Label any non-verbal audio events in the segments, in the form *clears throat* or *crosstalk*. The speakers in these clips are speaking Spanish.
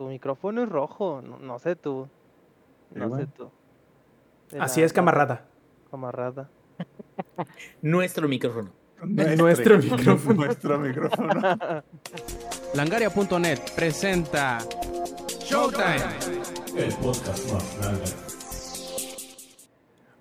tu micrófono es rojo, no, sé tú. No sé tú. Así es, camarada. Camarada. *laughs* Nuestro micrófono. Nuestro, *laughs* micrófono. Nuestro micrófono. *laughs* Langaria.net presenta Showtime. El podcast más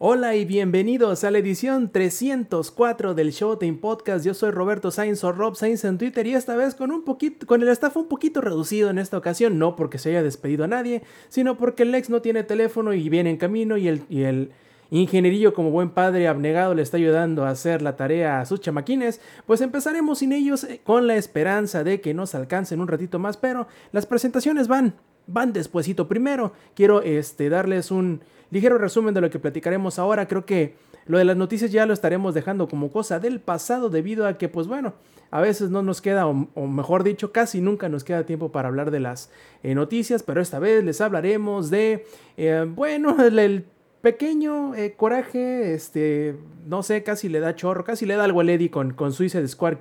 Hola y bienvenidos a la edición 304 del Showtime Podcast. Yo soy Roberto Sainz o Rob Sainz en Twitter y esta vez con un poquito, con el staff un poquito reducido en esta ocasión, no porque se haya despedido a nadie, sino porque el ex no tiene teléfono y viene en camino y el, y el ingenierillo como buen padre abnegado le está ayudando a hacer la tarea a sus chamaquines, pues empezaremos sin ellos eh, con la esperanza de que nos alcancen un ratito más, pero las presentaciones van, van despuesito. Primero quiero este, darles un ligero resumen de lo que platicaremos ahora. Creo que lo de las noticias ya lo estaremos dejando como cosa del pasado debido a que, pues bueno, a veces no nos queda, o, mejor dicho, casi nunca nos queda tiempo para hablar de las eh, noticias, pero esta vez les hablaremos de, eh, bueno, *laughs* el, pequeño eh, coraje, este, no sé, casi le da chorro, casi le da algo a Lady con, con Suicide Squad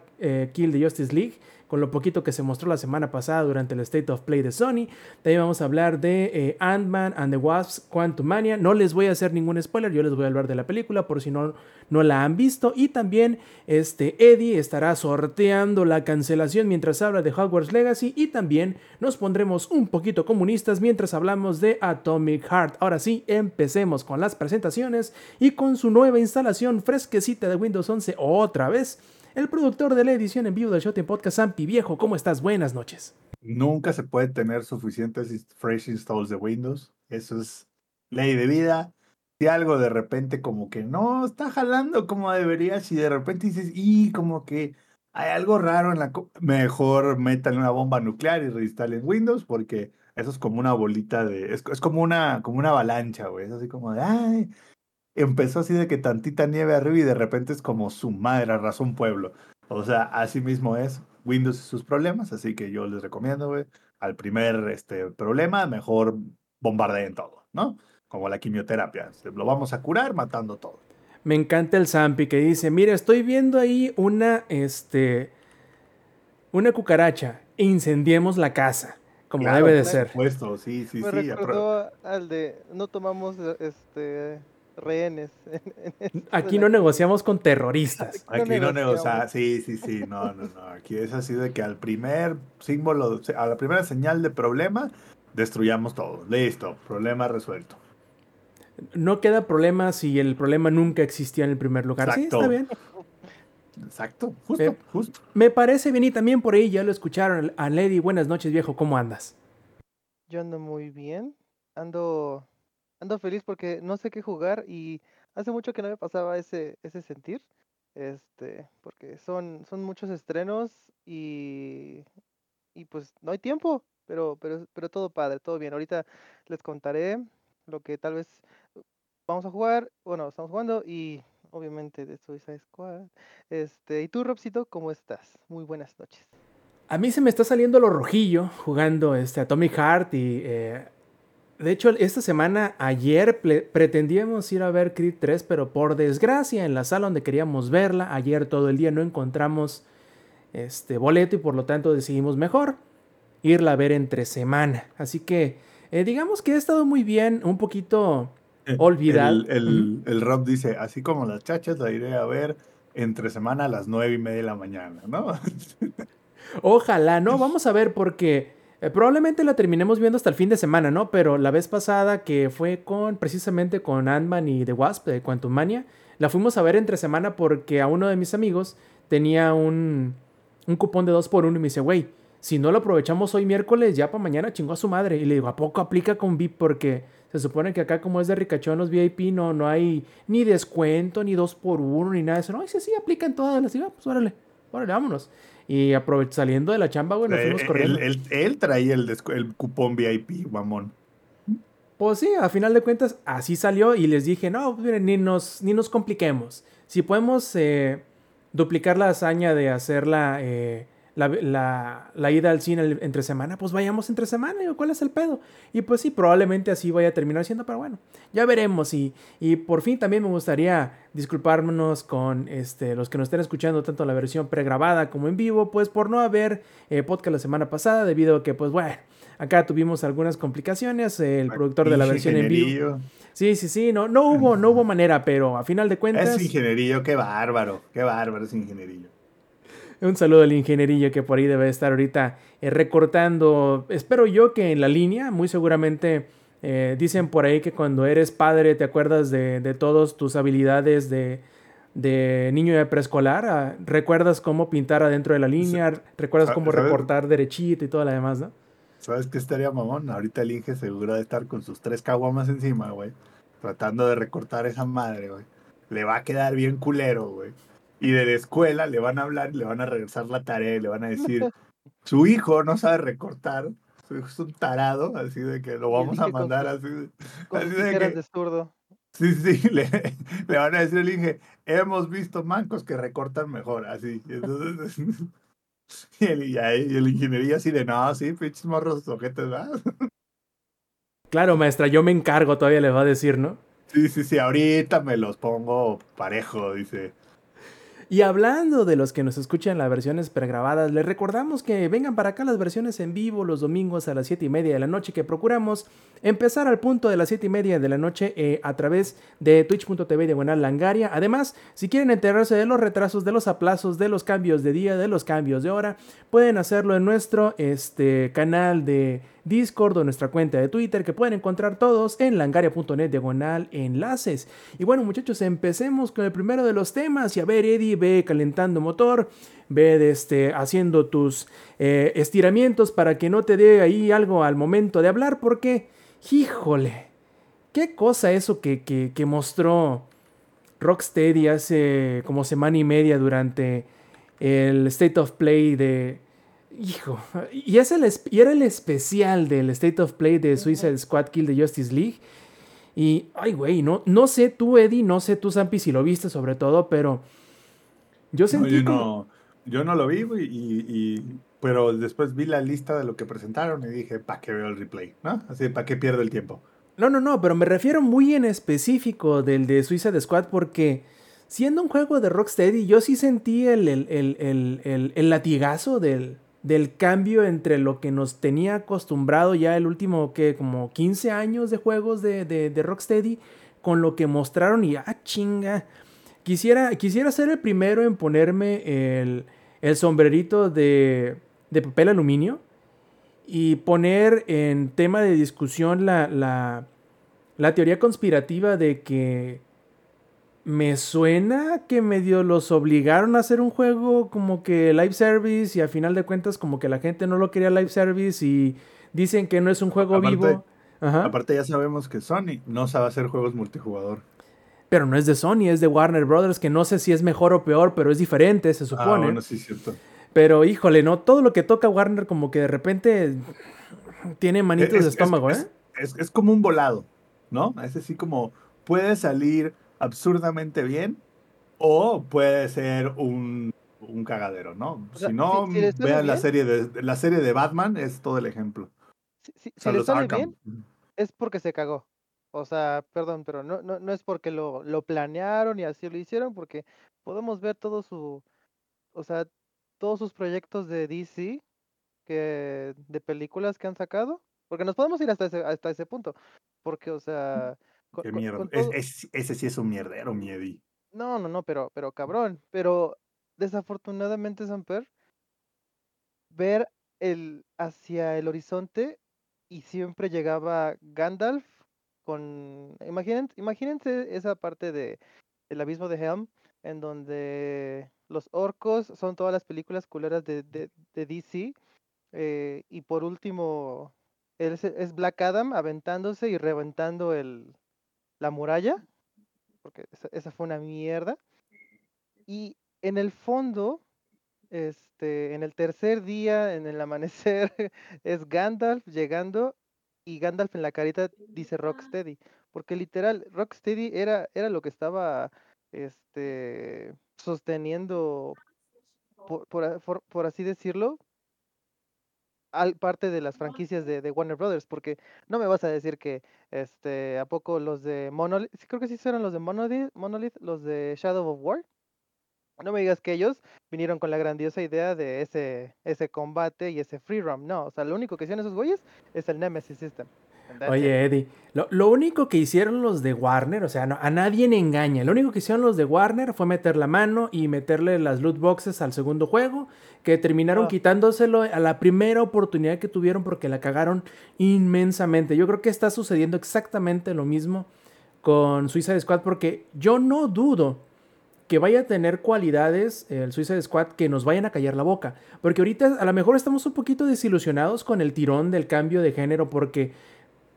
Kill de Justice League con lo poquito que se mostró la semana pasada durante el State of Play de Sony. También vamos a hablar de eh, Ant-Man and the Wasps Quantumania. No les voy a hacer ningún spoiler, yo les voy a hablar de la película por si no, no la han visto. Y también este, Eddie estará sorteando la cancelación mientras habla de Hogwarts Legacy. Y también nos pondremos un poquito comunistas mientras hablamos de Atomic Heart. Ahora sí, empecemos con las presentaciones y con su nueva instalación fresquecita de Windows 11 otra vez el productor de la edición en vivo del Showtime Podcast, Sampi Viejo. ¿Cómo estás? Buenas noches. Nunca se puede tener suficientes fresh installs de Windows. Eso es ley de vida. Si algo de repente como que no está jalando como debería, si de repente dices, y como que hay algo raro en la... Mejor métale una bomba nuclear y reinstalen Windows porque eso es como una bolita de... Es, como, una, como una avalancha, güey. Es así como de, ay, empezó así de que tantita nieve arriba y de repente es como su madre arrasó un pueblo. O sea, así mismo es Windows y sus problemas, así que yo les recomiendo, güey, al primer este, problema, mejor bombardeen todo, ¿no? Como la quimioterapia, lo vamos a curar matando todo. Me encanta el Zampi que dice, mira, estoy viendo ahí una, este, una cucaracha, incendiemos la casa, como debe de ser. Supuesto, sí, sí, Me sí. Recordó al de, no tomamos, este, rehenes. *laughs* Aquí no negociamos con terroristas. Aquí no negociamos. Sí, sí, sí. No, no, no. Aquí es así de que al primer símbolo, a la primera señal de problema, destruyamos todo. Listo. Problema resuelto. No queda problema si el problema nunca existía en el primer lugar. Exacto. Sí, está bien. Exacto, justo, eh, justo. Me parece bien y también por ahí ya lo escucharon a Lady. Buenas noches, viejo, ¿cómo andas? Yo ando muy bien. Ando ando feliz porque no sé qué jugar y hace mucho que no me pasaba ese, ese sentir. Este, porque son, son muchos estrenos y, y pues no hay tiempo, pero, pero, pero todo padre, todo bien. Ahorita les contaré lo que tal vez vamos a jugar, bueno, estamos jugando y obviamente de Suicide Squad. Este, y tú, Robcito, ¿cómo estás? Muy buenas noches. A mí se me está saliendo lo rojillo jugando este Atomic Heart y eh, de hecho, esta semana, ayer pretendíamos ir a ver Creed 3, pero por desgracia, en la sala donde queríamos verla, ayer todo el día no encontramos este boleto y por lo tanto decidimos mejor irla a ver entre semana. Así que, eh, digamos que ha estado muy bien, un poquito eh, olvidado. El, el, Rob dice, así como las chachas la iré a ver entre semana a las nueve y media de la mañana, ¿no? Ojalá, ¿no? Vamos a ver porque eh, probablemente la terminemos viendo hasta el fin de semana, ¿no? Pero la vez pasada que fue con precisamente con Ant-Man y The Wasp de Quantum Mania, la fuimos a ver entre semana porque a uno de mis amigos tenía un, un cupón de 2 por 1 y me dice, güey, si no lo aprovechamos hoy miércoles, ya para mañana chingó a su madre. Y le digo, ¿a poco aplica con VIP? Porque se supone que acá como es de ricachón los VIP no, no hay ni descuento, ni 2 por 1 ni nada de eso. No, sí, sí, aplican todas las. Y, ah, pues órale, órale, vámonos. Y saliendo de la chamba, güey, nos fuimos corriendo. Él, traía el, el cupón VIP, guamón. Pues sí, a final de cuentas, así salió y les dije, no, miren, ni nos, ni nos compliquemos. Si podemos eh, duplicar la hazaña de hacerla eh, la, la, ida al cine entre semana, pues vayamos entre semana, ¿cuál es el pedo? Y pues sí, probablemente así vaya a terminar siendo, pero bueno, ya veremos. Y, y por fin también me gustaría disculparnos con este, los que nos estén escuchando tanto la versión pregrabada como en vivo, pues por no haber eh, podcast la semana pasada, debido a que, pues bueno, Acá tuvimos algunas complicaciones, el productor de la versión en vivo. Sí, sí, sí, no, no hubo, no hubo manera, pero a final de cuentas, Es ingenierillo, qué bárbaro, qué bárbaro es ingenierillo. Un saludo al ingenierillo que por ahí debe estar ahorita eh, recortando. Espero yo que en la línea, muy seguramente eh, dicen por ahí que cuando eres padre te acuerdas de, de todas tus habilidades de, de niño de preescolar. ah, recuerdas cómo pintar adentro de la línea, recuerdas sa- cómo ¿sabes? recortar derechito y todo lo demás, ¿no? ¿Sabes qué estaría mamón? Ahorita el Inge seguro de estar con sus tres caguamas encima, güey. Tratando de recortar esa madre, güey. Le va a quedar bien culero, güey. Y de la escuela le van a hablar, y le van a regresar la tarea y le van a decir, *laughs* su hijo no sabe recortar, su hijo es un tarado, así de que lo vamos a con mandar así. de- Con así de que- de zurdo. Sí, sí, *laughs* le, le van a decir al Inge, hemos visto mancos que recortan mejor, así. Y entonces, *laughs* y el, y ahí- y el ingeniería así de, no, sí, pinches morros ojetes, ¿verdad? Claro, maestra, yo me encargo, todavía le va a decir, ¿no? Sí, sí, sí, ahorita me los pongo parejo, dice. Y hablando de los que nos escuchan las versiones pregrabadas, les recordamos que vengan para acá las versiones en vivo los domingos a las 7 y media de la noche, que procuramos empezar al punto de las 7 y media de la noche eh, a través de twitch.tv diagonal langaria. Además, si quieren enterarse de los retrasos, de los aplazos, de los cambios de día, de los cambios de hora, pueden hacerlo en nuestro este, canal de Discord o nuestra cuenta de Twitter, que pueden encontrar todos en langaria.net diagonal enlaces. Y bueno, muchachos, empecemos con el primero de los temas. Y a ver, Eddie, ve calentando motor, ve este, haciendo tus eh, estiramientos para que no te dé ahí algo al momento de hablar, porque, híjole, qué cosa eso que, que, que mostró Rocksteady hace como semana y media durante el State of Play de... Hijo, y, es el, y era el especial del State of Play de Suicide Squad Kill de Justice League. Y, ay, güey, no, no sé tú, Eddie, no sé tú, Zampi, si lo viste sobre todo, pero yo No, sentí yo, como... no, yo no lo vi, güey, y, y- pero después vi la lista de lo que presentaron y dije, ¿para qué veo el replay? ¿No? Así, ¿para qué pierdo el tiempo? No, no, no, pero me refiero muy en específico del de Suicide Squad porque siendo un juego de Rocksteady, yo sí sentí el, el, el, el, el- el latigazo del, del cambio entre lo que nos tenía acostumbrado ya el último, que como 15 años de juegos de, de, de Rocksteady, con lo que mostraron y, ah, chinga. Quisiera, quisiera ser el primero en ponerme el, el sombrerito de, de papel aluminio y poner en tema de discusión la, la, la teoría conspirativa de que me suena que medio los obligaron a hacer un juego como que live service y a final de cuentas como que la gente no lo quería live service y dicen que no es un juego Aparte- vivo. Ajá. Aparte ya sabemos que Sony no sabe hacer juegos multijugador. Pero no es de Sony, es de Warner Brothers, que no sé si es mejor o peor, pero es diferente, se Ah, supone. bueno, sí, cierto. Pero híjole, no, todo lo que toca Warner como que de repente tiene manitos Es- de es- estómago, es, ¿eh? Es, es como un volado, ¿no? Es así como puede salir absurdamente bien o puede ser un, un cagadero, ¿no? O sea, si no, si- si vean la serie de la serie de Batman es todo el ejemplo. Si, O sea, le sale Arkham. bien, es porque se cagó. O sea, perdón, pero no, no, no es porque lo, lo planearon y así lo hicieron, porque podemos ver todo su, o sea, todos sus proyectos de DC, que, de películas que han sacado, porque nos podemos ir hasta ese, hasta ese punto, porque, o sea, con- Qué mierda. con Es- todo- es- ese sí es un mierdero, miedi. no, no, no, pero, pero cabrón, pero desafortunadamente, Samper, ver el hacia el horizonte y siempre llegaba Gandalf con, imaginen, imagínense esa parte de el abismo de Helm, en donde los orcos son todas las películas culeras de, de, de DC, eh, y por último es, es Black Adam aventándose y reventando el, la muralla, porque esa, esa fue una mierda. Y en el fondo, este, en el tercer día, en el amanecer, *laughs* es Gandalf llegando y Gandalf en la carita dice Rocksteady, porque literal Rocksteady era, era lo que estaba este, sosteniendo, por, por- por así decirlo, al parte de las franquicias de, de Warner Brothers, porque no me vas a decir que este, a poco los de Monolith, sí, creo que sí eran los de Monolith, Monolith, los de Shadow of War. No me digas que ellos vinieron con la grandiosa idea de ese, ese combate y ese free roam. No, o sea, lo único que hicieron esos güeyes es el Nemesis System. Oye, Eddie, lo, lo único que hicieron los de Warner, o sea, no- a nadie le engaña. Lo único que hicieron los de Warner fue meter la mano y meterle las loot boxes al segundo juego, que terminaron quitándoselo a la primera oportunidad que tuvieron porque la cagaron inmensamente. Yo creo que está sucediendo exactamente lo mismo con Suicide Squad porque yo no dudo que vaya a tener cualidades el Suicide Squad que nos vayan a callar la boca. Porque ahorita a lo mejor estamos un poquito desilusionados con el tirón del cambio de género porque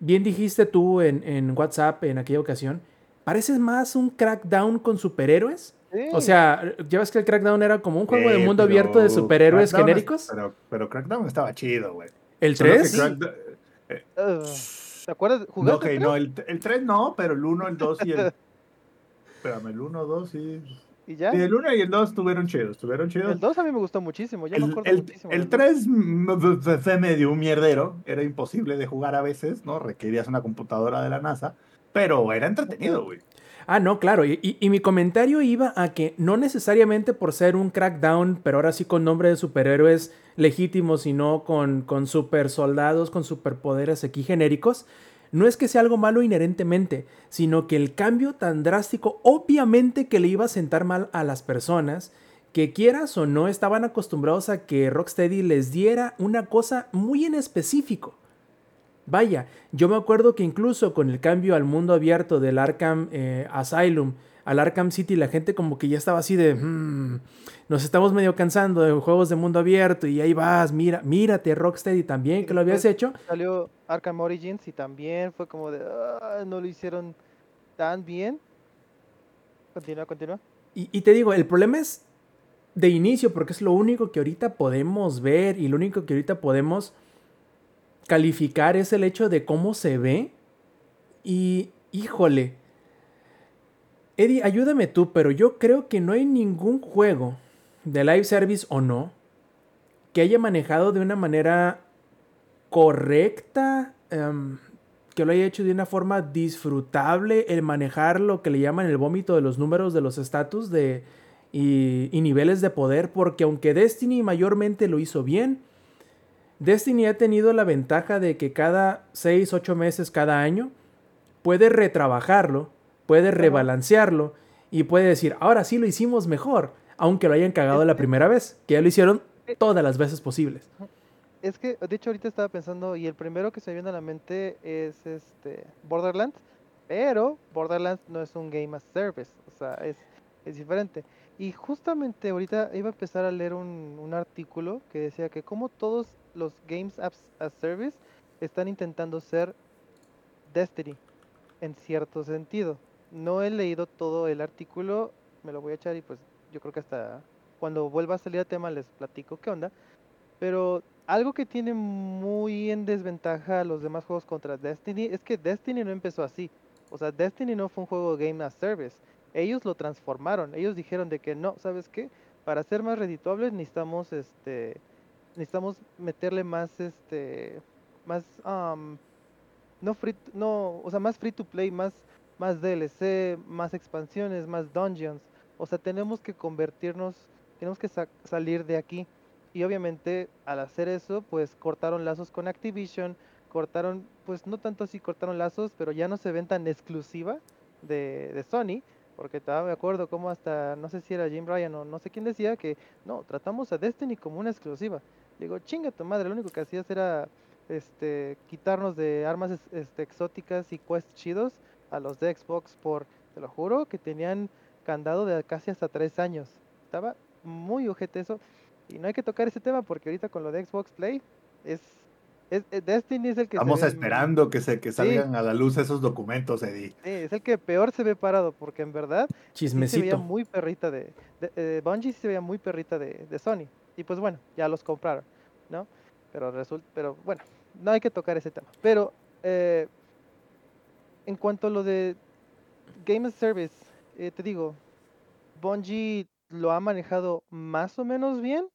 bien dijiste tú en, en WhatsApp en aquella ocasión, parece más un crackdown con superhéroes. O Sí. sea, ya ves que el crackdown era como un juego de Eh, mundo abierto de superhéroes Crackdown es- genéricos. Pero, pero Crackdown estaba chido, güey. El Solo que 3. Crackdown- Ugh, ¿Te acuerdas? No, ¿Jugaste? ok, el no, tres? el, el 3 no, pero el 1, el 2 y el. *laughs* Espérame, el 1, 2 sí. ¿Y ya? Sí, el 1 y el 2 estuvieron chidos, estuvieron chidos. El 2 a mí me gustó muchísimo. Me El, acuerdo el, muchísimo. el del dos. 3 mm, fue- fue medio un mierdero, era imposible de jugar a veces, ¿no? Requerías una computadora de la NASA, pero era entretenido, güey. Ah, no, claro. Y, y- y mi comentario iba a que no necesariamente por ser un crackdown, pero ahora sí con nombre de superhéroes legítimos, sino con, con super soldados, con superpoderes aquí genéricos, no es que sea algo malo inherentemente, sino que el cambio tan drástico, obviamente que le iba a sentar mal a las personas, que quieras o no estaban acostumbrados a que Rocksteady les diera una cosa muy en específico. Vaya, yo me acuerdo que incluso con el cambio al mundo abierto del Arkham eh, Asylum al Arkham City, la gente como que ya estaba así de, "Mm, nos estamos medio cansando de juegos de mundo abierto y ahí vas, mira, mírate Rocksteady también que lo habías hecho. Salió Arkham Origins y también fue como de. "Ah, no lo hicieron tan bien. Continúa, continúa. Y, y te digo, el problema es de inicio porque es lo único que ahorita podemos ver y lo único que ahorita podemos calificar es el hecho de cómo se ve. Y híjole, Eddie, ayúdame tú, pero yo creo que no hay ningún juego de live service o no que haya manejado de una manera correcta, em, que lo haya hecho de una forma disfrutable, el manejar lo que le llaman el vómito de los números de los estatus de, y, y niveles de poder, porque aunque Destiny mayormente lo hizo bien, Destiny ha tenido la ventaja de que cada 6, 8 meses, cada año, puede retrabajarlo, puede rebalancearlo y puede decir, ahora sí lo hicimos mejor, aunque lo hayan cagado la primera vez, que ya lo hicieron todas las veces posibles. Es que, de hecho, ahorita estaba pensando, y el primero que se me viene a la mente es este Borderlands, pero Borderlands no es un game as service, o sea, es, es diferente. Y justamente ahorita iba a empezar a leer un, un artículo que decía que como todos los games as, as service están intentando ser Destiny, en cierto sentido. No he leído todo el artículo, me lo voy a echar y pues yo creo que hasta cuando vuelva a salir el tema les platico qué onda. Pero algo que tiene muy en desventaja a los demás juegos contra Destiny es que Destiny no empezó así. O sea, Destiny no fue un juego Game as Service. Ellos lo transformaron. Ellos dijeron de que no, ¿sabes qué? Para ser más redituables necesitamos este necesitamos meterle más este más um, no free no, o sea, más free to play, más más DLC, más expansiones, más dungeons. O sea, tenemos que convertirnos, tenemos que sa- salir de aquí. Y obviamente al hacer eso, pues cortaron lazos con Activision, cortaron, pues no tanto así cortaron lazos, pero ya no se ven tan exclusiva de, de Sony, porque estaba me acuerdo como hasta, no sé si era Jim Ryan o no sé quién decía que no, tratamos a Destiny como una exclusiva. Digo, chinga tu madre, lo único que hacías era este quitarnos de armas es- este, exóticas y quests chidos a los de Xbox por, te lo juro, que tenían candado de casi hasta tres años. Estaba muy ojete eso. Y no hay que tocar ese tema porque ahorita con lo de Xbox Play es, es, es- Destiny es el que Estamos esperando que, se, que salgan a la luz esos documentos, Eddie. Sí, es el que peor se ve parado, porque en verdad sí se veía Chismecito. muy perrita de, de eh, Bungie sí se veía muy perrita de, de Sony. Y pues bueno, ya los compraron, ¿no? Pero resulta, pero bueno, no hay que tocar ese tema. Pero eh, en cuanto a lo de Game as Service, eh, te digo, Bungie lo ha manejado más o menos bien,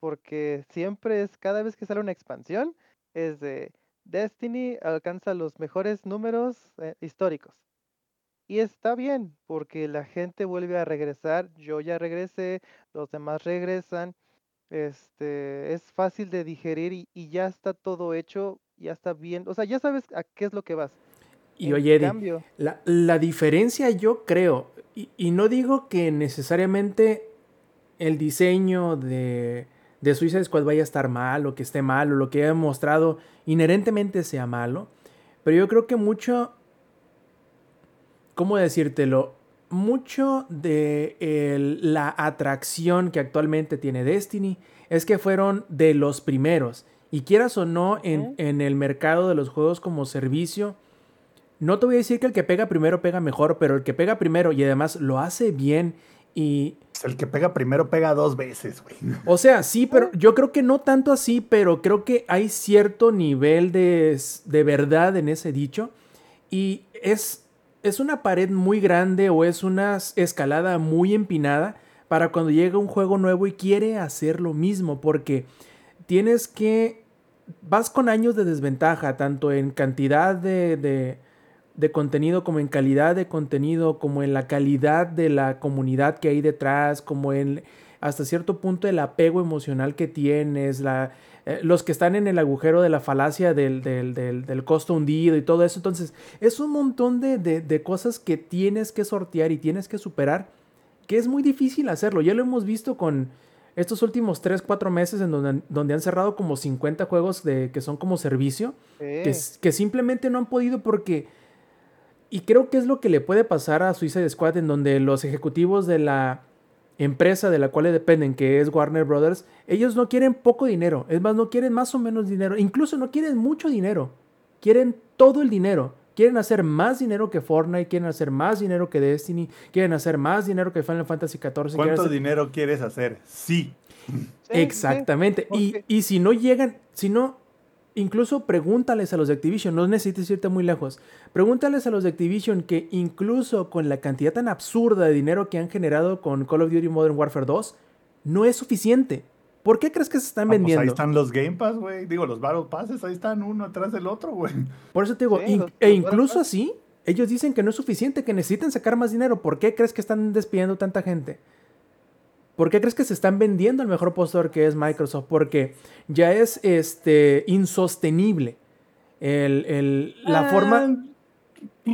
porque siempre es, cada vez que sale una expansión, es de Destiny alcanza los mejores números eh, históricos. y está bien, porque la gente vuelve a regresar. Yo ya regresé, los demás regresan. Este, es fácil de digerir y, y ya está todo hecho, ya está bien. O sea, ya sabes a qué es lo que vas. Y oye, Eddie, la, la diferencia yo creo, y, y no digo que necesariamente el diseño de, de Suicide Squad vaya a estar mal o que esté mal o lo que haya mostrado inherentemente sea malo, pero yo creo que mucho, ¿cómo decírtelo? Mucho de el- la atracción que actualmente tiene Destiny es que fueron de los primeros. Y quieras o no, en, en el mercado de los juegos como servicio, no te voy a decir que el que pega primero pega mejor, pero el que pega primero y además lo hace bien y... El que pega primero pega dos veces, güey. O sea, sí, pero yo creo que no tanto así, pero creo que hay cierto nivel de, de verdad en ese dicho. Y es, es una pared muy grande o es una escalada muy empinada para cuando llega un juego nuevo y quiere hacer lo mismo, porque tienes que... Vas con años de desventaja, tanto en cantidad de, de, de contenido como en calidad de contenido, como en la calidad de la comunidad que hay detrás, como en hasta cierto punto el apego emocional que tienes, la, eh, los que están en el agujero de la falacia del, del, del, del costo hundido y todo eso. Entonces, es un montón de, de, de cosas que tienes que sortear y tienes que superar, que es muy difícil hacerlo. Ya lo hemos visto con estos últimos 3, 4 meses en donde, donde han cerrado como 50 juegos de, que son como servicio que, sí, s- que simplemente no han podido porque... Y creo que es lo que le puede pasar a Suicide Squad en donde los ejecutivos de la empresa de la cual dependen, que es Warner Brothers, ellos no quieren poco dinero, es más, no quieren más o menos dinero, incluso no quieren mucho dinero, quieren todo el dinero. Quieren hacer más dinero que Fortnite, quieren hacer más dinero que Destiny, quieren hacer más dinero que Final Fantasy XIV. quieren ¿Cuánto hacer- dinero quieres hacer? Sí. sí, sí, Exactamente. Y, y si no llegan, si no, incluso pregúntales a los de Activision, no necesites irte muy lejos. Pregúntales a los de Activision que incluso con la cantidad tan absurda de dinero que han generado con Call of Duty Modern Warfare 2, no es suficiente. ¿Por qué crees que se están Ah, pues ahí vendiendo? están los Game Pass, güey. Digo, los Battle Passes, ahí están uno atrás del otro, güey. Por eso te digo, Sí, in- los- e los incluso así, ellos dicen que no es suficiente, que necesitan sacar más dinero. ¿Por qué crees que están despidiendo tanta gente? ¿Por qué crees que se están vendiendo el mejor postor que es Microsoft? Porque ya es este, insostenible. El, el- la forma...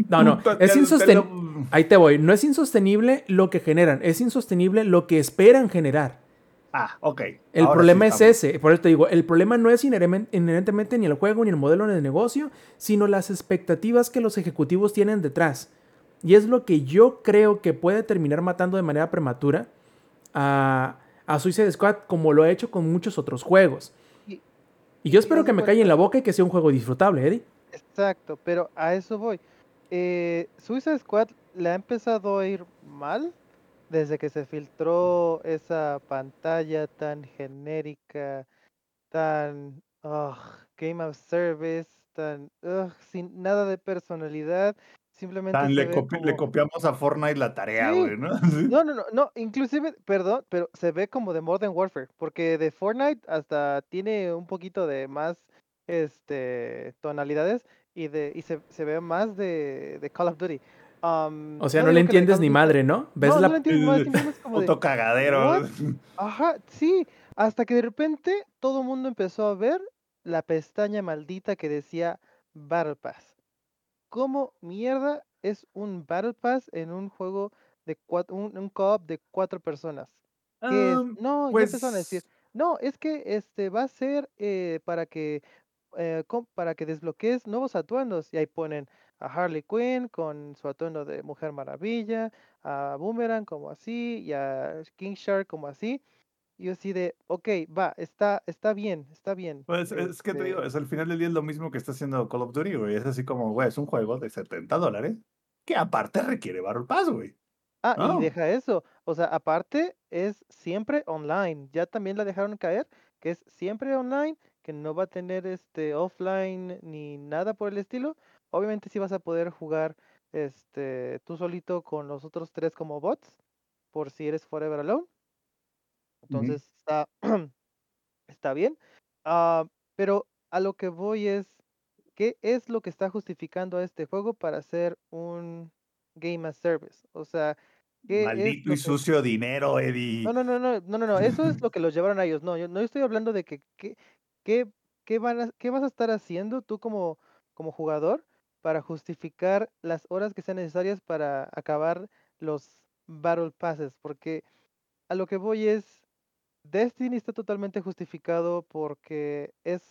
No, no, es te- te insostenible. Ahí te voy. No es insostenible lo que generan, es insostenible lo que esperan generar. Ah, ok. El Ahora problema sí es ese. Por eso te digo, el problema no es inherentemente ni el juego ni el modelo de negocio, sino las expectativas que los ejecutivos tienen detrás. Y es lo que yo creo que puede terminar matando de manera prematura a, a Suicide Squad, como lo ha hecho con muchos otros juegos. Y- Y yo espero que me calle en la boca y que sea un juego disfrutable, Eddie. Exacto, pero a eso voy. Eh, Suicide Squad le ha empezado a ir mal desde que se filtró esa pantalla tan genérica, tan ugh, Game of Service, tan ugh, sin nada de personalidad. Simplemente Tan, le, copiamos a Fortnite la tarea, Sí. güey, ¿no? *laughs* Sí. No, no, no, no, inclusive, perdón, pero se ve como de Modern Warfare, porque de Fortnite hasta tiene un poquito de más este tonalidades y de y se, se ve más de, de Call of Duty. O sea, no no le entiendes ni madre, *laughs* ¿no? ¿Ves no, la... no le entiendes es como de, cagadero. "What?". *laughs* ajá, sí, hasta que de repente todo el mundo empezó a ver la pestaña maldita que decía Battle Pass. ¿Cómo mierda es un Battle Pass en un juego de cuatro, un, un co-op de cuatro personas? Um, No, ya empezaron a decir, pues, no, es que este va a ser eh, para que eh, para que desbloquees nuevos atuendos. Y ahí ponen a Harley Quinn con su atuendo de Mujer Maravilla, a Boomerang como así, y a King Shark como así. Y yo así de, ok, va, está, está bien, está bien. Pues es que te digo, este, es al final del día es lo mismo que está haciendo Call of Duty, güey. Es así como, güey, es un juego de 70 dólares que aparte requiere Battle Pass, güey. Ah, Oh. y deja eso. O sea, aparte es siempre online. Ya también la dejaron caer, que es siempre online, que no va a tener este offline ni nada por el estilo. Obviamente sí vas a poder jugar este tú solito con los otros tres como bots, por si eres Forever Alone. Entonces está, *clears throat* está bien. Ah, pero a lo que voy es, ¿qué es lo que está justificando a este juego para ser un Game as Service. O sea, ¿qué es Maldito y que- sucio dinero, Eddie. No, no, no, no, no, no, no, eso es lo que los llevaron a ellos. No, yo no estoy hablando de que qué, qué, qué van a- qué vas a estar haciendo tú como, como jugador para justificar las horas que sean necesarias para acabar los Battle Passes, porque a lo que voy es, Destiny está totalmente justificado porque es,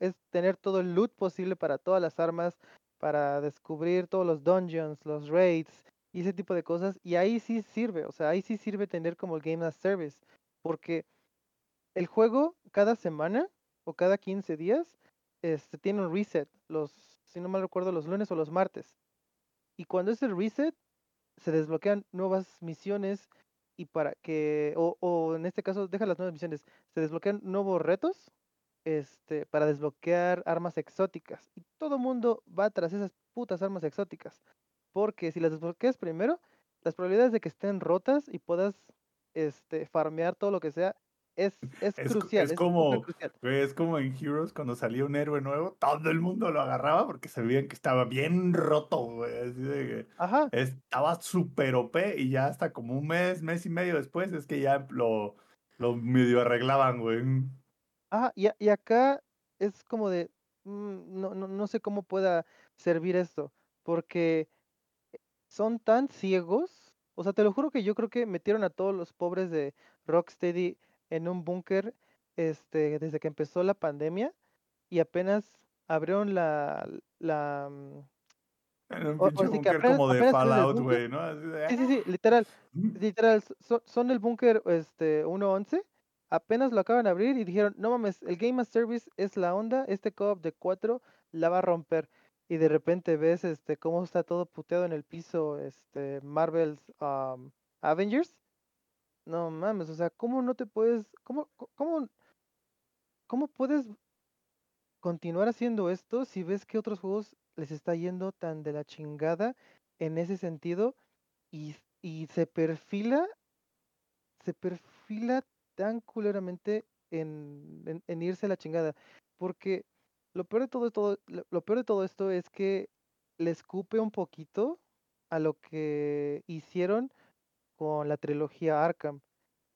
es tener todo el loot posible para todas las armas, para descubrir todos los dungeons, los raids y ese tipo de cosas. Y ahí sí sirve, o sea, ahí sí sirve tener como el Game as Service, porque el juego cada semana o cada 15 días este, tiene un reset, los, si no mal recuerdo, los lunes o los martes. Y cuando es el reset, se desbloquean nuevas misiones y para que, o, o en este caso, deja las nuevas misiones, se desbloquean nuevos retos este, para desbloquear armas exóticas. Y todo mundo va tras esas putas armas exóticas. Porque si las desbloqueas primero, las probabilidades de que estén rotas y puedas este, farmear todo lo que sea es, es, crucial. es como- crucial. Es como en Heroes cuando salía un héroe nuevo, todo el mundo lo agarraba porque sabían que estaba bien roto, güey. Así de que Ajá. estaba súper OP y ya hasta como un mes, mes y medio después es que ya lo, lo medio arreglaban, güey. Ajá, y, y acá es como de, mm, no, no, no sé cómo pueda servir esto, porque son tan ciegos, o sea, te lo juro que yo creo que metieron a todos los pobres de Rocksteady en un búnker este, desde que empezó la pandemia y apenas abrieron la, la, mm, En un pinche búnker como de Fallout, güey, ¿no? Sí, sí, sí, "Ah". literal, literal, so- son, el búnker este, 1.11, apenas lo acaban de abrir y dijeron, no mames, el Game as Service es la onda, este co-op de 4 la va a romper. Y de repente ves este cómo está todo puteado en el piso, este Marvel's um, Avengers. No mames, o sea, ¿cómo no te puedes, cómo, cómo, cómo puedes continuar haciendo esto si ves que otros juegos les está yendo tan de la chingada en ese sentido y, y se perfila, se perfila tan culeramente en, en- irse a la chingada. Porque lo peor de todo, todo lo peor de todo esto es que le escupe un poquito a lo que hicieron con la trilogía Arkham.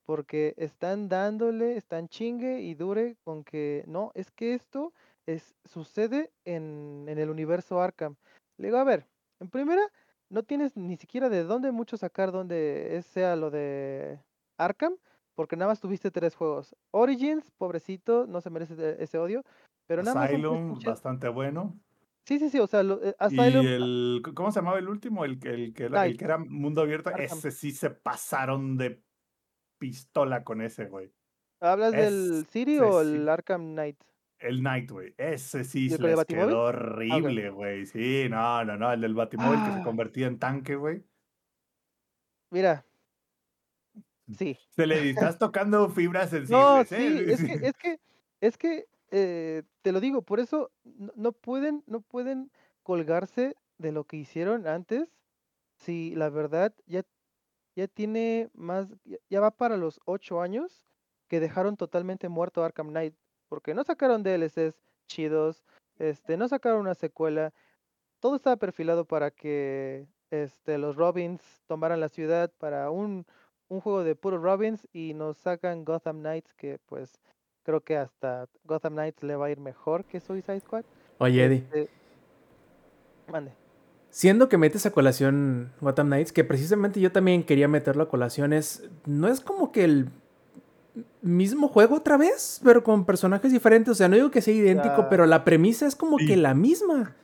Porque están dándole, están chingue y dure con que no, es que esto es, sucede en, en el universo Arkham. Le digo, a ver, en primera, no tienes ni siquiera de dónde mucho sacar donde es- sea lo de Arkham, porque nada más tuviste tres juegos. Origins, pobrecito, no se merece ese odio, pero nada más Asylum, pinches- bastante bueno. Sí, sí, sí, o sea, lo- eh, Y Asylum, el, ¿cómo se llamaba el último? El, que- el, el Knight. que era mundo abierto. Arkham. Ese sí se pasaron de pistola con ese, güey. ¿hablas del City o el Arkham Knight? El Night, güey. Ese sí ¿Y se el el les quedó horrible, güey. Sí, no, no, no. El del Batimóvil que se Ah. convertía en tanque, güey. Mira, sí. Se le estás *laughs* tocando fibras sensibles, No, ¿eh? sí, es que, *laughs* es que, es que, eh, te lo digo, por eso no, no pueden, no pueden colgarse de lo que hicieron antes, si la verdad ya, ya tiene más, ya, va para los ocho años que dejaron totalmente muerto Arkham Knight, porque no sacaron DLCs chidos, este, no sacaron una secuela, todo estaba perfilado para que este, los Robins tomaran la ciudad para un, un juego de puro Robins y nos sacan Gotham Knights que pues creo que hasta Gotham Knights le va a ir mejor que Suicide Squad. Oye, Eddie, Este, mande. siendo que metes a colación Gotham Knights, que precisamente yo también quería meterlo a colación, es, no es como que el mismo juego otra vez, pero con personajes diferentes. O sea, no digo que sea idéntico, pero la premisa es como Sí. que la misma.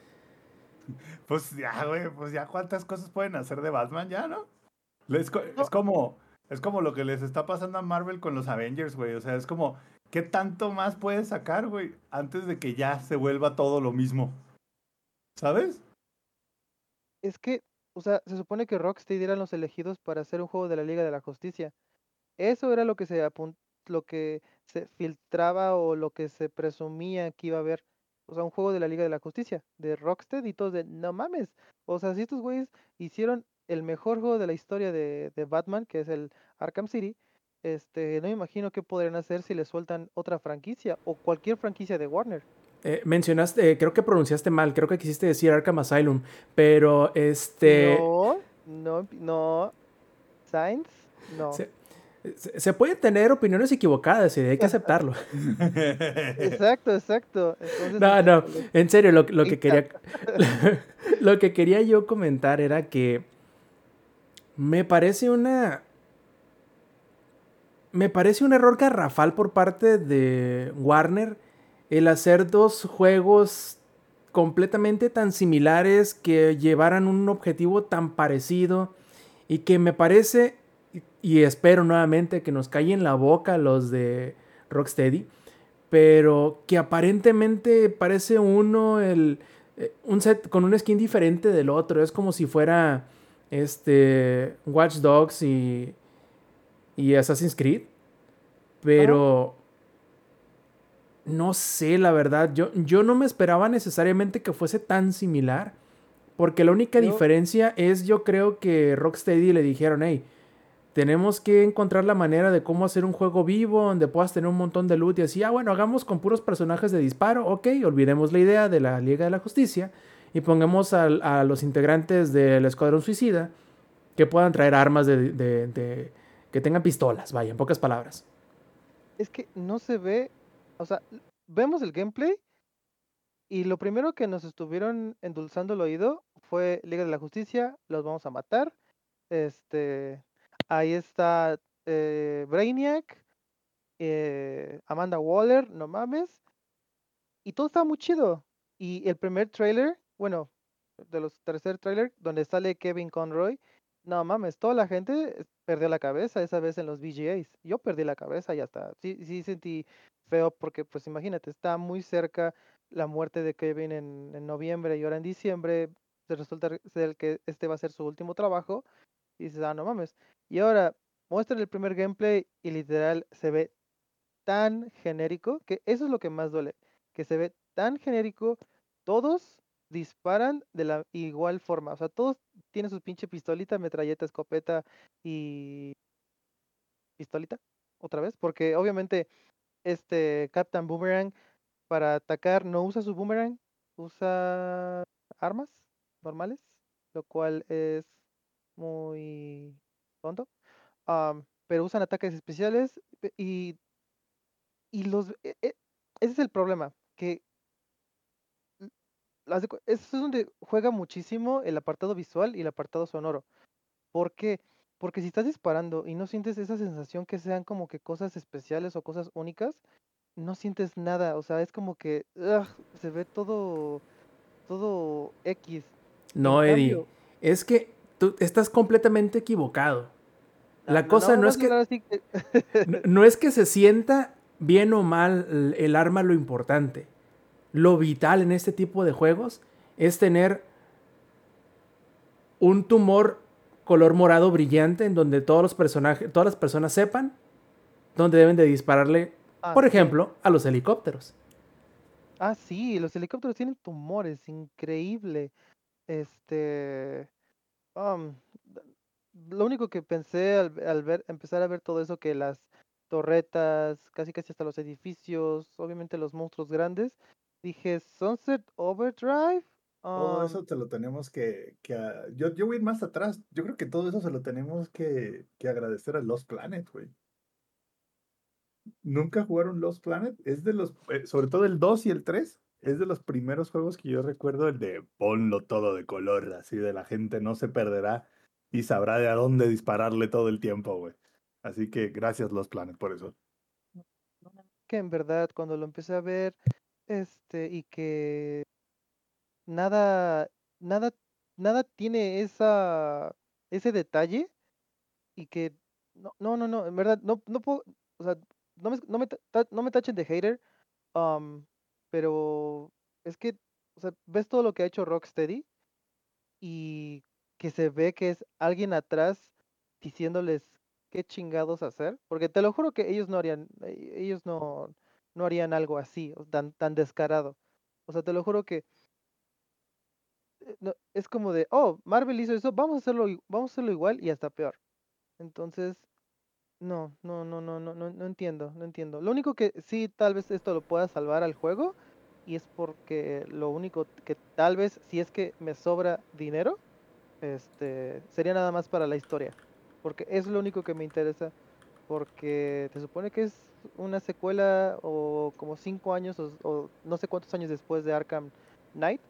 Pues ya, güey, pues ya cuántas cosas pueden hacer de Batman ya, ¿no? Es, co- No. es como es como lo que les está pasando a Marvel con los Avengers, güey. O sea, es como, ¿qué tanto más puedes sacar, güey? Antes de que ya se vuelva todo lo mismo. ¿Sabes? Es que, o sea, se supone que Rocksteady eran los elegidos para hacer un juego de la Liga de la Justicia. Eso era lo que se lo que se filtraba o lo que se presumía que iba a haber. O sea, un juego de la Liga de la Justicia, de Rocksteady y todos de, no mames. O sea, si estos güeyes hicieron el mejor juego de la historia de Batman, que es el Arkham City, este, no me imagino qué podrían hacer si le sueltan otra franquicia o cualquier franquicia de Warner. Eh, mencionaste, eh, creo que pronunciaste mal, creo que quisiste decir Arkham Asylum, pero este... No, No, no. Sainz, no. Se, se- se pueden tener opiniones equivocadas y hay que aceptarlo. *laughs* Exacto, exacto. Entonces, No, no, en serio, lo, lo que quería *laughs* lo que quería yo comentar era que me parece una me parece un error garrafal por parte de Warner el hacer dos juegos completamente tan similares que llevaran un objetivo tan parecido y que me parece y- espero nuevamente que nos callen la boca los de Rocksteady pero que aparentemente parece uno el eh, un set con un skin diferente del otro. Es como si fuera este Watch Dogs y y Assassin's Creed pero no sé la verdad yo yo no me esperaba necesariamente que fuese tan similar porque la única Yo- diferencia es yo creo que Rocksteady le dijeron hey tenemos que encontrar la manera de cómo hacer un juego vivo donde puedas tener un montón de loot y así, ah, bueno, hagamos con puros personajes de disparo, ok, olvidemos la idea de la Liga de la Justicia y pongamos al- a, los integrantes del Escuadrón Suicida que puedan traer armas de, de- de- que tengan pistolas, vaya, en pocas palabras. Es que no se ve, o sea, vemos el gameplay y lo primero que nos estuvieron endulzando el oído fue Liga de la Justicia, los vamos a matar. Este, ahí está eh, Brainiac, eh, Amanda Waller, no mames. Y todo estaba muy chido. Y el primer trailer, bueno, de los tercer trailer, donde sale Kevin Conroy, no mames, toda la gente perdió la cabeza esa vez en los VGAs. Yo perdí la cabeza y hasta, sí, sí sentí feo porque, pues imagínate, está muy cerca la muerte de Kevin en, en noviembre y ahora en diciembre se resulta ser que este va a ser su último trabajo y dices, ah, no mames. Y ahora muestran el primer gameplay y literal se ve tan genérico que eso es lo que más duele, que se ve tan genérico, todos disparan de la igual forma, o sea, todos tienen su pinche pistolita, metralleta, escopeta y pistolita, otra vez, porque obviamente este Captain Boomerang para atacar no usa su boomerang, usa armas normales, lo cual es muy tonto. Pero usan ataques especiales pe- y, y los... e- e- ese es el problema, que l- haz de cu- eso es donde juega muchísimo el apartado visual y el apartado sonoro. ¿Por qué? Porque si estás disparando y no sientes esa sensación que sean como que cosas especiales o cosas únicas, no sientes nada. O sea, es como que ugh, se ve todo, todo X. No, En Eddie, cambio- es que tú estás completamente equivocado. La no, cosa no es que- No, no es que se sienta bien o mal el arma lo importante. Lo vital en este tipo de juegos es tener un tumor color morado brillante en donde todos los personajes, todas las personas sepan dónde deben de dispararle, Ah, por sí. ejemplo, a los helicópteros. Ah, sí, los helicópteros tienen tumores, increíble. Este, d- lo único que pensé al, al ver, empezar a ver todo eso, que las torretas, casi casi hasta los edificios, obviamente los monstruos grandes, dije, Sunset Overdrive. Todo am, eso te lo tenemos que... que yo, yo voy a ir más atrás. Yo creo que todo eso se lo tenemos que, que agradecer a Lost Planet, güey. ¿Nunca jugaron Lost Planet? Es de los... eh, sobre todo el 2 y el 3. Es de los primeros juegos que yo recuerdo, el de ponlo todo de color, así de la gente no se perderá y sabrá de a dónde dispararle todo el tiempo, güey. Así que gracias Lost Planet por eso. que en verdad cuando lo empecé a ver, este, y que nada, nada, nada tiene esa, ese detalle, y que, no, no, no, no, en verdad, no, no puedo, o sea, no me, no me, no me tachen de hater, am, pero es que, o sea, ves todo lo que ha hecho Rocksteady, y que se ve que es alguien atrás diciéndoles qué chingados hacer, porque te lo juro que ellos no harían, e- ellos no, no harían algo así, tan, tan descarado. O sea, te lo juro que eh, no- es como de, oh, Marvel hizo eso, vamos a hacerlo, vamos a hacerlo igual y hasta peor. Entonces, no, no, no, no, no, no, no entiendo, no entiendo. Lo único que sí, tal vez esto lo pueda salvar al juego, y es porque lo único que tal vez, si es que me sobra dinero, este, sería nada más para la historia. Porque es lo único que me interesa. Porque se supone que es una secuela o como cinco años o, o no sé cuántos años después de Arkham Knight.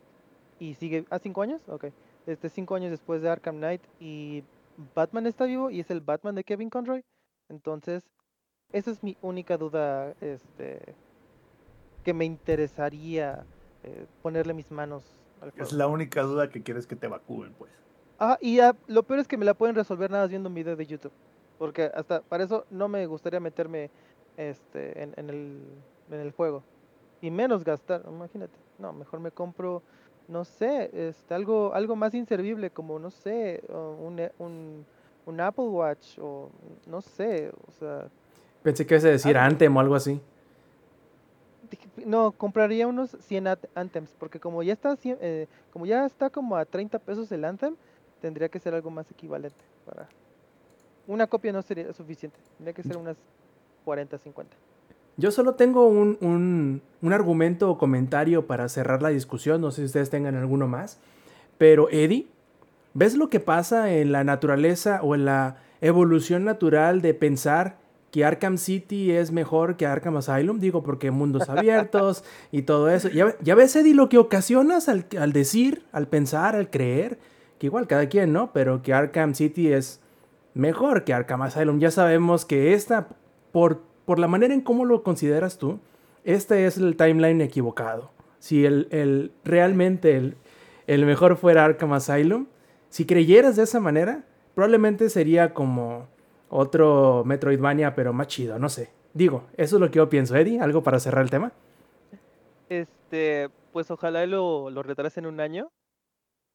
Y sigue. ¿Ah, cinco años? Ok. Este, cinco años después de Arkham Knight. Y Batman está vivo y es el Batman de Kevin Conroy. Entonces, esa es mi única duda. Este. Que me interesaría eh, ponerle mis manos al Es la única duda que quieres que te evacúen, pues. Ah, y ah, lo peor es que me la pueden resolver nada más viendo un video de YouTube. Porque hasta para eso no me gustaría meterme este en, en el, en el juego. Y menos gastar, imagínate. No, mejor me compro, no sé, este, algo, algo más inservible, como no sé, un, un, un Apple Watch, o no sé, o sea. Pensé que ibas a decir Algo. Anthem o algo así. No, compraría unos 100 at- Anthems, porque como ya está eh, como ya está como a 30 pesos el Anthem, tendría que ser algo más equivalente para una copia no sería suficiente, tendría que ser unas 40, 50. Yo solo tengo un, un- un argumento o comentario para cerrar la discusión. No sé si ustedes tengan alguno más. Pero, Eddie, ¿ves lo que pasa en la naturaleza o en la evolución natural de pensar que Arkham City es mejor que Arkham Asylum? Digo, porque mundos *laughs* abiertos y todo eso. Ya, ya ves, Eddie, lo que ocasionas al, al decir, al pensar, al creer, que igual cada quien, ¿no? Pero que Arkham City es mejor que Arkham Asylum. Ya sabemos que esta, por, la manera en cómo lo consideras tú, este es el timeline equivocado. Si el, el- realmente el, el mejor fuera Arkham Asylum, si creyeras de esa manera, probablemente sería como otro Metroidvania, pero más chido, no sé. Digo, eso es lo que yo pienso, Eddie. ¿Algo para cerrar el tema? Este, pues ojalá lo, lo retrasen un año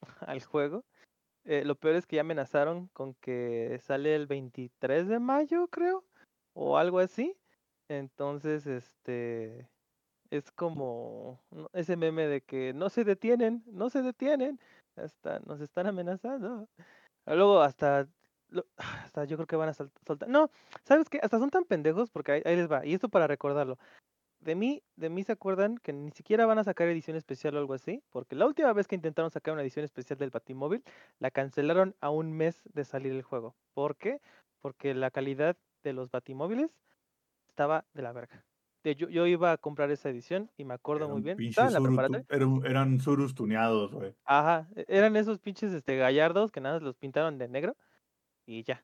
*laughs* al juego. Eh, lo peor es que ya amenazaron con que sale el 23 de mayo, creo, o algo así. Entonces, este, es como ese meme de que no se detienen, no se detienen, hasta nos están amenazando. Luego hasta, *sighs* hasta yo creo que van a soltar. No, ¿sabes qué? Hasta son tan pendejos porque ahí, ahí les va. Y esto para recordarlo. De mí, de mí se acuerdan que ni siquiera van a sacar edición especial o algo así, porque la última vez que intentaron sacar una edición especial del Batimóvil, la cancelaron a un mes de salir el juego. ¿Por qué? Porque la calidad de los Batimóviles estaba de la verga. De- yo, yo iba a comprar esa edición y me acuerdo Era muy bien. Estaba en la Zuru tu- preparatoria. era un- eran surus tuneados, güey. Ajá, e- eran esos pinches este, gallardos que nada más los pintaron de negro y ya.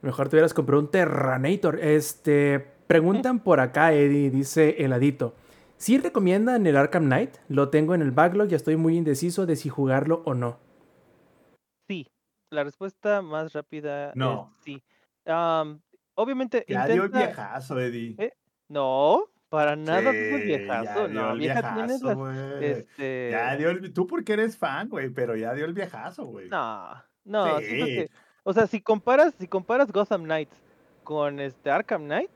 Mejor te hubieras comprado un Terranator. Este, preguntan por acá, Eddie, dice Heladito. ¿Sí recomiendan el Arkham Knight? Lo tengo en el backlog y estoy muy indeciso de si jugarlo o no. Sí, la respuesta más rápida No. es sí. Am, obviamente Ya dio el viejazo, Eddie. Eh, No, para nada Sí, viejazo. ya dio No, el vieja viejazo. Este... Ya dio el... Tú porque eres fan, güey, pero ya dio el viejazo, güey. No, no, Sí. que... O sea, si comparas, si comparas Gotham Knights con este Arkham Knight,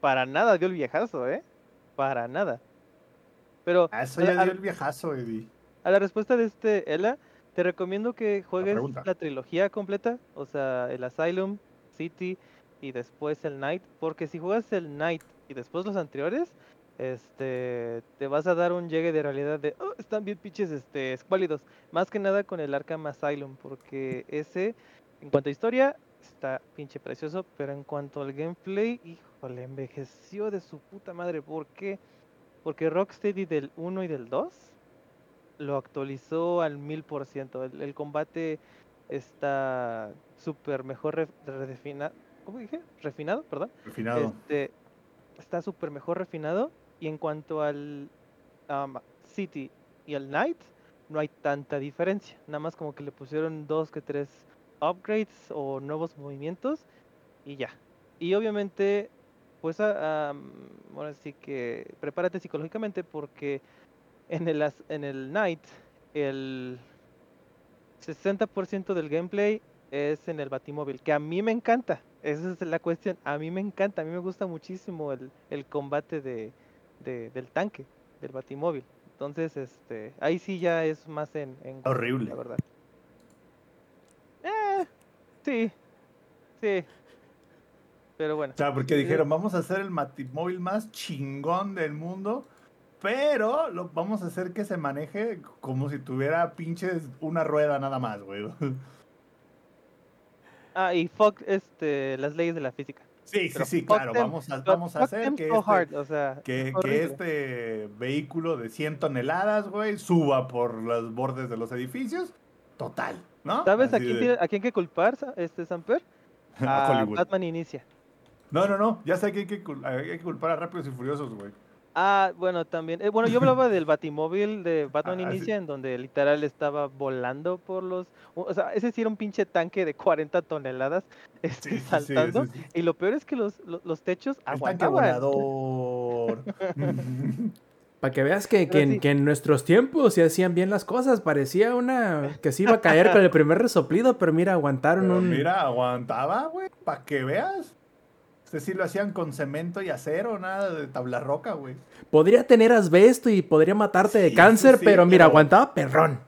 para nada dio el viejazo, ¿eh? Para nada. Pero A eso ya a dio el viejazo, Eddie. a la respuesta de este Ella, te recomiendo que juegues la trilogía completa, o sea, el Asylum, City y después el Knight, porque si juegas el Knight y después los anteriores, este, te vas a dar un llegue de realidad de, "Oh, están bien pinches, este, escuálidos, más que nada con el Arkham Asylum, porque ese, en cuanto a historia, está pinche precioso, pero en cuanto al gameplay, híjole, envejeció de su puta madre, ¿por qué? Porque Rocksteady del 1 y del 2 lo actualizó al mil por ciento. El, el combate está súper mejor re- refinado. ¿Cómo dije? Refinado, perdón. Refinado. Este, está súper mejor refinado. Y en cuanto al am, City y al Knight, no hay tanta diferencia. Nada más como que le pusieron dos que tres upgrades o nuevos movimientos y ya. Y obviamente, pues am, ahora sí que prepárate psicológicamente porque en el, en el Knight el 60% del gameplay es en el Batimóvil, que a mí me encanta. Esa es la cuestión. A mí me encanta, a mí me gusta muchísimo el, el combate de, de- del tanque, del Batimóvil. Entonces, este, ahí sí ya es más en, Horrible. la verdad. Eh, sí, sí. Pero bueno. O sea, porque dijeron, vamos a hacer el Matimóvil más chingón del mundo. Pero lo, vamos a hacer que se maneje como si tuviera pinches una rueda nada más, güey. *laughs* Ah, y fuck este, las leyes de la física. Sí, sí, Pero sí, claro. them, Vamos a, vamos a hacer que so este, hard, o sea, que, este vehículo de 100 toneladas, güey, suba por los bordes de los edificios. Total, ¿no? ¿Sabes a quién, de- a quién que culpar, este Samper? *laughs* a A Hollywood. Batman Inicia. No, no, no. Ya sé que hay que, hay que culpar a Rápidos y Furiosos, güey. Ah, bueno, también. eh, bueno, yo hablaba del *laughs* Batimóvil de Batman Ah, sí. Inicia, en donde literal estaba volando por los. O sea, ese sí era un pinche tanque de 40 toneladas *laughs* este, Sí, sí, sí, saltando. Y lo peor es que los, los, los techos El tanque aguantaban. volador. *laughs* Para que veas que, que, en- sí. que en nuestros tiempos se hacían bien las cosas. Parecía una que se iba a caer con el primer resoplido, pero mira, aguantaron Pero un. mira, aguantaba, güey, para que veas. Este sí lo hacían con cemento y acero, nada de tabla roca, güey. Podría tener asbesto y podría matarte de cáncer, sí, pero mira, aguantaba perrón.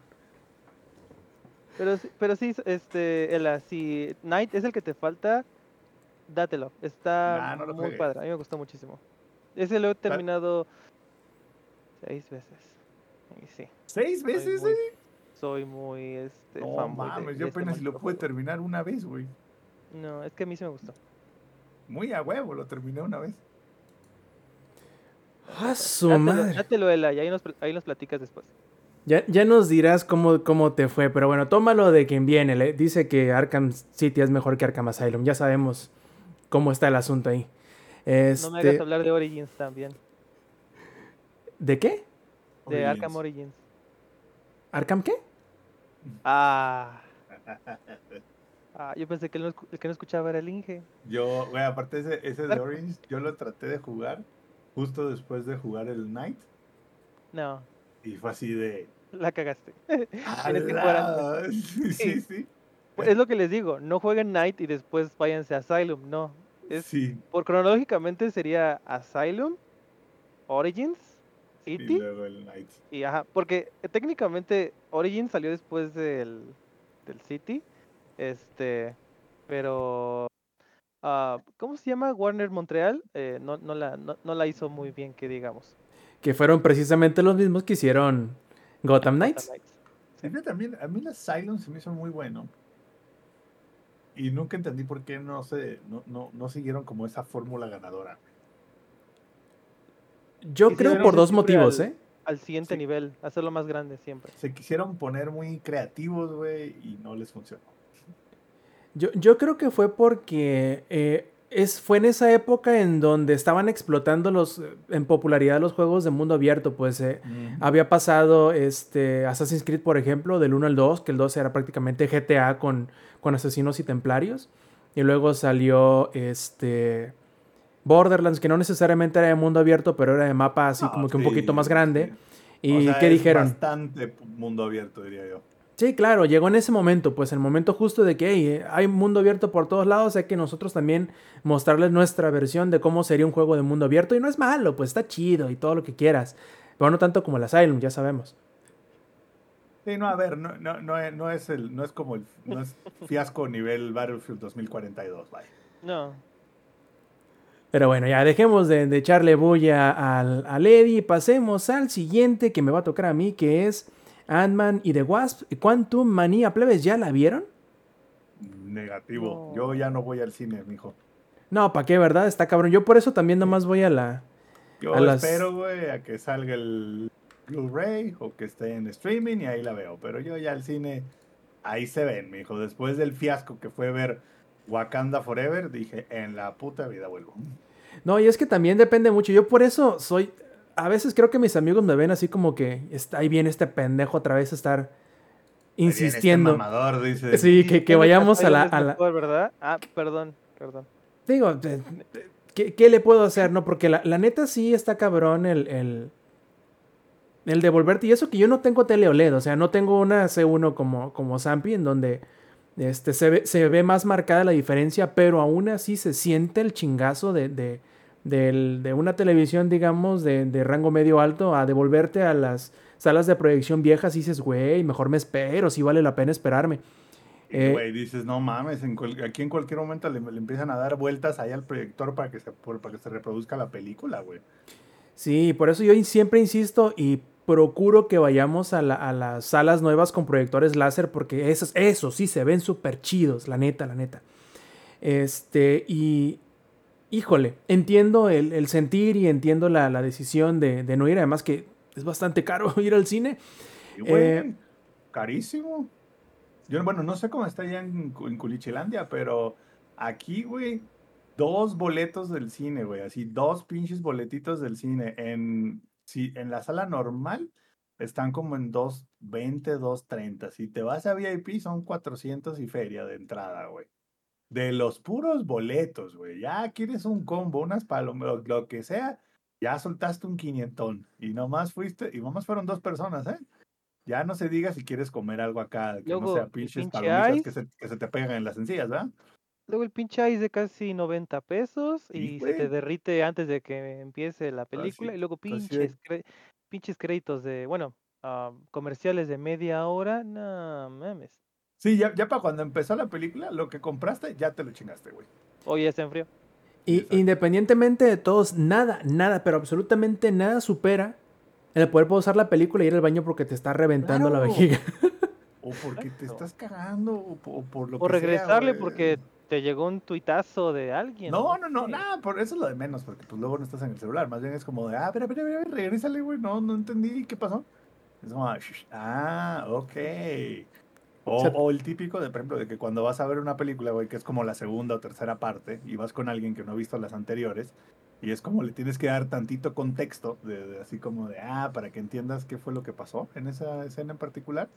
Pero, sí- pero sí, este, Ela, si Knight es el que te falta, dátelo. Está Nah, no muy padre. A mí me gustó muchísimo. Ese lo he terminado seis veces. Y sí, ¿Seis soy veces, muy, güey? soy muy este, No mames, de yo este apenas si lo pude terminar una vez, güey. No, es que a mí sí me gustó. Muy a huevo, lo terminé una vez. ¡Ah, su Dátelo, madre! dátelo, Ela, y ahí nos, ahí nos platicas después. Ya, ya nos dirás cómo, cómo te fue, pero bueno, tómalo de quien viene. le- Dice que Arkham City es mejor que Arkham Asylum. Ya sabemos cómo está el asunto ahí. No me hagas Este, hablar de Origins también. ¿De qué? De Origins. Arkham Origins. ¿Arkham qué? Ah. *laughs* Ah, yo pensé que el, el que no escuchaba era el Inge. Yo, güey, aparte ese, ese de. Orange, yo lo traté de jugar justo después de jugar el Night. No, Y fue así de. la cagaste. *laughs* Antes. *laughs* Sí, sí, sí. Pues es lo que les digo, no jueguen Knight y después váyanse a Asylum, no. Es, Sí, Por cronológicamente sería Asylum, Origins, y City luego el Night. y ajá, porque eh, técnicamente Origins salió después del, del City, este, pero ah, ¿cómo se llama? Warner Montreal eh, no, no, la, no, no la hizo muy bien, que digamos. Que fueron precisamente los mismos que hicieron Gotham Knights. Knights. A mí también, a mí las Silence se me hizo muy bueno. Y nunca entendí por qué no se, no, no, no siguieron como esa fórmula ganadora. Yo creo por dos motivos, al- ¿eh? Al siguiente Sí. nivel, hacerlo más grande siempre. Se quisieron poner muy creativos, güey, y no les funcionó. Yo, yo creo que fue porque eh, es, fue en esa época en donde estaban explotando los, eh, en popularidad los juegos de mundo abierto. Pues eh, había pasado este, Assassin's Creed, por ejemplo, del 1 al 2, que el 2 era prácticamente GTA con, con asesinos y templarios. Y luego salió este, Borderlands, que no necesariamente era de mundo abierto, pero era de mapa así No, como que un poquito más grande. sí. ¿Y O sea, qué es dijeron? Bastante mundo abierto, diría yo. Sí, claro, llegó en ese momento, pues el momento justo de que hey, hay mundo abierto por todos lados, hay que nosotros también mostrarles nuestra versión de cómo sería un juego de mundo abierto y no es malo, pues está chido y todo lo que quieras, pero no tanto como el Asylum, ya sabemos. Sí, no, a ver, no, no, no, es- no es el, no es como el, no es fiasco nivel Battlefield 2042, vaya. No, Pero bueno, ya dejemos de, de echarle bulla al, al Eddie y pasemos al siguiente que me va a tocar a mí, que es Ant-Man y The Wasp. Quantum Manía, plebes, ¿ya la vieron? Negativo. No. Yo ya no voy al cine, mijo. No, ¿para qué, verdad? Está cabrón. Yo por eso también nomás voy a la... Yo A espero, güey, a que salga el Blu-ray o que esté en streaming y ahí la veo. Pero yo ya al cine, ahí se ven, mijo. Después del fiasco que fue ver Wakanda Forever, dije, en la puta vida vuelvo. No, y es que también depende mucho. Yo por eso soy. A veces creo que mis amigos me ven así como que está ahí viene este pendejo otra vez a estar este insistiendo. mamador, dice. Sí, que, que vayamos a la. Asylum a la- ¿verdad? Ah, perdón, perdón. Digo, ¿qué, qué le puedo hacer? No, porque la, la neta sí está cabrón el, el. El devolverte. Y eso que yo no tengo tele OLED. O sea, no tengo una C1 como, como Zampi, en donde este, se, ve, se ve más marcada la diferencia, pero aún así se siente el chingazo de, de, del- de una televisión, digamos, de, de rango medio alto a devolverte a las salas de proyección viejas y dices, güey, mejor me espero, si vale la pena esperarme. Y, Eh, güey, dices, no mames, en cual- aquí en cualquier momento le, le empiezan a dar vueltas ahí al proyector para que se, para que se reproduzca la película, güey. Sí, por eso yo siempre insisto y procuro que vayamos a, la- a las salas nuevas con proyectores láser porque esos, esos sí se ven súper chidos, la neta, la neta. Este, y híjole, entiendo el, el sentir y entiendo la, la decisión de, de no ir, además que es bastante *laughs* caro ir al cine. Güey, Eh, carísimo. Yo, bueno, no sé cómo está allá en, en Culichilandia, pero aquí, güey, dos boletos del cine, güey, así, dos pinches boletitos del cine. En, si, en la sala normal están como en 2.20, 2.30. Si te vas a VIP son 400 y feria de entrada, güey. De los puros boletos, güey. Ya quieres un combo, unas palomas, lo, lo que sea, ya soltaste un quinientón. Y nomás fuiste, y nomás fueron dos personas, ¿eh? Ya no se diga si quieres comer algo acá, que Luego, no sea pinches pinche palomitas que se, que se te pegan en las encías, ¿verdad? Luego el pinche ice de casi 90 pesos y se te derrite antes de que empiece la película. Casi- y luego casi pinches, cre- pinches créditos de, bueno, ah, comerciales de media hora. No mames. Sí, ya, ya para cuando empezó la película, lo que compraste ya te lo chingaste, güey. Oye, está en frío. Y Exacto. independientemente de todos, nada, nada, pero absolutamente nada supera el poder pausar la película y ir al baño porque te está reventando la vejiga. O porque te estás cagando, o, po- o por lo O que sea, regresarle porque te llegó un tuitazo de alguien. No, no, no, nada, por eso es lo de menos, porque pues luego no estás en el celular, más bien es como de, ah, espera, espera, espera, regrésale, güey, no, no entendí, ¿qué pasó? Es como, ah, "Shh, ah, ok. O, O sea- o el típico de, por ejemplo, de que cuando vas a ver una película, güey, que es como la segunda o tercera parte, y vas con alguien que no ha visto las anteriores, y es como le tienes que dar tantito contexto, de, de así como de, ah, para que entiendas qué fue lo que pasó en esa escena en particular.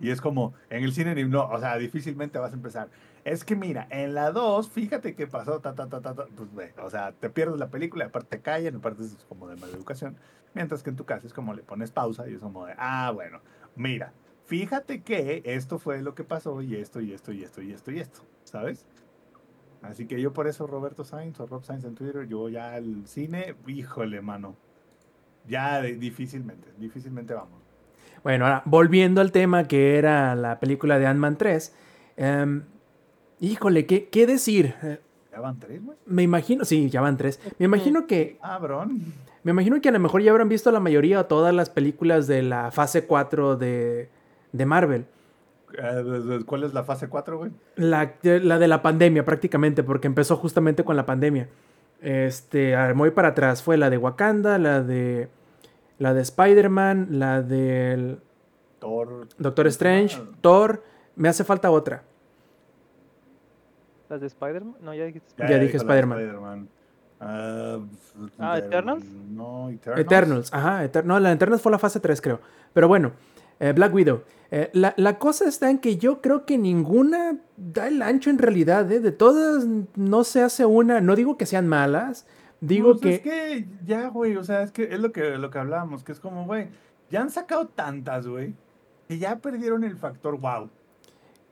Y es como, en el cine, no, o sea, difícilmente vas a empezar. Es que mira, en la 2, fíjate qué pasó, ta, ta, ta, ta, ta", pues ve, o sea, te pierdes la película, aparte te callan, aparte es como de mala educación. Mientras que en tu caso es como le pones pausa y es como de, ah, bueno, mira, fíjate que esto fue lo que pasó y esto y esto y esto y esto y esto, ¿sabes? Así que yo por eso Roberto Sainz o Rob Sainz en Twitter, yo ya al cine, híjole, mano. Ya de- difícilmente, difícilmente vamos. Bueno, ahora, volviendo al tema que era la película de Ant-Man 3. em, híjole, ¿qué, qué decir? Eh, ¿Ya van tres, güey? Me imagino, sí, ya van tres. Me imagino que, Ah, brón. me imagino que a lo mejor ya habrán visto la mayoría o todas las películas de la fase 4 de, de Marvel. Eh, ¿Cuál es la fase 4, güey? La, la de la pandemia prácticamente, porque empezó justamente con la pandemia. Este, a ver, muy para atrás, fue la de Wakanda, la de la de Spider-Man, la del Thor. Doctor Strange, Ah, Thor, me hace falta otra. ¿Las de Spider-Man? No, ya dijiste. Ya dije Spider-Man. Spider-Man. Ah, Ah, Etern- ¿Eternals? No, Eternals. Eternals, ajá, Eter- no, la de Eternals fue la fase 3 creo. Pero bueno, eh, Black Widow. Eh, la, la cosa está en que yo creo que ninguna da el ancho en realidad, ¿eh? De todas no se hace una, no digo que sean malas, digo Pues que... Es que ya, güey, o sea, es que es lo que, lo que hablábamos, que es como, güey, ya han sacado tantas, güey, que ya perdieron el factor wow.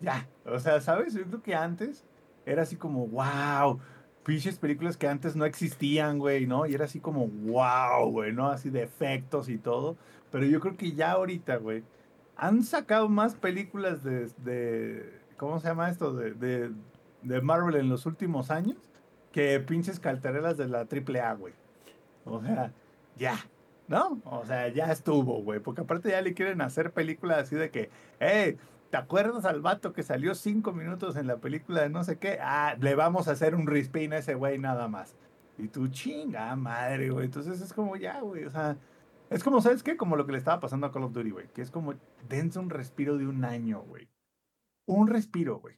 Ya, o sea, ¿sabes? Yo creo que antes era así como, wow, pinches películas que antes no existían, güey, ¿no? Y era así como, wow, güey, ¿no? Así de efectos y todo. Pero yo creo que ya ahorita, güey, han sacado más películas de, de ¿cómo se llama esto? De, de, de Marvel en los últimos años que pinches calterelas de la AAA, güey. O sea, ya, ¿no? O sea, ya estuvo, güey. Porque aparte ya le quieren hacer películas así de que, hey, ¿te acuerdas al vato que salió cinco minutos en la película de no sé qué? Ah, le vamos a hacer un respin a ese güey nada más. Y tú, chinga madre, güey. Entonces es como ya, güey. O sea, es como, ¿sabes qué? Como lo que le estaba pasando a Call of Duty, güey. Que es como, dense un respiro de un año, güey. Un respiro, güey.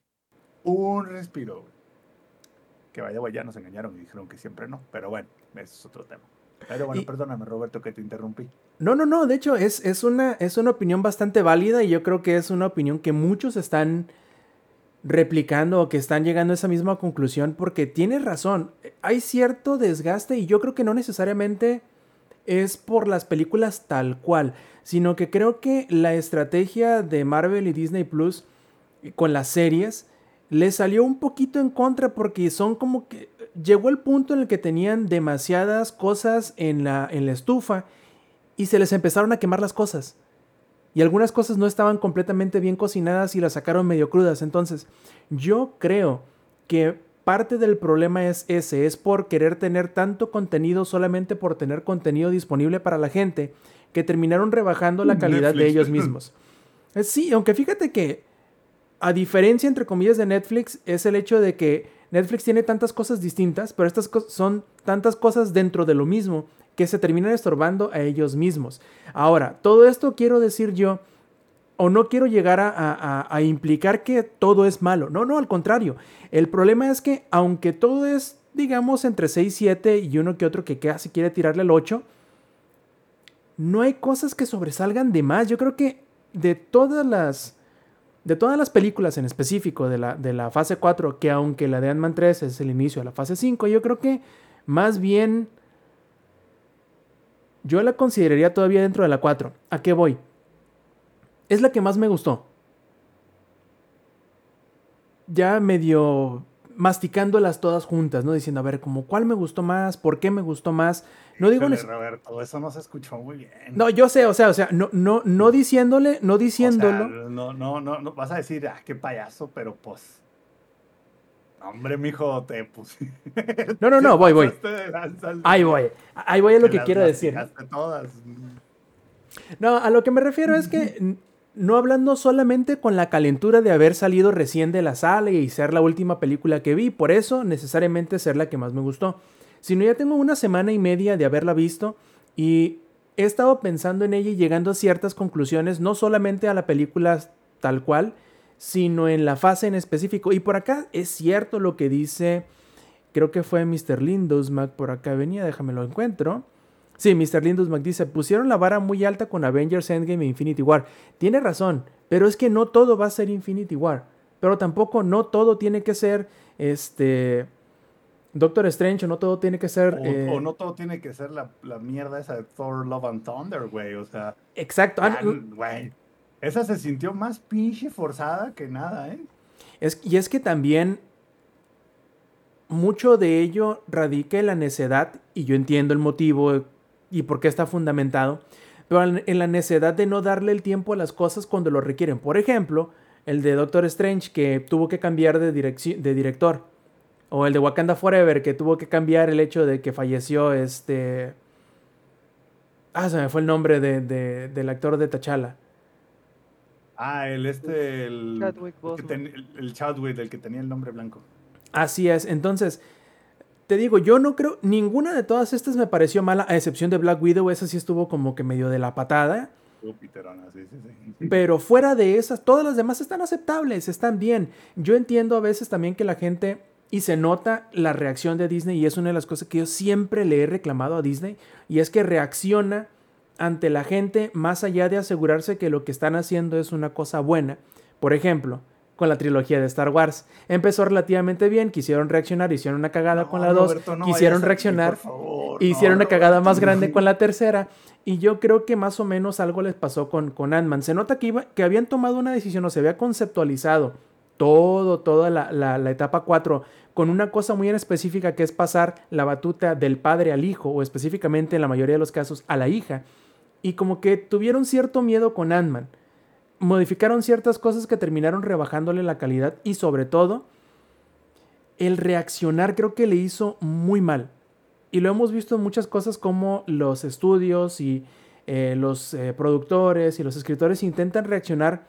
Un respiro, güey. Que vaya, güey, ya nos engañaron y dijeron que siempre no. Pero bueno, ese es otro tema. Pero bueno, Y- perdóname, Roberto, que te interrumpí. No, no, no, de hecho es, es, una, es una opinión bastante válida y yo creo que es una opinión que muchos están replicando o que están llegando a esa misma conclusión porque tienes razón, hay cierto desgaste y yo creo que no necesariamente es por las películas tal cual, sino que creo que la estrategia de Marvel y Disney Plus con las series les salió un poquito en contra porque son como que llegó el punto en el que tenían demasiadas cosas en la, en la estufa y se les empezaron a quemar las cosas. Y algunas cosas no estaban completamente bien cocinadas y las sacaron medio crudas. Entonces, yo creo que parte del problema es ese, es por querer tener tanto contenido solamente por tener contenido disponible para la gente, que terminaron rebajando la calidad de ellos *laughs* mismos. Sí, aunque fíjate que, a diferencia entre comillas de Netflix, es el hecho de que Netflix tiene tantas cosas distintas, pero estas son tantas cosas dentro de lo mismo que se terminan estorbando a ellos mismos. Ahora, todo esto quiero decir yo, o no quiero llegar a, implicar que todo es malo. No, no, al contrario. El problema es que aunque todo es, digamos, entre 6 y 7 y uno que otro que casi quiere tirarle el 8, no hay cosas que sobresalgan de más. Yo creo que de todas las... De todas las películas en específico de la, de la fase 4, que aunque la de Ant-Man 3 es el inicio de la fase 5, yo creo que más bien yo la consideraría todavía dentro de la 4. ¿A qué voy? Es la que más me gustó. Ya medio masticándolas todas juntas, ¿no? Diciendo, a ver, como cuál me gustó más, por qué me gustó más. No digo Híjole, Roberto, eso no se escuchó muy bien. No, yo sé, o sea, o sea, no, no, no diciéndole, no O sea, diciéndolo. no, no, no, no, vas a decir, ah, qué payaso, pero pues. Hombre, mijo, te puse. *laughs* No, no, no, voy, voy. *laughs* Ahí voy. Ahí voy a lo te que quiero decir. todas. No, a lo que me refiero es que no hablando solamente con la calentura de haber salido recién de la sala y ser la última película que vi, por eso necesariamente ser la que más me gustó, sino ya tengo una semana y media de haberla visto y he estado pensando en ella y llegando a ciertas conclusiones, no solamente a la película tal cual, sino en la fase en específico. Y por acá es cierto lo que dice, creo que fue Mr. Lindosmack, por acá venía, déjame lo encuentro. Sí, Mr. Lindosmack dice, pusieron la vara muy alta con Avengers Endgame e Infinity War. Tiene razón, pero es que no todo va a ser Infinity War. Pero tampoco no todo tiene que ser este Doctor Strange o no todo tiene que ser O, eh, o no todo tiene que ser la, la mierda esa de Thor Love and Thunder, güey. O sea, exacto. Ah, ya, güey. Esa se sintió más pinche forzada que nada, ¿eh? Es- y es que también mucho de ello radica en la necedad, y yo entiendo el motivo y por qué está fundamentado, pero en la necedad de no darle el tiempo a las cosas cuando lo requieren. Por ejemplo, el de Doctor Strange que tuvo que cambiar de, de director, o el de Wakanda Forever que tuvo que cambiar el hecho de que falleció este... Ah, se me fue el nombre de- de- del actor de T'Challa. Ah, el este, el. Chadwick ten- el, el Chadwick, el que tenía el nombre blanco. Así es, entonces, te digo, yo no creo, ninguna de todas estas me pareció mala, a excepción de Black Widow, esa sí estuvo como que medio de la patada, Estuvo piterona, sí, sí, sí. *laughs* pero fuera de esas, todas las demás están aceptables, están bien. Yo entiendo a veces también que la gente, y se nota la reacción de Disney, y es una de las cosas que yo siempre le he reclamado a Disney, y es que reacciona ante la gente más allá de asegurarse que lo que están haciendo es una cosa buena. Por ejemplo, con la trilogía de Star Wars. Empezó relativamente bien, quisieron reaccionar, hicieron una cagada No, con la 2, Roberto, no quisieron aquí, reaccionar, favor, e hicieron no, una cagada más grande con la tercera. Y yo creo que más o menos algo les pasó con, con Ant-Man. Se nota que, iba- que habían tomado una decisión o se había conceptualizado todo, toda la, la- la etapa 4 con una cosa muy en específica que es pasar la batuta del padre al hijo o específicamente en la mayoría de los casos a la hija. Y como que tuvieron cierto miedo con Ant-Man. Modificaron ciertas cosas que terminaron rebajándole la calidad y sobre todo el reaccionar creo que le hizo muy mal. Y lo hemos visto en muchas cosas como los estudios y eh, los eh, productores y los escritores intentan reaccionar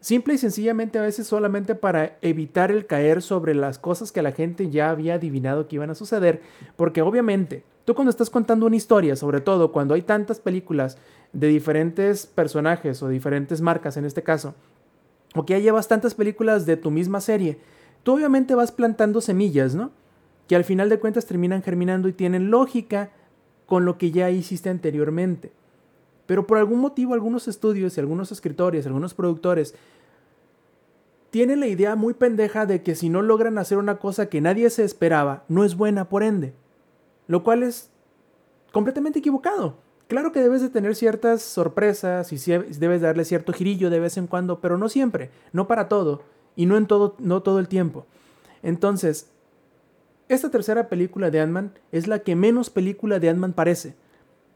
simple y sencillamente a veces solamente para evitar el caer sobre las cosas que la gente ya había adivinado que iban a suceder. Porque obviamente, tú cuando estás contando una historia, sobre todo cuando hay tantas películas de diferentes personajes o diferentes marcas en este caso, o que ya llevas tantas películas de tu misma serie, tú obviamente vas plantando semillas, ¿no? Que al final de cuentas terminan germinando y tienen lógica con lo que ya hiciste anteriormente. Pero por algún motivo algunos estudios y algunos escritores, algunos productores tienen la idea muy pendeja de que si no logran hacer una cosa que nadie se esperaba, no es buena por ende. Lo cual es completamente equivocado. Claro que debes de tener ciertas sorpresas y debes darle cierto girillo de vez en cuando, pero no siempre, no para todo y no en todo, no todo el tiempo. Entonces, esta tercera película de Ant-Man es la que menos película de Ant-Man parece,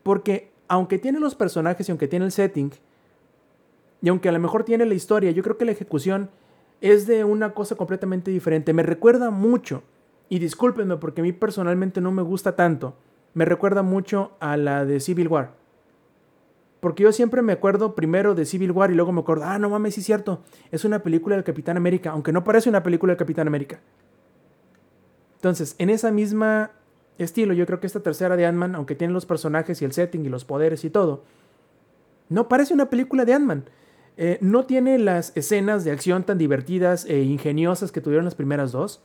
porque aunque tiene los personajes y aunque tiene el setting, y aunque a lo mejor tiene la historia, yo creo que la ejecución es de una cosa completamente diferente. Me recuerda mucho y discúlpenme porque a mí personalmente no me gusta tanto, me recuerda mucho a la de Civil War. Porque yo siempre me acuerdo primero de Civil War y luego me acuerdo, ah, no mames, sí es cierto, es una película del Capitán América, aunque no parece una película del Capitán América. Entonces, en esa misma estilo, yo creo que esta tercera de Ant-Man, aunque tiene los personajes y el setting y los poderes y todo, no parece una película de Ant-Man. Eh, no tiene las escenas de acción tan divertidas e ingeniosas que tuvieron las primeras dos.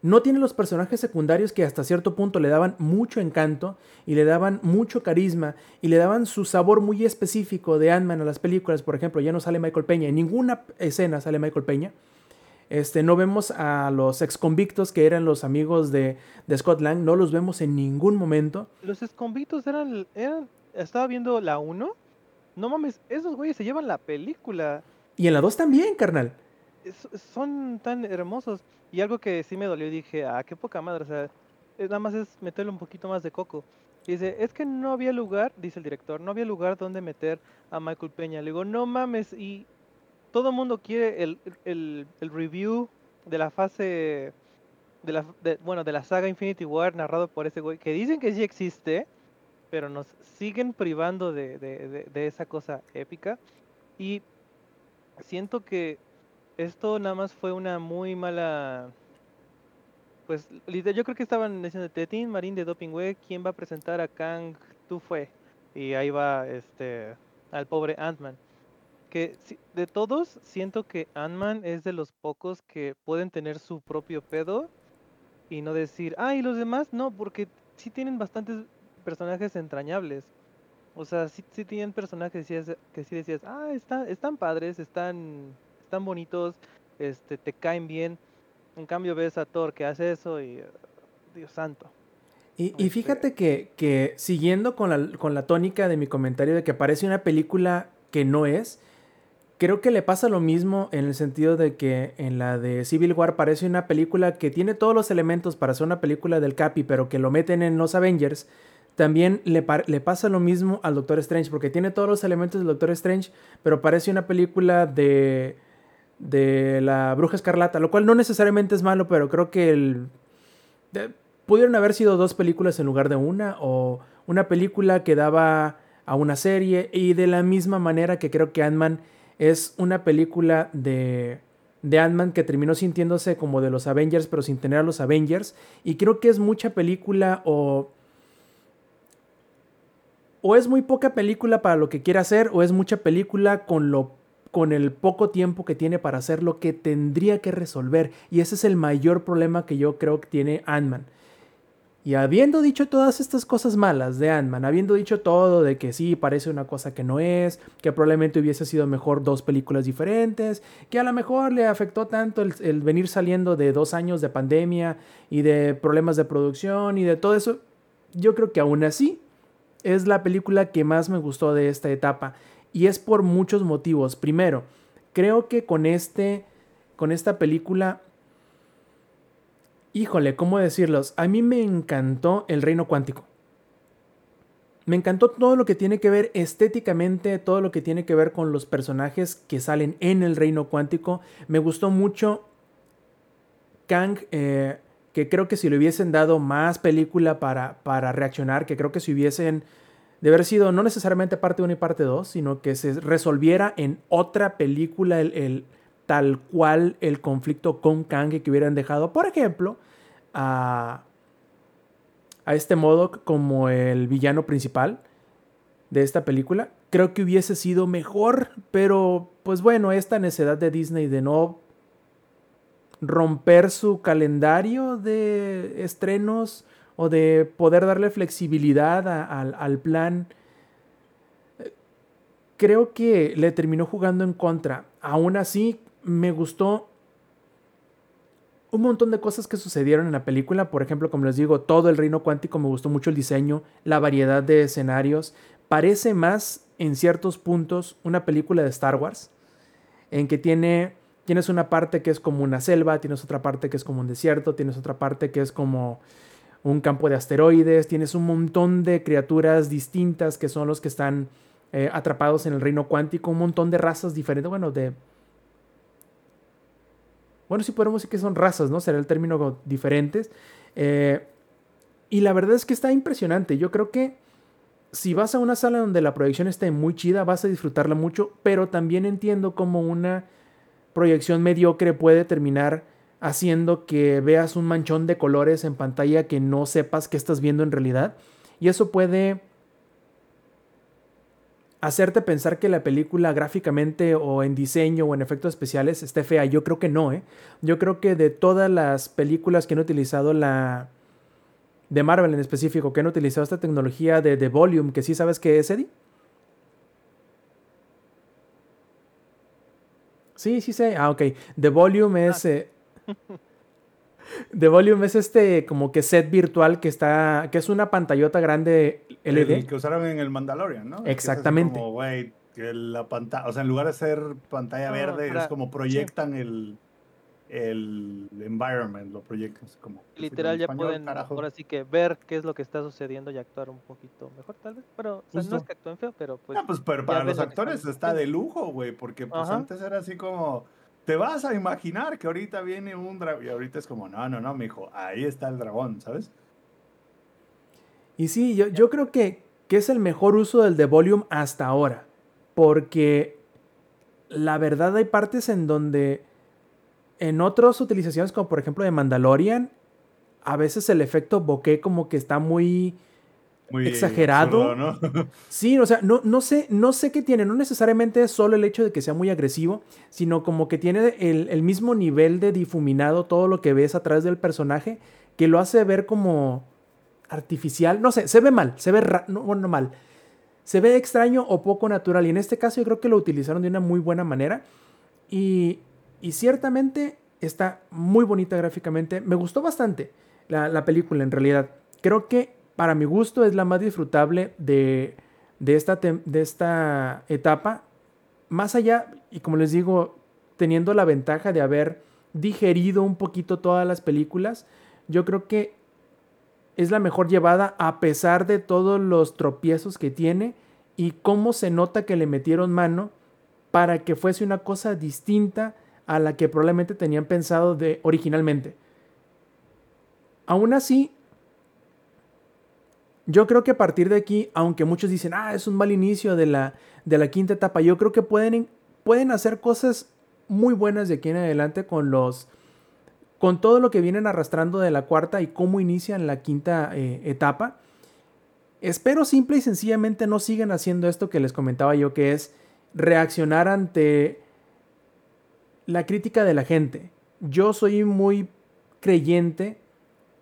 No tiene los personajes secundarios que hasta cierto punto le daban mucho encanto y le daban mucho carisma y le daban su sabor muy específico de Ant-Man a las películas. Por ejemplo, ya no sale Michael Peña, en ninguna escena sale Michael Peña. Este, no vemos a los ex convictos que eran los amigos de, de Scott Lang, no los vemos en ningún momento. Los ex convictos eran, eran. Estaba viendo la 1. No mames, esos güeyes se llevan la película. Y en la 2 también, carnal. Son tan hermosos. Y algo que sí me dolió, dije, ah, qué poca madre. O sea, nada más es meterle un poquito más de coco. Dice, es que no había lugar, dice el director, no había lugar donde meter a Michael Peña. Le digo, no mames, y todo el mundo quiere el, el, el review de la fase, de la, de- bueno, de la saga Infinity War narrado por ese güey, que dicen que sí existe, pero nos siguen privando de- de- de esa cosa épica. Y siento que esto nada más fue una muy mala. Pues yo creo que estaban diciendo Tetín Marín de Doping Way, ¿quién va a presentar a Kang? Tú fue. Y ahí va este al pobre Ant-Man. Que de todos, siento que Ant-Man es de los pocos que pueden tener su propio pedo y no decir, ah, y los demás no, porque sí tienen bastantes personajes entrañables. O sea, sí, sí tienen personajes que sí decías, ah, está, están padres, están, están bonitos, este, te caen bien. En cambio ves a Thor que hace eso y, eh, Dios santo. Y, y Este- fíjate que, que siguiendo con la, con la tónica de mi comentario de que parece una película que no es, creo que le pasa lo mismo en el sentido de que en la de Civil War parece una película que tiene todos los elementos para ser una película del Capi, pero que lo meten en los Avengers. También le, le pasa lo mismo al Doctor Strange, porque tiene todos los elementos del Doctor Strange, pero parece una película de, de la Bruja Escarlata, lo cual no necesariamente es malo, pero creo que el, pudieron haber sido dos películas en lugar de una, o una película que daba a una serie, y de la misma manera que creo que Ant-Man es una película de, de Ant-Man que terminó sintiéndose como de los Avengers, pero sin tener a los Avengers, y creo que es mucha película o... O es muy poca película para lo que quiere hacer, o es mucha película con lo con el poco tiempo que tiene para hacer lo que tendría que resolver. Y ese es el mayor problema que yo creo que tiene Ant-Man. Y habiendo dicho todas estas cosas malas de Ant-Man, habiendo dicho todo de que sí, parece una cosa que no es, que probablemente hubiese sido mejor dos películas diferentes, que a lo mejor le afectó tanto el, el venir saliendo de dos años de pandemia y de problemas de producción y de todo eso, yo creo que aún así es la película que más me gustó de esta etapa. Y es por muchos motivos. Primero, creo que con este. Con esta película. Híjole, ¿cómo decirlos? A mí me encantó el reino cuántico. Me encantó todo lo que tiene que ver estéticamente, todo lo que tiene que ver con los personajes que salen en el reino cuántico. Me gustó mucho Kang, eh, que creo que si le hubiesen dado más película para, para reaccionar, que creo que si hubiesen de haber sido no necesariamente parte 1 y parte 2, sino que se resolviera en otra película el, tal cual el conflicto con Kang que hubieran dejado, por ejemplo, a, a este Modoc como el villano principal de esta película. Creo que hubiese sido mejor, pero pues bueno, esta necedad de Disney de no romper su calendario de estrenos o de poder darle flexibilidad al- plan, creo que le terminó jugando en contra. Aún así, me gustó un montón de cosas que sucedieron en la película. Por ejemplo, como les digo, todo el reino cuántico me gustó mucho el diseño, la variedad de escenarios. Parece más, en ciertos puntos, una película de Star Wars, en que tiene, tienes una parte que es como una selva, tienes otra parte que es como un desierto, tienes otra parte que es como un campo de asteroides, tienes un montón de criaturas distintas que son los que están eh, atrapados en el reino cuántico, un montón de razas diferentes, bueno, de bueno, sí podemos decir que son razas, ¿no? Será el término diferentes. Eh, y la verdad es que está impresionante. Yo creo que si vas a una sala donde la proyección esté muy chida, vas a disfrutarla mucho, pero también entiendo cómo una proyección mediocre puede terminar haciendo que veas un manchón de colores en pantalla que no sepas qué estás viendo en realidad. Y eso puede hacerte pensar que la película gráficamente o en diseño o en efectos especiales esté fea. Yo creo que no, ¿eh? Yo creo que de todas las películas que han utilizado la... de Marvel en específico, que han utilizado esta tecnología de, de volume, que sí sabes qué es, Eddie. Sí, sí sé. Ah, ok. The Volume es... Eh, The Volume es este como que set virtual que está, que es una pantallota grande LED. El que usaron en el Mandalorian, ¿no? Exactamente. Como, que la pantalla, o sea, en lugar de ser pantalla verde, es como proyectan el, el environment, lo proyectan como. Literal, ya pueden ahora sí que ver qué es lo que está sucediendo y actuar un poquito mejor, tal vez. Pero, no es que actúen feo, pero pues. No, pues, pero para los actores está de lujo, güey, porque pues antes era así como te vas a imaginar que ahorita viene un dragón. Y ahorita es como, no, no, no, mijo, ahí está el dragón, ¿sabes? Y sí, yo, yo creo que, que, es el mejor uso del The Volume hasta ahora. Porque la verdad hay partes en donde en otras utilizaciones, como por ejemplo de Mandalorian, a veces el efecto bokeh como que está muy muy exagerado. ¿no? *laughs* sí, o sea, no, no, sé, no sé qué tiene. No necesariamente es solo el hecho de que sea muy agresivo, sino como que tiene el, mismo nivel de difuminado todo lo que ves a través del personaje, que lo hace ver como artificial. No sé, se ve mal, se ve no, bueno, mal. Se ve extraño o poco natural. Y en este caso yo creo que lo utilizaron de una muy buena manera. Y, y ciertamente está muy bonita gráficamente. Me gustó bastante la, la película en realidad. Creo que para mi gusto es la más disfrutable de, esta, de esta etapa. Más allá, y como les digo, teniendo la ventaja de haber digerido un poquito todas las películas, yo creo que es la mejor llevada a pesar de todos los tropiezos que tiene y cómo se nota que le metieron mano para que fuese una cosa distinta a la que probablemente tenían pensado de originalmente. Aún así, yo creo que a partir de aquí, aunque muchos dicen, ah, es un mal inicio de la, de la quinta etapa, yo creo que pueden, pueden hacer cosas muy buenas de aquí en adelante con los con todo lo que vienen arrastrando de la cuarta y cómo inician la quinta eh, etapa. Espero simple y sencillamente no sigan haciendo esto que les comentaba yo, que es reaccionar ante la crítica de la gente. Yo soy muy creyente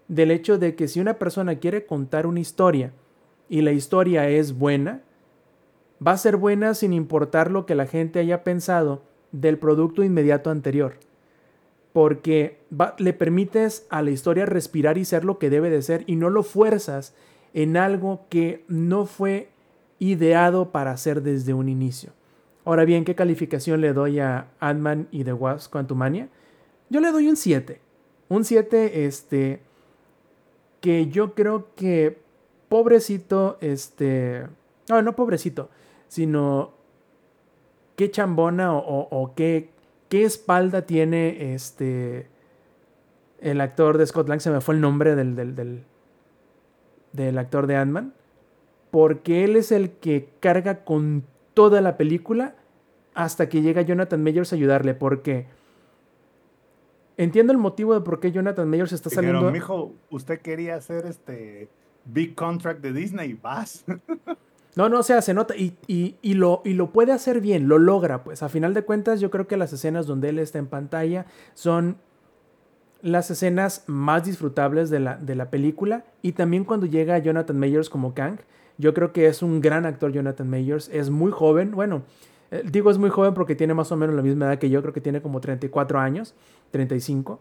del hecho de que si una persona quiere contar una historia y la historia es buena, va a ser buena sin importar lo que la gente haya pensado del producto inmediato anterior. Porque le permites a la historia respirar y ser lo que debe de ser y no lo fuerzas en algo que no fue ideado para hacer desde un inicio. Ahora bien, ¿qué calificación le doy a Ant-Man y The Wasp Quantumania? Yo le doy un 7. Un 7, este, que yo creo que pobrecito, este, no, no pobrecito, sino qué chambona o, qué, qué espalda tiene este, el actor de Scott Lang, se me fue el nombre del, del, del, actor de Ant-Man, porque él es el que carga con toda la película hasta que llega Jonathan Majors a ayudarle, porque Entiendo el motivo de por qué Jonathan Mayors está saliendo. Pero, mijo, usted quería hacer este big contract de Disney, vas. No, no, o sea, se nota y, lo, y lo puede hacer bien, lo logra, pues a final de cuentas yo creo que las escenas donde él está en pantalla son las escenas más disfrutables de la, de la película y también cuando llega Jonathan Mayors como Kang, yo creo que es un gran actor Jonathan Mayors, es muy joven, bueno, eh, digo es muy joven porque tiene más o menos la misma edad que yo, creo que tiene como 34 años, 35.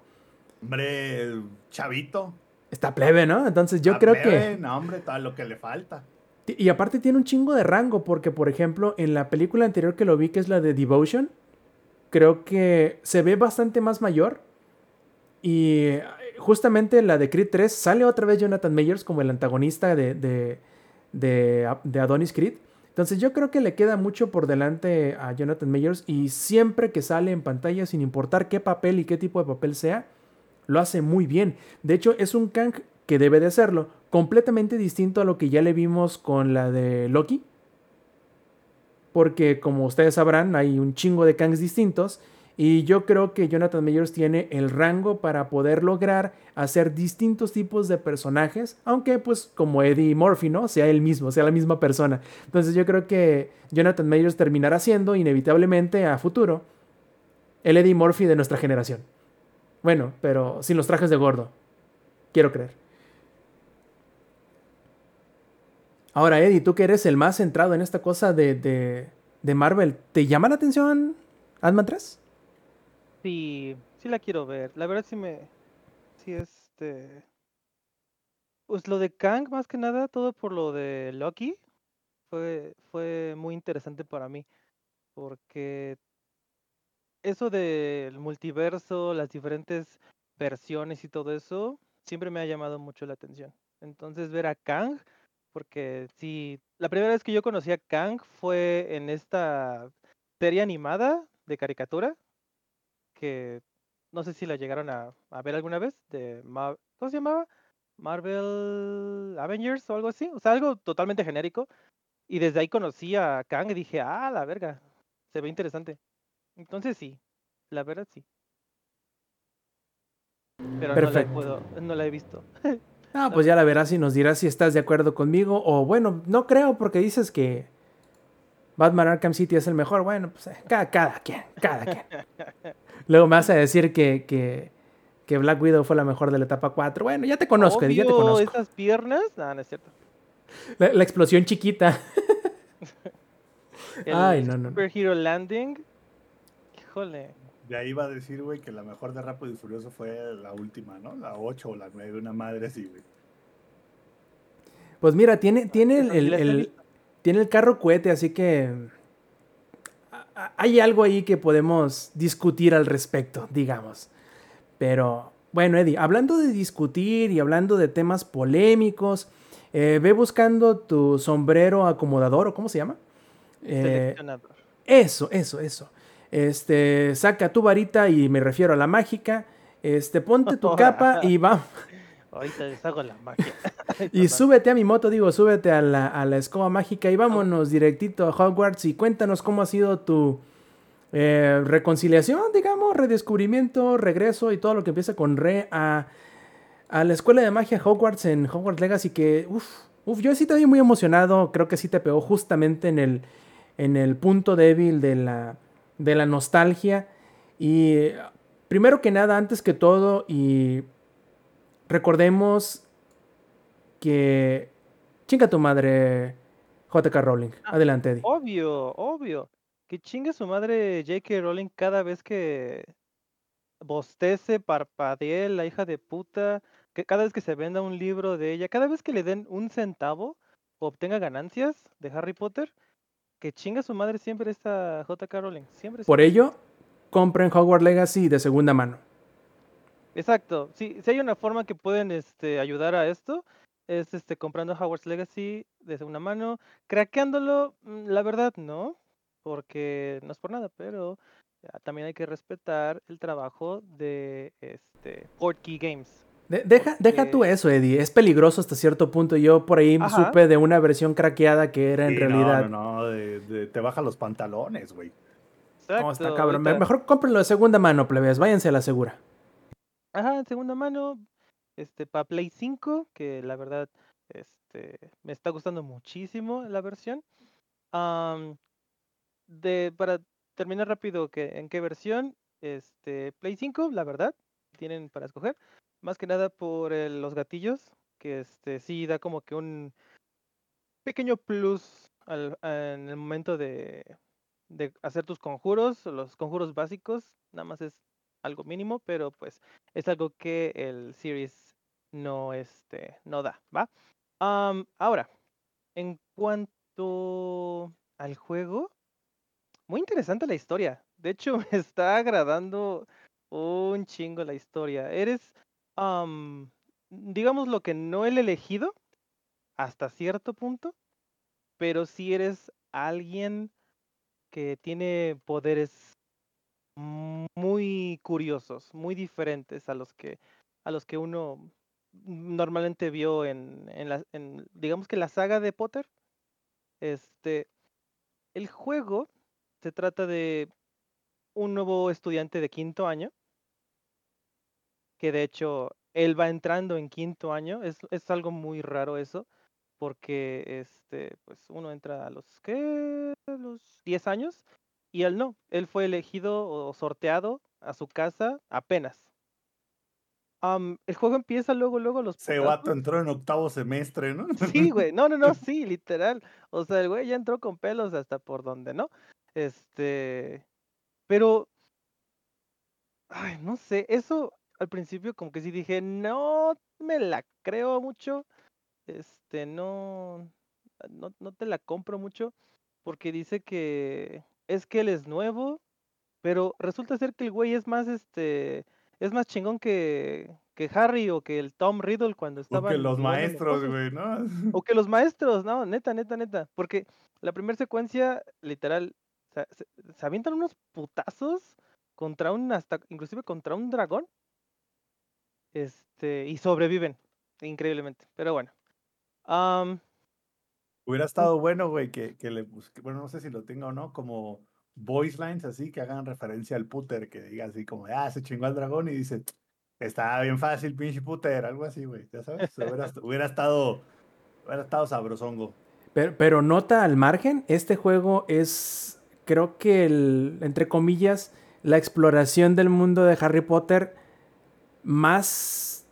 Hombre, chavito. Está plebe, ¿no? Entonces yo creo que... No, hombre, todo lo que le falta. Y aparte tiene un chingo de rango, porque por ejemplo, en la película anterior que lo vi, que es la de Devotion, creo que se ve bastante más mayor. Y eh, justamente la de Creed 3 sale otra vez Jonathan Mayers como el antagonista de, de, de, de Adonis Creed Entonces yo creo que le queda mucho por delante a Jonathan Majors y siempre que sale en pantalla, sin importar qué papel y qué tipo de papel sea, lo hace muy bien. De hecho, es un Kang que debe de serlo, completamente distinto a lo que ya le vimos con la de Loki. Porque como ustedes sabrán, hay un chingo de Kangs distintos y yo creo que Jonathan Majors tiene el rango para poder lograr hacer distintos tipos de personajes, aunque pues como Eddie Murphy, ¿no? Sea el mismo, sea la misma persona. Entonces yo creo que Jonathan Majors terminará siendo inevitablemente a futuro el Eddie Murphy de nuestra generación. Bueno, pero sin los trajes de gordo. Quiero creer. Ahora, Eddie, tú que eres el más centrado en esta cosa de, de, de Marvel, ¿te llama la atención Ant-Man 3? Sí, sí la quiero ver. La verdad sí me, sí este, pues lo de Kang más que nada, todo por lo de Loki, fue, fue muy interesante para mí, porque eso del multiverso, las diferentes versiones y todo eso, siempre me ha llamado mucho la atención. Entonces ver a Kang, porque sí, la primera vez que yo conocí a Kang fue en esta serie animada de caricatura que no sé si la llegaron a, a ver alguna vez, de Mar ¿cómo se llamaba? Marvel Avengers o algo así, o sea, algo totalmente genérico. Y desde ahí conocí a Kang y dije, ah, la verga, se ve interesante. Entonces sí, la verdad sí. Pero no la, puedo, no la he visto. Ah, *laughs* pues ya la verás y nos dirás si estás de acuerdo conmigo. O bueno, no creo porque dices que Batman Arkham City es el mejor. Bueno, pues eh, cada, cada quien, cada quien. Luego me vas a decir que, que, que Black Widow fue la mejor de la etapa 4. Bueno, ya te conozco, Eddie, ya te Obvio, conozco. esas piernas, no, no es cierto. La, la explosión chiquita. *laughs* El Ay, no, no, no. Superhero Landing, híjole. De ahí iba a decir, güey, que la mejor de Rápido y Furioso fue la última, ¿no? La 8 o la 9, una madre así, güey. Pues mira, tiene, tiene el. Tiene el carro cohete, así que hay algo ahí que podemos discutir al respecto, digamos. Pero bueno, Eddie, hablando de discutir y hablando de temas polémicos, eh, ve buscando tu sombrero acomodador, ¿o cómo se llama? Eh, Seleccionador. eso, eso, eso. Este, saca tu varita y me refiero a la mágica. Este, ponte tu *laughs* capa y va. Ahorita hago la magia. *laughs* Y súbete a mi moto, digo, súbete a la, a la escoba mágica y vámonos directito a Hogwarts y cuéntanos cómo ha sido tu eh, reconciliación, digamos, redescubrimiento, regreso y todo lo que empieza con re a, a la escuela de magia Hogwarts en Hogwarts Legacy que, uff, uf, yo sí te vi muy emocionado, creo que sí te pegó justamente en el, en el punto débil de la, de la nostalgia. Y eh, primero que nada, antes que todo y recordemos que chinga tu madre JK Rowling. Ah, Adelante, Eddie. Obvio, obvio. Que chingue su madre J.K. Rowling cada vez que bostece, parpadee, la hija de puta, que cada vez que se venda un libro de ella, cada vez que le den un centavo o obtenga ganancias de Harry Potter, que chinga su madre siempre esta J.K. Rowling. Siempre. Por siempre. ello, compren Hogwarts Legacy de segunda mano. Exacto. Si, si hay una forma que pueden este, ayudar a esto, es este, comprando Hogwarts Legacy de segunda mano, craqueándolo, mm, la verdad no, porque no es por nada, pero ah, también hay que respetar el trabajo de este, Portkey Games. De- deja, deja tú eso, Eddie. Es peligroso hasta cierto punto. Yo por ahí Ajá. supe de una versión craqueada que era en realidad. No, no, no, de- de- te baja los pantalones, güey. No, está cabrón. Ahorita- Mejor cómprenlo de segunda mano, plebes. Váyanse a la segura. Ajá, en segunda mano, este, para Play 5, que la verdad, este, me está gustando muchísimo la versión. Am, de, para terminar rápido, que, ¿en qué versión? Este, Play 5, la verdad, tienen para escoger. Más que nada por el- los gatillos, que este, sí da como que un pequeño plus al- en el momento de, de hacer tus conjuros, los conjuros básicos, nada más es algo mínimo, pero pues es algo que el Series no, este, no da, ¿va? Am, ahora, en cuanto al juego, muy interesante la historia. De hecho, *laughs* me está agradando un chingo la historia. Eres, am, digamos lo que no el elegido hasta cierto punto, pero sí eres alguien que tiene poderes muy curiosos, muy diferentes a los que a los que uno normalmente vio en, en la, en, digamos que la saga de Potter. Este, el juego se trata de un nuevo estudiante de quinto año, que de hecho él va entrando en quinto año, es, es algo muy raro eso, porque este, pues uno entra a los, ¿qué? los 10 años y él no, él fue elegido o sorteado a su casa apenas. El juego empieza luego, luego los putazos. vato entró en octavo semestre, ¿no? *laughs* Sí, güey, no, no, no, *laughs* sí, literal. O sea, el güey ya entró con pelos hasta por donde, ¿no? Este, pero, ay, no sé, eso al principio como que sí dije, no me la creo mucho, este, no, no, no te la compro mucho, porque dice que es que él es nuevo, pero resulta ser que el güey es más, este, es más chingón que, que Harry o que el Tom Riddle cuando estaban Porque los jugando maestros, güey, ¿no? O que los maestros, no, neta, neta, neta. Porque la primera secuencia, literal, se, se- avientan unos putazos contra un, hasta inclusive contra un dragón. Este, y sobreviven, increíblemente. Pero bueno. Am, Hubiera estado bueno, güey, que, que le busque, bueno, no sé si lo tenga o no, como voice lines así que hagan referencia al puter, que diga así como, ah, se chingó al dragón y dice, está bien fácil, pinche puter, algo así, güey, ya sabes, hubiera estado, hubiera estado sabrosongo. Pero, pero nota al margen, este juego es, creo que, el, entre comillas, la exploración del mundo de Harry Potter más...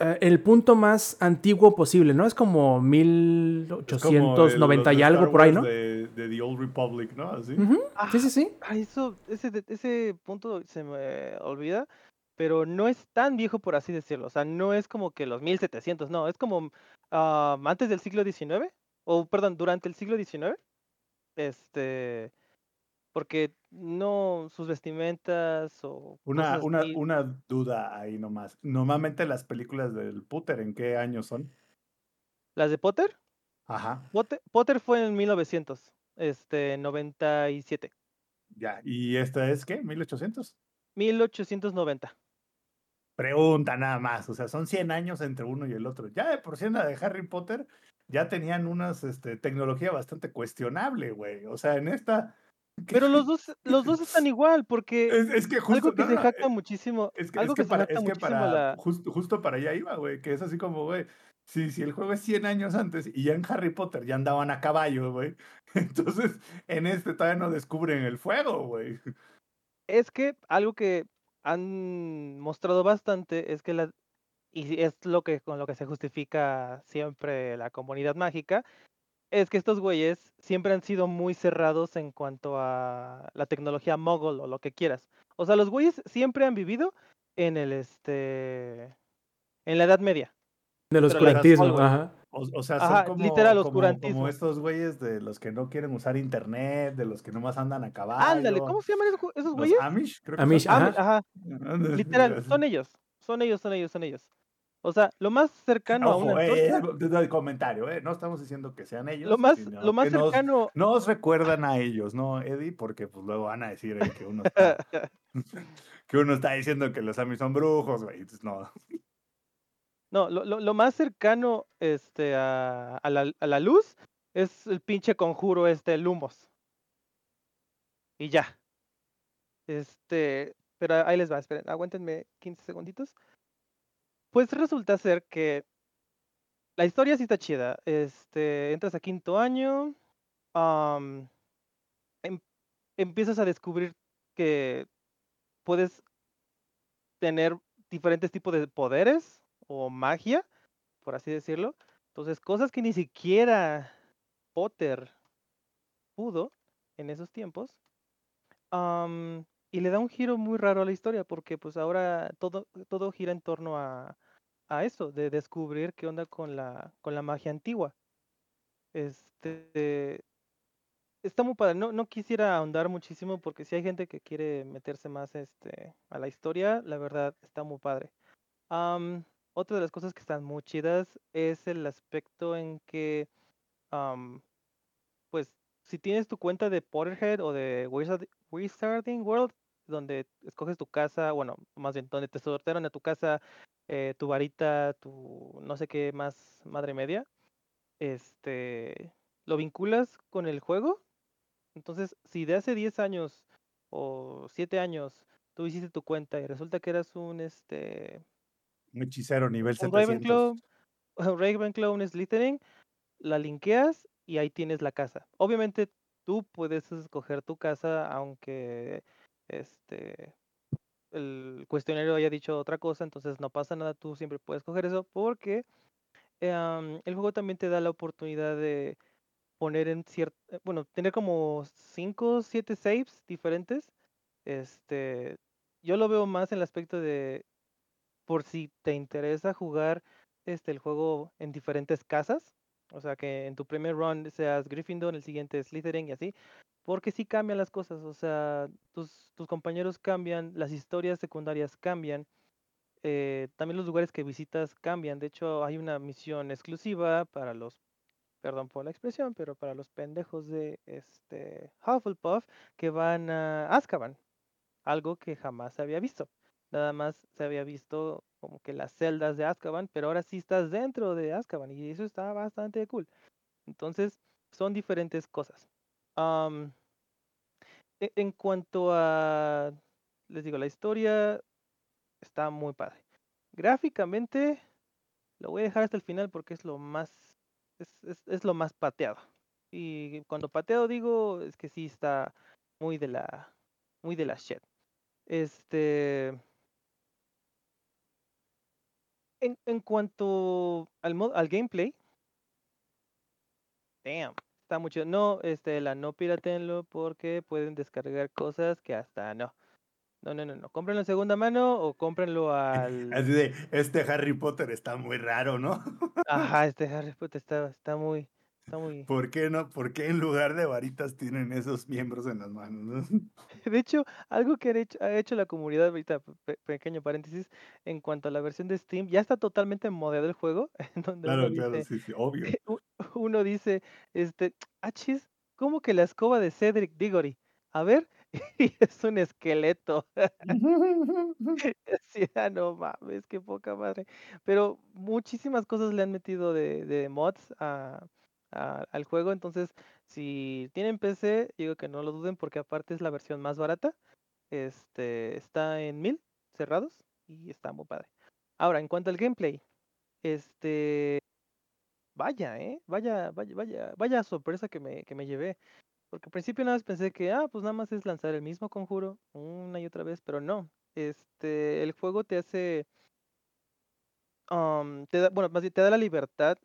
eh, el punto más antiguo posible, ¿no? Es como Es como el- 1890 y algo por ahí, ¿no? De, de The Old Republic, ¿no? Así. Ah, Sí, sí, sí. ah, eso, ese, ese punto se me olvida. Pero no es tan viejo, por así decirlo. O sea, no es como que los 1700, no. Es como ah, antes del siglo XIX. O, perdón, durante el siglo XIX. Este. Porque no sus vestimentas o. Una, una, una duda ahí nomás. Normalmente las películas del puter, ¿en qué año son? Las de Potter. Ajá, Potter, Potter fue en 1900. Este, 97. ya. ¿Y esta es qué? ¿1800? 1890. Pregunta nada más, o sea, son 100 años entre uno y el otro. Ya de por sí en la de Harry Potter ya tenían unas este, tecnología bastante cuestionable, güey. O sea, en esta... Pero los dos, los dos están *laughs* igual, porque Es, es que justo... algo que no, se jacta eh, muchísimo. Es que, algo es que que, se para, jacta muchísimo para la. justo, justo para allá iba, güey, que es así como, güey, si, si el juego es 100 años antes y ya en Harry Potter ya andaban a caballo, güey, *laughs* entonces en este todavía no descubren el fuego, güey. Es que algo que han mostrado bastante es que la y es lo que con lo que se justifica siempre la comunidad mágica es que estos güeyes siempre han sido muy cerrados en cuanto a la tecnología mogul o lo que quieras. O sea, los güeyes siempre han vivido en el este en la Edad Media. Del oscurantismo, ajá. O, o sea, son Ajá, como, literal como, oscurantismo. como estos güeyes de los que no quieren usar internet, de los que nomás andan a caballo. Ándale, ¿cómo se llaman esos, esos Los güeyes? Amish, creo que Amish, son. Ajá. ajá, *laughs* literal, son ellos. Son ellos, son ellos, son ellos. O sea, lo más cercano a una Ojo, eh, antorcha, eh, comentario, eh, no estamos diciendo que sean ellos. lo más, lo más que nos- cercano Nos recuerdan a ellos, ¿no, Eddie? Porque pues luego van a decir eh, que uno *laughs* está, *laughs* que uno está diciendo que los Amish son brujos, güey. Entonces, no. No, lo, lo- lo más cercano este, a, a la, a la luz es el pinche conjuro este, Lumos. Y ya. Este, pero ahí les va, esperen, aguántenme 15 segunditos. Pues resulta ser que la historia sí está chida. Este, entras a quinto año, em- empiezas a descubrir que puedes tener diferentes tipos de poderes o magia, por así decirlo. Entonces, cosas que ni siquiera Potter pudo en esos tiempos. y le da un giro muy raro a la historia, porque pues ahora todo, todo gira en torno a, a eso, de descubrir qué onda con la, con la magia antigua. Este está muy padre. No, no quisiera ahondar muchísimo porque si hay gente que quiere meterse más este, a la historia, la verdad está muy padre. Am, otra de las cosas que están muy chidas es el aspecto en que, pues, si tienes tu cuenta de Potterhead o de Wizard- Wizarding World, donde escoges tu casa, bueno, más bien donde te sortearon a tu casa, eh, tu varita, tu no sé qué más madre media, este, lo vinculas con el juego. Entonces, si de hace 10 años o 7 años tú hiciste tu cuenta y resulta que eras un, este, Un hechicero nivel un 700. Ravenclaw, *laughs* un Ravenclaw, un Slytherin, la linkeas y ahí tienes la casa. Obviamente tú puedes escoger tu casa aunque este el cuestionario haya dicho otra cosa, entonces no pasa nada, tú siempre puedes escoger eso porque em, el juego también te da la oportunidad de poner en cierto, bueno, tener como 5 o 7 saves diferentes. Este, yo lo veo más en el aspecto de por si te interesa jugar este el juego en diferentes casas, o sea que en tu primer run seas Gryffindor, en el siguiente Slytherin y así, porque sí cambian las cosas, o sea, tus, tus compañeros cambian, las historias secundarias cambian, eh, también los lugares que visitas cambian, de hecho hay una misión exclusiva para los, perdón por la expresión, pero para los pendejos de este Hufflepuff que van a Azkaban, algo que jamás se había visto. Nada más se había visto como que las celdas de Azkaban, pero ahora sí estás dentro de Azkaban y eso está bastante cool. Entonces, son diferentes cosas. E- en cuanto a, les digo, la historia está muy padre. Gráficamente, lo voy a dejar hasta el final porque es lo más, es, lo más pateado. Y cuando pateado digo, es que sí está muy de la, muy de la shit. Este, en, en cuanto al, mod- al gameplay, damn, está mucho. No, este, la no piratenlo porque pueden descargar cosas que hasta no. No, no, no, no. Cómprenlo en segunda mano o cómprenlo *laughs* al. Así de, este Harry Potter está muy raro, ¿no? Ajá, este Harry Potter está, está muy, está muy. ¿Por qué no? ¿Por qué en lugar de varitas tienen esos miembros en las manos? no? *laughs* De hecho, algo que ha hecho, ha hecho la comunidad, ahorita, pe- pequeño paréntesis, en cuanto a la versión de Steam, ya está totalmente modeado el juego, *laughs* en donde Claro, claro, dice, sí, sí, obvio. *laughs* uno dice, este, achis, ¿cómo que la escoba de Cedric Diggory? A ver, y es un esqueleto. Sí, ah, no mames, qué poca madre. Pero muchísimas cosas le han metido de, de mods a, al juego, entonces si tienen PC, digo que no lo duden porque aparte es la versión más barata. Este está en mil cerrados y está muy padre. Ahora, en cuanto al gameplay, este vaya, eh, vaya, vaya, vaya, vaya sorpresa que me, que me llevé. Porque al principio nada más pensé que, ah, pues nada más es lanzar el mismo conjuro una y otra vez, pero no. Este, el juego te hace, am, te da, bueno, más bien te da la libertad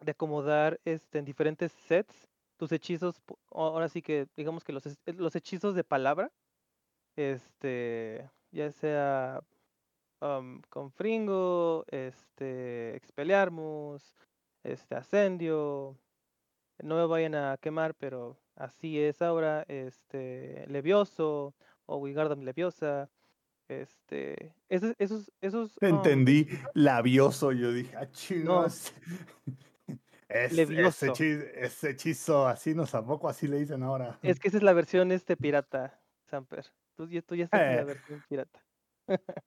de acomodar este, en diferentes sets tus hechizos. Ahora sí que, digamos que los, es- los hechizos de palabra, este, ya sea am, con Fringo, este, Expelliarmus, este, Ascendio, no me vayan a quemar, pero así es ahora, este, Levioso o Wingardium Leviosa, este, esos, esos, esos, um, Entendí labioso, yo dije, ah, No. Es, ese, hechizo, ese hechizo así no tampoco así le dicen ahora. es que esa es la versión este pirata, Samper, tú, ya- tú ya estás en la Eh. versión pirata. *laughs*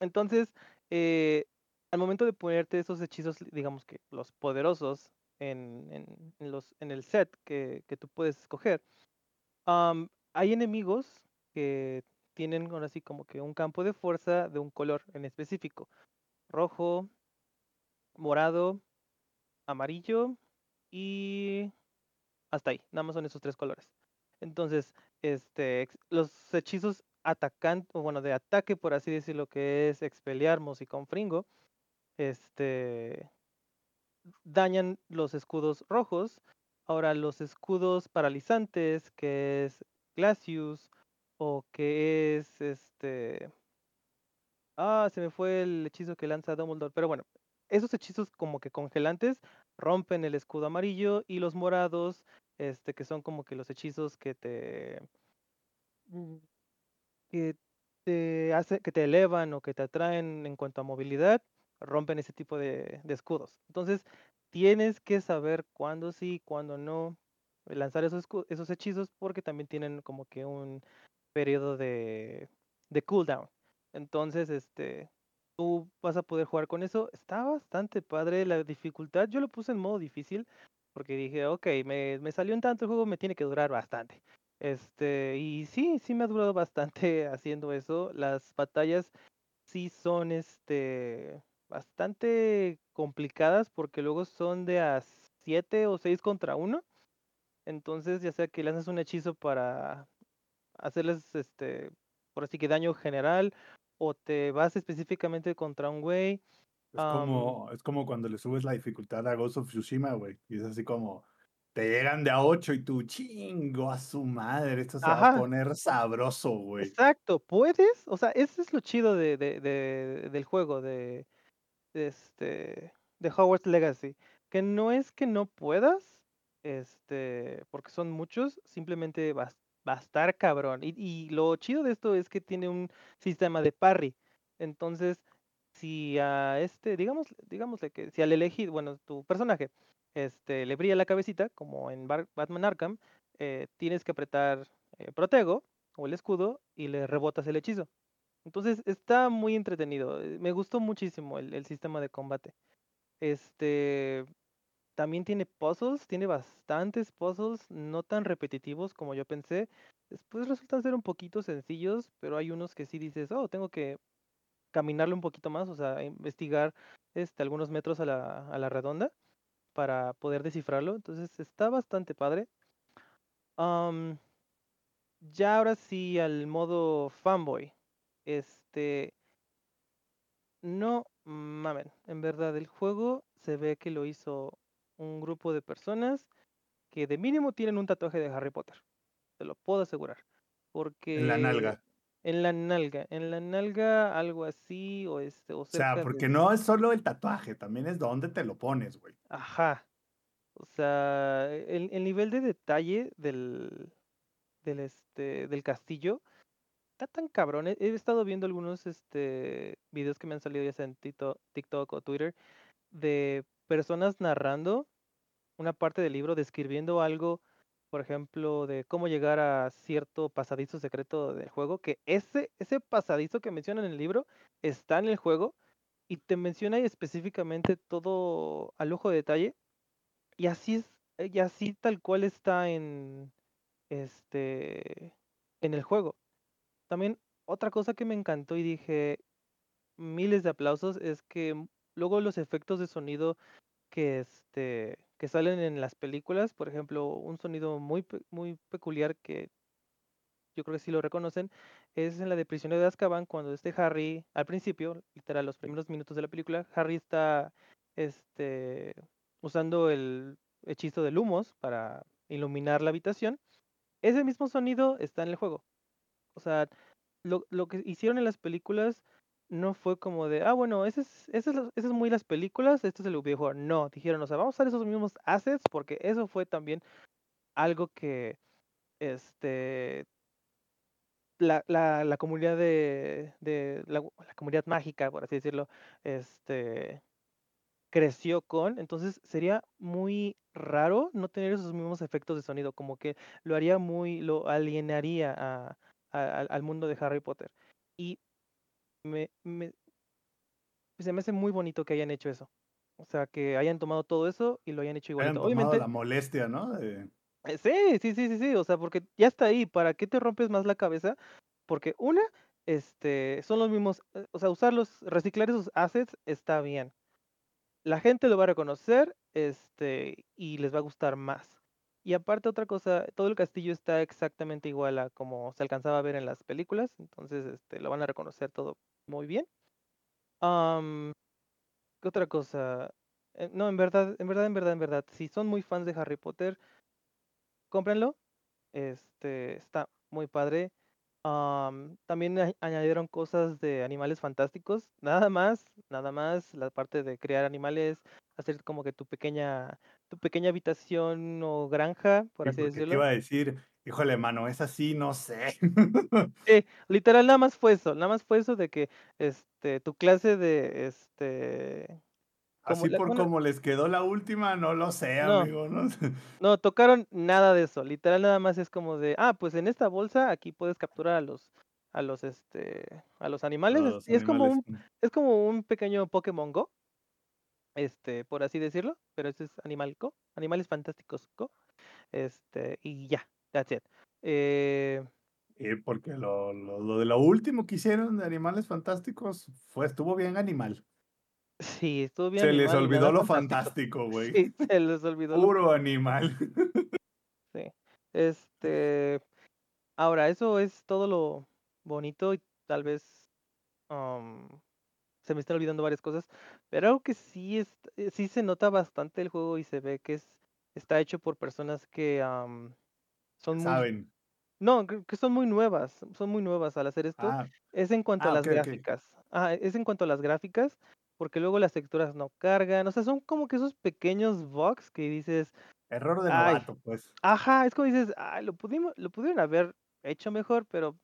Entonces, eh, al momento de ponerte esos hechizos, digamos que los poderosos en, en- en los, en el set que, que tú puedes escoger, hay enemigos que tienen ahora sí como que un campo de fuerza de un color en específico. Rojo, morado, amarillo y hasta ahí. Nada más son esos tres colores. Entonces, este, los hechizos atacan, o bueno, de ataque, por así decirlo, que es Expelliarmus y Confringo, este, dañan los escudos rojos. Ahora, los escudos paralizantes, que es Glacius, o que es este. Ah, se me fue el hechizo que lanza Dumbledore. Pero bueno, esos hechizos como que congelantes rompen el escudo amarillo y los morados, este, que son como que los hechizos que te. mm, que te hace, que te elevan o que te atraen en cuanto a movilidad, rompen ese tipo de, de escudos. Entonces, tienes que saber cuándo sí, cuándo no lanzar esos, esos hechizos porque también tienen como que un periodo de, de cooldown. Entonces, este, tú vas a poder jugar con eso. Está bastante padre la dificultad. Yo lo puse en modo difícil porque dije, ok, me, me salió en tanto el juego, me tiene que durar bastante. Este, y sí, sí me ha durado bastante *laughs* haciendo eso. Las batallas sí son este bastante complicadas porque luego son de a 7 o 6 contra uno. Entonces, ya sea que lanzas un hechizo para hacerles este por así que daño general o te vas específicamente contra un güey. Es como, es como cuando le subes la dificultad a Ghost of Tsushima, güey. Y es así como, te llegan de a 8 y tú, chingo a su madre, esto se va a poner sabroso, güey. Exacto, puedes, o sea, ese es lo chido de, de- de- del juego, de, de este, de Hogwarts Legacy, que no es que no puedas, este, porque son muchos, simplemente va, va a estar cabrón. Y, y lo chido de esto es que tiene un sistema de parry, entonces, si a este, digamos, digámosle que si al elegir, bueno, tu personaje, este, le brilla la cabecita, como en Batman Arkham, eh, tienes que apretar eh, Protego o el escudo y le rebotas el hechizo. Entonces está muy entretenido. eh, Me gustó muchísimo el sistema de combate. Este también tiene puzzles, tiene bastantes puzzles, no tan repetitivos como yo pensé. Después resultan ser un poquito sencillos, pero hay unos que sí dices, oh, tengo que caminarle un poquito más, o sea, investigar este, algunos metros a la, a la redonda para poder descifrarlo. Entonces está bastante padre. Ya ahora sí al modo fanboy. Este, no mamen, en verdad el juego se ve que lo hizo un grupo de personas que de mínimo tienen un tatuaje de Harry Potter. Te lo puedo asegurar. Porque En la nalga. en la nalga, en la nalga algo así o este o O sea, porque de- no es solo el tatuaje, también es dónde te lo pones, güey. Ajá. O sea, el, el nivel de detalle del, del, este, del castillo está tan cabrón. He, he estado viendo algunos este, videos que me han salido ya sea en Tito- TikTok o Twitter de personas narrando una parte del libro, describiendo algo, por ejemplo, de cómo llegar a cierto pasadizo secreto del juego, que ese, ese pasadizo que mencionan en el libro está en el juego y te menciona específicamente todo a lujo de detalle y así es, y así tal cual está en este en el juego. También otra cosa que me encantó y dije miles de aplausos es que luego los efectos de sonido que este que salen en las películas, por ejemplo, un sonido muy muy peculiar que yo creo que sí lo reconocen, es en la de Prisionero de Azkaban cuando este Harry, al principio, literal, los primeros minutos de la película, Harry está este, usando el hechizo de lumos para iluminar la habitación. Ese mismo sonido está en el juego. O sea, lo, lo que hicieron en las películas no fue como de, ah, bueno, ese es, es, es muy las películas, este es el videojuego. No, dijeron, o sea, vamos a usar esos mismos assets porque eso fue también algo que este la, la, comunidad de, la, comunidad mágica, por así decirlo, este creció con, entonces sería muy raro no tener esos mismos efectos de sonido, como que lo haría muy, lo alienaría al mundo de Harry Potter. Y me, me- se me hace muy bonito que hayan hecho eso. O sea, que hayan tomado todo eso y lo hayan hecho Hayan igualito. tomado Obviamente, la molestia, ¿no? De- eh, Sí, sí, sí, sí, sí, o sea, porque ya está ahí, ¿para qué te rompes más la cabeza? Porque una, este, son los mismos, eh, o sea, usarlos, reciclar esos assets está bien. La gente lo va a reconocer, este, y les va a gustar más. Y aparte otra cosa, todo el castillo está exactamente igual a como se alcanzaba a ver en las películas, entonces, este, lo van a reconocer todo muy bien. Am, ¿qué otra cosa? Eh, no, en verdad, en verdad, en verdad, en verdad, si son muy fans de Harry Potter, cómprenlo. Este está muy padre. Am, también añadieron cosas de animales fantásticos. Nada más, nada más la parte de crear animales, hacer como que tu pequeña, tu pequeña habitación o granja, por Sí, así te decirlo. iba a decir, híjole, mano, es así, no sé. Sí, *laughs* literal, nada más fue eso, nada más fue eso de que este, tu clase de este Así la- por bueno, como les quedó la última, no lo sé, No. amigo. ¿no? No, tocaron nada de eso. Literal nada más es como de, ah, pues en esta bolsa aquí puedes capturar a los a los este a los animales. Es- Los es como un es como un pequeño Pokémon Go, este, por así decirlo, pero este es Animal Go, Animales Fantásticos Go, este, y ya, that's it. Eh, Eh, porque lo, lo, lo de lo último que hicieron de Animales Fantásticos fue, estuvo bien animal. sí, estuvo bien. Se les olvidó lo fantástico. güey. Sí, se les olvidó. lo Puro animal. *laughs* Este, ahora, eso es todo lo bonito y tal vez am, se me están olvidando varias cosas, pero algo que sí, es, eh, sí se nota bastante el juego y se ve que es, está hecho por personas que am, son muy, Saben. no, que son muy nuevas, son muy nuevas al hacer esto, Ah, es en cuanto ah, a las ok, ok. gráficas, ah, es en cuanto a las gráficas, porque luego las texturas no cargan, o sea, son como que esos pequeños bugs que dices, error de novato, pues. Ajá, es como dices, "Ay, lo pudimos, lo pudieron haber hecho mejor, pero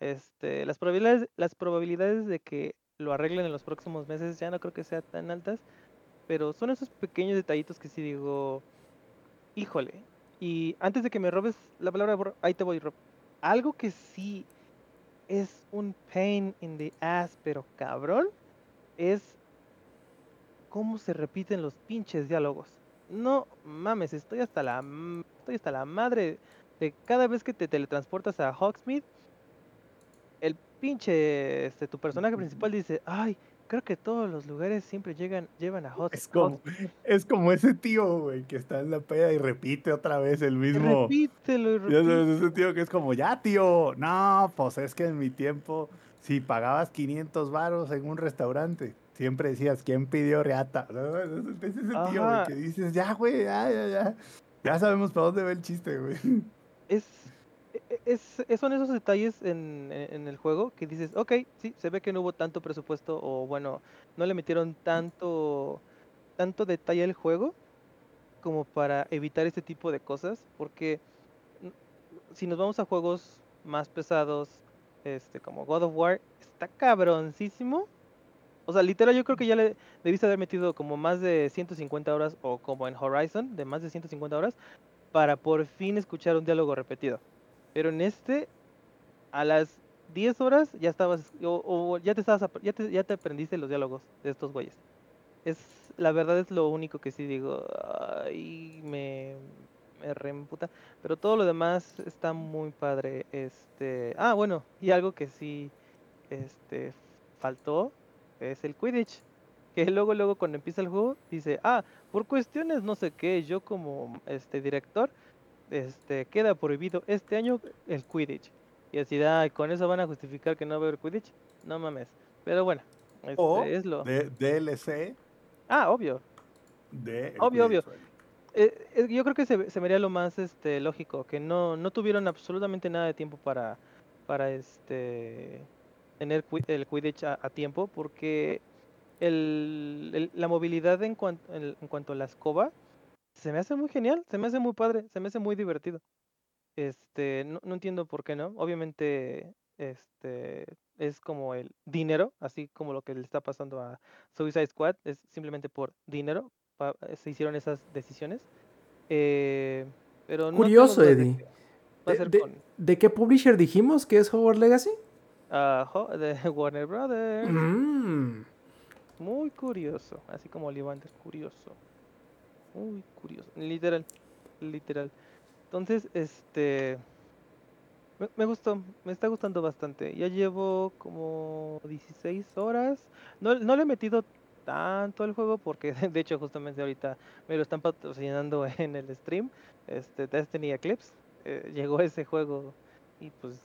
este, las probabilidades, las probabilidades de que lo arreglen en los próximos meses ya no creo que sean tan altas, pero son esos pequeños detallitos que sí digo, híjole. Y antes de que me robes la palabra, ahí te voy, Rob. Algo que sí es un pain in the ass, pero cabrón, es cómo se repiten los pinches diálogos. No mames, estoy hasta la estoy hasta la madre de cada vez que te teletransportas a Hogsmeade, el pinche este tu personaje principal dice, "Ay, creo que todos los lugares siempre llegan llevan a Hogs Es como, es como ese tío, güey, que está en la peda y repite otra vez el mismo. Repítelo y Ya repítelo. sabes, ese tío que es como, ya, tío. No, pues es que en mi tiempo, si pagabas 500 varos en un restaurante, siempre decías, ¿quién pidió reata? Es *laughs* es ese tío, güey, que dices, ya, güey, ya, ya, ya. Ya sabemos para dónde va el chiste, güey. es, es, son esos detalles en, el juego que dices, ok, sí, se ve que no hubo tanto presupuesto o bueno, no le metieron tanto, tanto detalle al juego como para evitar este tipo de cosas, porque si nos vamos a juegos más pesados, este, como God of War, está cabroncísimo. O sea, literal yo creo que ya le debiste haber metido como más de 150 horas o como en Horizon, de más de 150 horas, para por fin escuchar un diálogo repetido. Pero en este, a las 10 horas ya estabas, o, ya te estabas, ya ya te aprendiste los diálogos de estos güeyes. Es, la verdad es lo único que sí digo, ay, me, me reemputa. Pero todo lo demás está muy padre. Este, ah, bueno, y algo que sí, este, faltó es el Quidditch. Que luego, luego cuando empieza el juego, dice, ah, por cuestiones no sé qué, yo como este director, este, queda prohibido este año el Quidditch. Y así, ay, con eso van a justificar que no va a haber Quidditch. No mames. Pero bueno, este, O es lo. de, DLC Ah, obvio. de... Obvio, obvio. Eh, eh, yo creo que se, se me haría lo más este lógico, que no, no tuvieron absolutamente nada de tiempo para, para este tener el Quidditch a, a tiempo, porque el, el- la movilidad en, cuan- en, en cuanto a la escoba se me hace muy genial, se me hace muy padre, se me hace muy divertido. Este, no, no entiendo por qué no. Obviamente, este es como el dinero, así como lo que le está pasando a Suicide Squad, es simplemente por dinero pa- se hicieron esas decisiones. Eh, pero no Curioso, Eddie. que ¿De, de- con de qué publisher dijimos que es Hogwarts Legacy? ah, de *laughs* Warner Brothers. Mm. Muy curioso, así como Olivander, curioso. Muy curioso, literal, literal. Entonces, este me, me gustó, me está gustando bastante. Ya llevo como 16 horas. No, no le he metido tanto al juego porque *laughs* de hecho justamente ahorita me lo están patrocinando *laughs* en el stream. Este Destiny Eclipse. eh, llegó ese juego y pues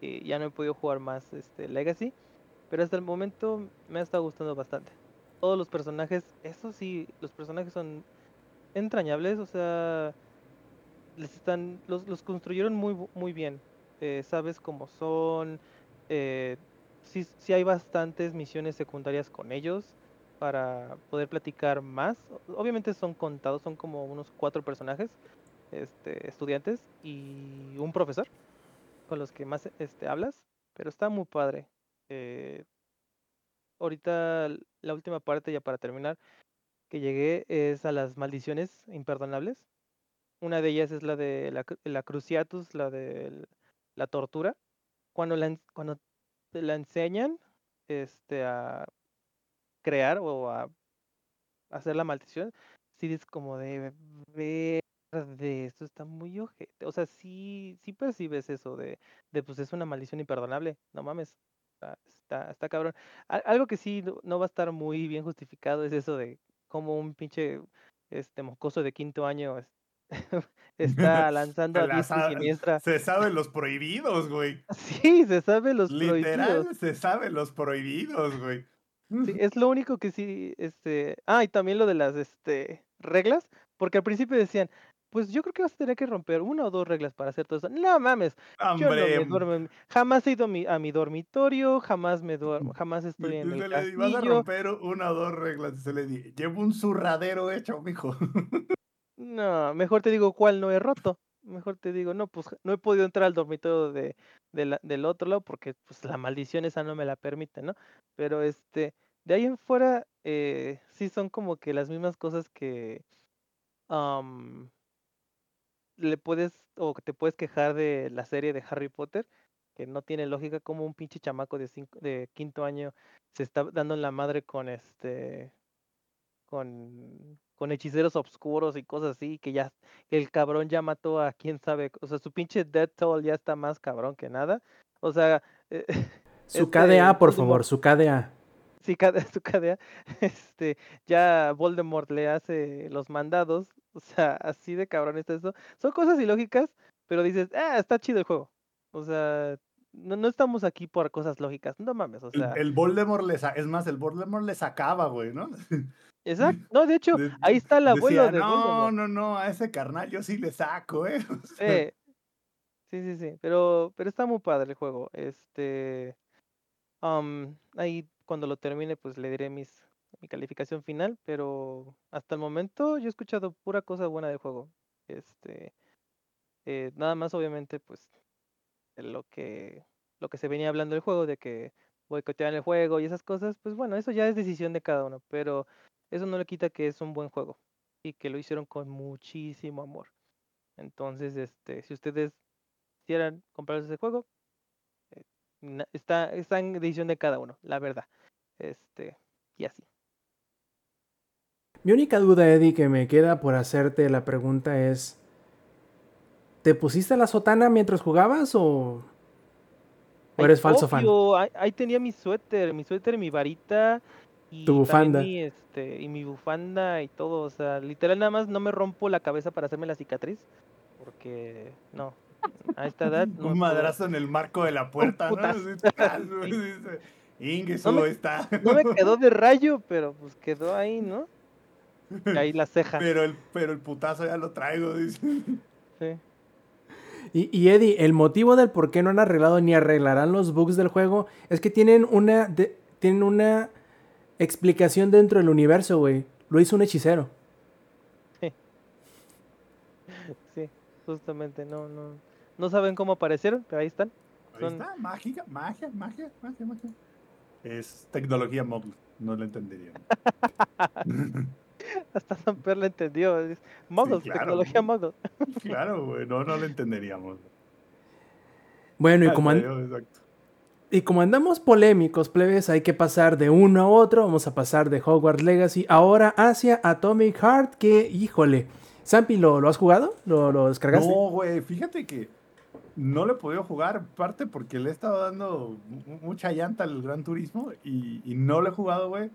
eh, ya no he podido jugar más este Legacy. Pero hasta el momento me ha estado gustando bastante. Todos los personajes, eso sí, los personajes son entrañables, o sea, les están, los, los construyeron muy, muy bien. eh, sabes cómo son. Eh, sí, sí hay bastantes misiones secundarias con ellos para poder platicar más. Obviamente son contados, son como unos cuatro personajes, este, estudiantes y un profesor con los que más este, hablas, pero está muy padre. Eh, ahorita la última parte ya para terminar que llegué es a las maldiciones imperdonables. Una de ellas es la de la, cru- la cruciatus, la de la tortura. Cuando la, cuando te la enseñan este, a crear o a hacer la maldición, sí es como de verde, esto está muy ojete. O sea, sí, sí percibes eso de, de pues es una maldición imperdonable. No mames. Está, está, está cabrón. Al- Algo que sí no va a estar muy bien justificado es eso de cómo un pinche este mocoso de quinto año es- *laughs* está *laughs* lanzando a diestra y siniestra. Se saben los prohibidos, güey. *laughs* Sí, se sabe los prohibidos. Literal, se saben los prohibidos, güey. Sí, es lo único que sí, este, ah, y también lo de las, este, reglas, porque al principio decían, pues yo creo que vas a tener que romper una o dos reglas para hacer todo eso. No mames, yo no me Hombre, duermo, en- jamás he ido a mi, a mi dormitorio, jamás me duermo, jamás estoy en el di, vas a castillo. romper una o dos reglas. Se le di, llevo un zurradero hecho, mijo. *laughs* No, mejor te digo cuál no he roto. Mejor te digo, no, pues no he podido entrar al dormitorio de, de la- del otro lado porque pues la maldición esa no me la permite, ¿no? Pero este, de ahí en fuera, eh, sí son como que las mismas cosas que le puedes o que te puedes quejar de la serie de Harry Potter, que no tiene lógica como un pinche chamaco de cinco, de quinto año se está dando en la madre con este con, con hechiceros obscuros y cosas así, que ya el cabrón ya mató a quién sabe, o sea, su pinche Death Toll ya está más cabrón que nada. O sea, eh, *laughs* Su este, KDA, por favor, su KDA. Sí, cada, *laughs* su cadea, este, ya Voldemort le hace los mandados, o sea, así de cabrón está eso. Son cosas ilógicas, pero dices, ah, está chido el juego. O sea, no, no estamos aquí por cosas lógicas, no mames, o El, sea, el Voldemort le sa- es más, el Voldemort le sacaba, güey, ¿no? exacto, *laughs* no, de hecho, De- ahí está el abuelo decía, de no, Voldemort. no, no, a ese carnal yo sí le saco, ¿eh? *laughs* O sea, Sí, sí, sí, sí, pero, pero está muy padre el juego. Este, ahí cuando lo termine, pues le diré mis, mi calificación final, pero hasta el momento yo he escuchado pura cosa buena del juego. Este, eh, nada más obviamente, pues lo que, lo que se venía hablando del juego, de que boicotean el juego y esas cosas, pues bueno, eso ya es decisión de cada uno, pero eso no le quita que es un buen juego y que lo hicieron con muchísimo amor. Entonces, este, si ustedes quisieran comprarse ese juego, está, está en decisión de cada uno, la verdad. Este, y así. Mi única duda, Eddie, que me queda por hacerte la pregunta es: ¿te pusiste la sotana mientras jugabas o, o Ay, eres falso fan? obvio, Ahí, ahí tenía mi suéter, mi suéter, mi varita y Tu bufanda. mi, este, y mi bufanda y todo. O sea, literal nada más no me rompo la cabeza para hacerme la cicatriz. Porque no, a esta edad no un puedo- madrazo en el marco de la puerta, ¿no? Sí. Ingue, No me- está. No me quedó de rayo, pero pues quedó ahí, ¿no? Y ahí la ceja. Pero el, pero el putazo ya lo traigo, dice. sí. Y, y Eddie, el motivo del por qué no han arreglado ni arreglarán los bugs del juego es que tienen una, de- tienen una explicación dentro del universo, güey. Lo hizo un hechicero. Sí, justamente, no, no, no saben cómo aparecieron, pero ahí están. Ahí Son- está, mágica, magia, magia, magia, magia. Es tecnología móvil, no lo entendería. *laughs* Hasta Samper lo entendió. es Muggles, claro. tecnología Muggle. *laughs* claro, güey, no, no lo entenderíamos. Bueno, y como, y como andamos polémicos, plebes, hay que pasar de uno a otro. Vamos a pasar de Hogwarts Legacy ahora hacia Atomic Heart, que, híjole. Sampi, ¿lo, lo has jugado? ¿Lo, lo descargaste? No, güey, fíjate que no le he podido jugar, parte porque le he estado dando mu- mucha llanta al Gran Turismo y, y no lo he jugado, güey.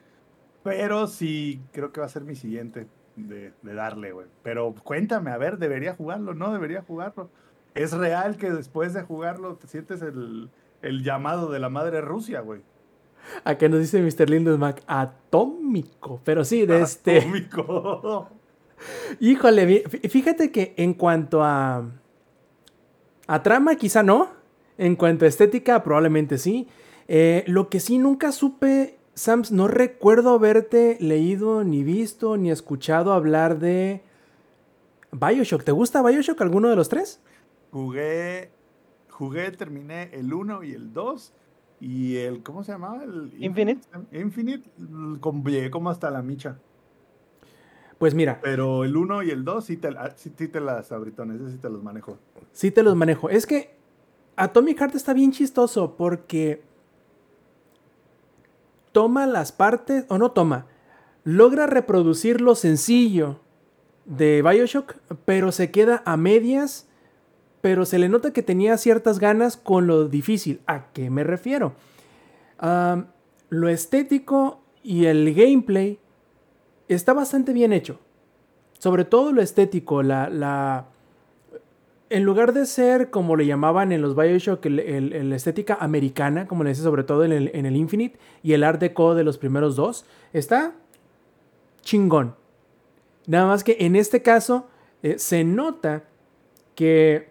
Pero sí, creo que va a ser mi siguiente de, de darle, güey. Pero cuéntame, a ver, ¿debería jugarlo? ¿No debería jugarlo? ¿Es real que después de jugarlo te sientes el, el llamado de la madre Rusia, güey? Acá nos dice Mr. Lindesmack, atómico. Pero sí, de este. Atómico. *laughs* Híjole, fíjate que en cuanto a. A trama, quizá no. En cuanto a estética, probablemente sí. Eh, lo que sí nunca supe, Sams, no recuerdo haberte leído, ni visto, ni escuchado hablar de. Bioshock. ¿Te gusta Bioshock alguno de los tres? Jugué, jugué, terminé el 1 y el 2 y el, ¿cómo se llamaba? El Infinite. Infinite, l- com- llegué como hasta la micha. Pues mira, Pero el 1 y el 2 sí te, ah, sí, sí te las abritones, sí te los manejo. sí te los manejo. Es que Atomic Heart está bien chistoso porque toma las partes, o no toma, logra reproducir lo sencillo de Bioshock, pero se queda a medias, pero se le nota que tenía ciertas ganas con lo difícil. ¿A qué me refiero? Am, lo estético y el gameplay está bastante bien hecho. Sobre todo lo estético, la, la- en lugar de ser como le llamaban en los Bioshock, el estética americana, como le decía sobre todo en el, en el Infinite, y el Art Deco de los primeros dos, está chingón. Nada más que en este caso eh, se nota que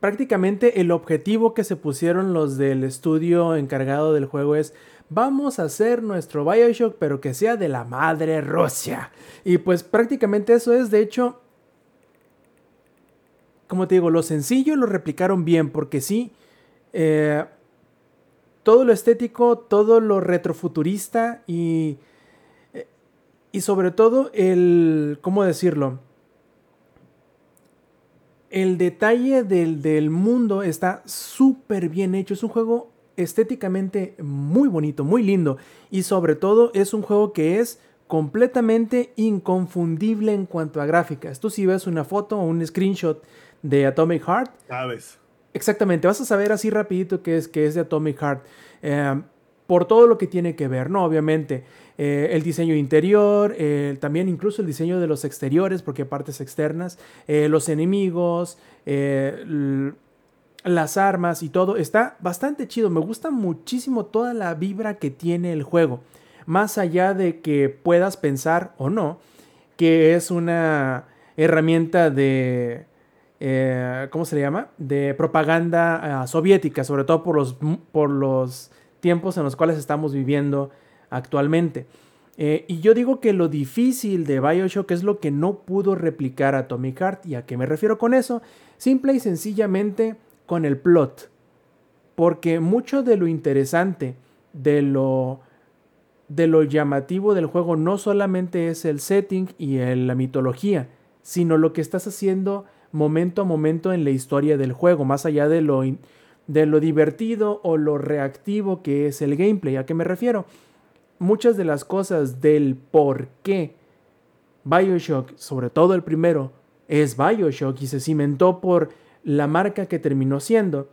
prácticamente el objetivo que se pusieron los del estudio encargado del juego es vamos a hacer nuestro Bioshock pero que sea de la madre Rusia. Y pues prácticamente eso es, de hecho, como te digo, lo sencillo lo replicaron bien porque sí, eh, todo lo estético, todo lo retrofuturista y, y sobre todo el, ¿cómo decirlo? El detalle del, del mundo está súper bien hecho. Es un juego estéticamente muy bonito, muy lindo. Y sobre todo es un juego que es completamente inconfundible en cuanto a gráficas. Tú si ves una foto o un screenshot de Atomic Heart, ¿Sabes? Exactamente, vas a saber así rapidito que es, que es de Atomic Heart. eh, por todo lo que tiene que ver, ¿no? Obviamente, eh, el diseño interior, eh, también incluso el diseño de los exteriores, porque hay partes externas, los enemigos, las armas y todo, está bastante chido. Me gusta muchísimo toda la vibra que tiene el juego. Más allá de que puedas pensar o no que es una herramienta de, eh, ¿cómo se le llama? De propaganda ah, soviética, sobre todo por los, por los tiempos en los cuales estamos viviendo actualmente. Eh, y yo digo que lo difícil de Bioshock es lo que no pudo replicar Atomic Heart. ¿Y a qué me refiero con eso? Simple y sencillamente con el plot. Porque mucho de lo interesante, de lo, de lo llamativo del juego, no solamente es el setting y la mitología, sino lo que estás haciendo momento a momento en la historia del juego, más allá de lo, de lo divertido o lo reactivo que es el gameplay. ¿A qué me refiero? Muchas de las cosas del por qué Bioshock, sobre todo el primero, es Bioshock y se cimentó por la marca que terminó siendo,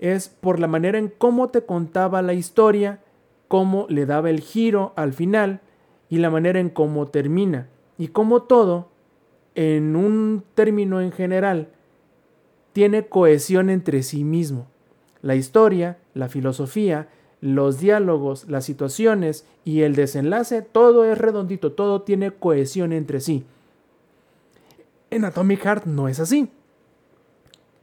es por la manera en cómo te contaba la historia, cómo le daba el giro al final y la manera en cómo termina. Y cómo todo, en un término en general, tiene cohesión entre sí mismo. La historia, la filosofía, los diálogos, las situaciones y el desenlace, todo es redondito, todo tiene cohesión entre sí. En Atomic Heart no es así.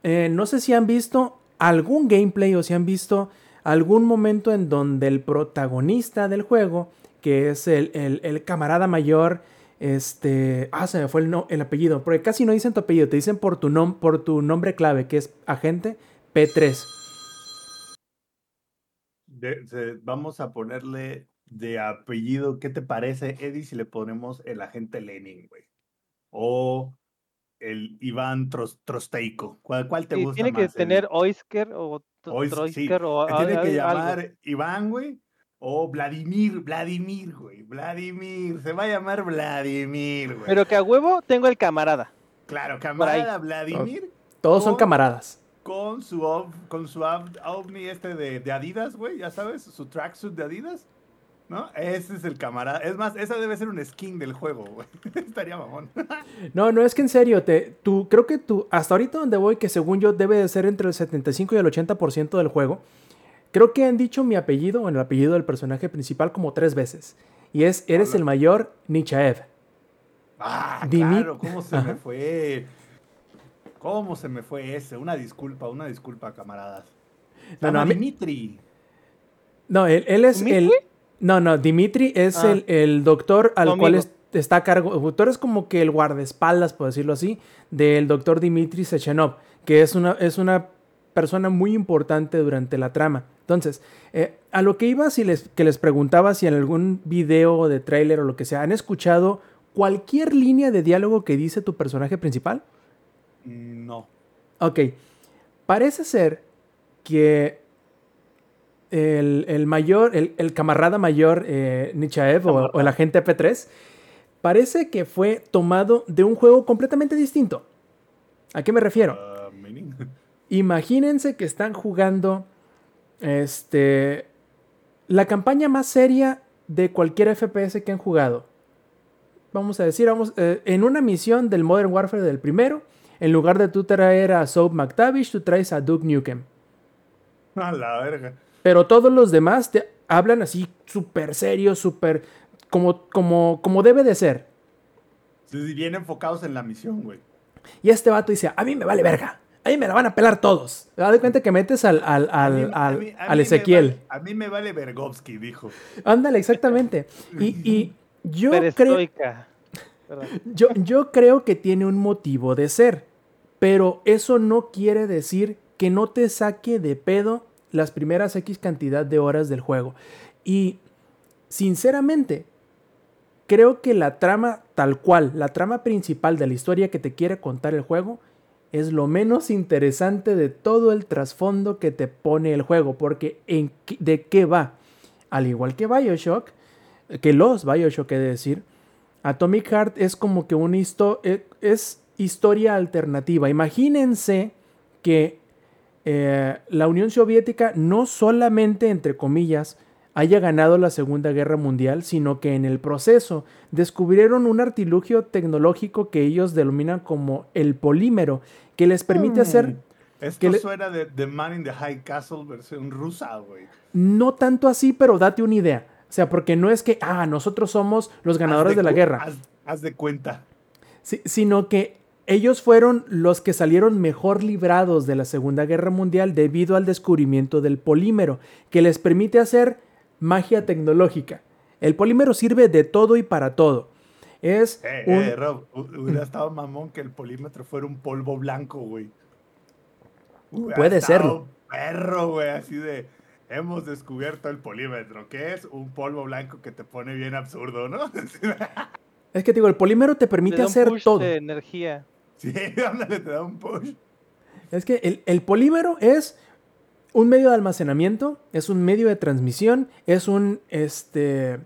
Eh, no sé si han visto algún gameplay o si han visto algún momento en donde el protagonista del juego, que es el, el- camarada mayor, este... Ah, se me fue el, no- el apellido, porque casi no dicen tu apellido, te dicen por tu, por tu nombre clave, que es agente P3. De- se- vamos a ponerle de apellido, ¿qué te parece, Eddie, si le ponemos el agente Lenin, güey? O el Iván Tros- Trosteiko. ¿Cuál, cuál te gusta tiene que más, tener Oisker o Ois- sí, Troisker o se tiene que algo. llamar Iván, güey. O Vladimir, Vladimir, güey. Vladimir. Se va a llamar Vladimir, güey. Pero que a huevo tengo el camarada. claro, camarada Vladimir Todos son Con- camaradas. con su ov- con su av- ovni este de, de Adidas, güey, ya sabes, su tracksuit de Adidas. ¿No? Ese es el camarada. Es más, esa debe ser un skin del juego, güey. *laughs* Estaría mamón. *laughs* No, no es que en serio, te, tú, creo que tú, hasta ahorita donde voy, que según yo debe de ser entre el 75 y el 80% del juego, creo que han dicho mi apellido, o el apellido del personaje principal como tres veces. Y es, eres Hola. el mayor Nichaev. Ah, claro, cómo se me *laughs* fue. ¿Cómo se me fue ese? Una disculpa, una disculpa, camaradas. No, no, Dimitri. No, él, él es el... No, no, Dimitri es Ah. el, el doctor al cual es- está a cargo. El doctor es como que el guardaespaldas, por decirlo así, del doctor Dimitri Sechenov, que es una, es una persona muy importante durante la trama. Entonces, eh, a lo que iba, si les, que les preguntaba si en algún video de tráiler o lo que sea, han escuchado cualquier línea de diálogo que dice tu personaje principal? No. Ok. Parece ser que el, el mayor, el, el camarada mayor eh, Nichaev o, o el agente P3 parece que fue tomado de un juego completamente distinto. ¿A qué me refiero? Ah. *laughs* Imagínense que están jugando este la campaña más seria de cualquier FPS que han jugado. Vamos a decir, vamos, eh, en una misión del Modern Warfare del primero, en lugar de tú traer a Soap McTavish, tú traes a Duke Nukem. A la verga. Pero todos los demás te hablan así súper serio, súper como, como, como debe de ser. Sí, bien enfocados en la misión, güey. Y este vato dice, a mí me vale verga. A mí me la van a pelar todos. Te das cuenta que metes al, al, A mí- al, a al- mí- a al mí me Ezequiel. vale- a mí me vale Vergovsky, dijo. Ándale, exactamente. Y, y *laughs* yo, creo, yo, yo creo que tiene un motivo de ser. Pero eso no quiere decir que no te saque de pedo las primeras X cantidad de horas del juego. Y sinceramente, creo que la trama tal cual, la trama principal de la historia que te quiere contar el juego, es lo menos interesante de todo el trasfondo que te pone el juego. Porque en ¿de qué va? Al igual que Bioshock, que los Bioshock, he de decir, Atomic Heart es como que una histo- eh, es historia alternativa. Imagínense que eh, la Unión Soviética no solamente, entre comillas, haya ganado la Segunda Guerra Mundial, sino que en el proceso descubrieron un artilugio tecnológico que ellos denominan como el polímero, que les permite hacer Esto ¿Qué le- suena de The Man in the High Castle versión rusa, güey. no tanto así, pero date una idea. O sea, porque no es que, ah, nosotros somos los ganadores Haz de la guerra. Haz, haz de cuenta. Sí, sino que ellos fueron los que salieron mejor librados de la Segunda Guerra Mundial debido al descubrimiento del polímero, que les permite hacer magia tecnológica. El polímero sirve de todo y para todo. Es Eh, un- eh, Rob, hu- hubiera estado mamón que el polímetro fuera un polvo blanco, güey. Hubiera Puede serlo. Perro, güey, así de. Hemos descubierto el polímetro, que es un polvo blanco que te pone bien absurdo, ¿no? *laughs* es que te digo, el polímero te permite hacer push todo. de energía. Sí, *laughs* ándale, te da un push. Es que el, el polímero es un medio de almacenamiento, es un medio de transmisión, es un este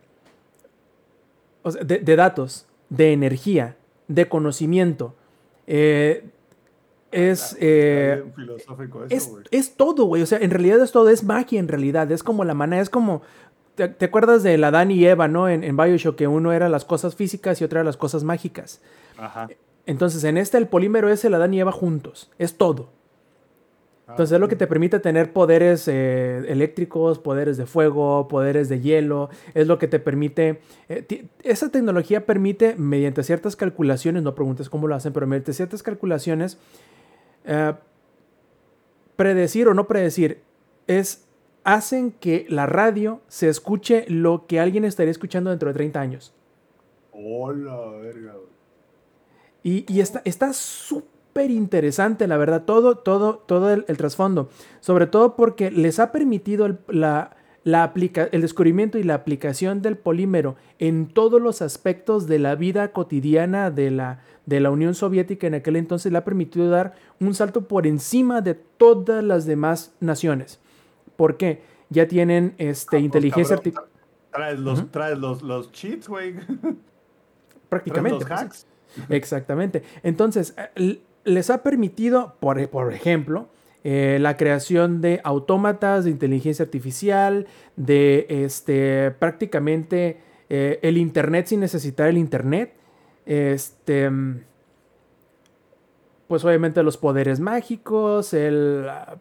o sea, de, de datos, de energía, de conocimiento. eh, es, eh, filosófico es, es todo, güey. O sea, en realidad es todo, es magia en realidad. Es como la mana, es como. ¿Te, te acuerdas de la Adán y Eva, no? En, en Bioshock, que uno era las cosas físicas y otra era las cosas mágicas. Ajá. Entonces, en este, el polímero es el Adán y Eva juntos. Es todo. Entonces es lo que te permite tener poderes eh, eléctricos, poderes de fuego, poderes de hielo. Es lo que te permite... eh, esa tecnología permite, mediante ciertas calculaciones, no preguntes cómo lo hacen, pero mediante ciertas calculaciones, eh, predecir o no predecir, es... Hacen que la radio se escuche lo que alguien estaría escuchando dentro de 30 años. Hola, verga. Y, y está está súper interesante, la verdad, todo, todo, todo el, el trasfondo. Sobre todo porque les ha permitido el, la, la aplica- el descubrimiento y la aplicación del polímero en todos los aspectos de la vida cotidiana de la, de la Unión Soviética en aquel entonces. Le ha permitido dar un salto por encima de todas las demás naciones. ¿Por qué? Ya tienen este, Ah, pues, inteligencia artificial. Traes los, traes los, los cheats, güey. *laughs* Prácticamente. los pues, hacks. Exactamente. Entonces, eh, les ha permitido, por, e- por ejemplo, eh, la creación de autómatas de inteligencia artificial, de este, prácticamente eh, el Internet sin necesitar el Internet. Este, mm, pues obviamente los poderes mágicos, el, ah,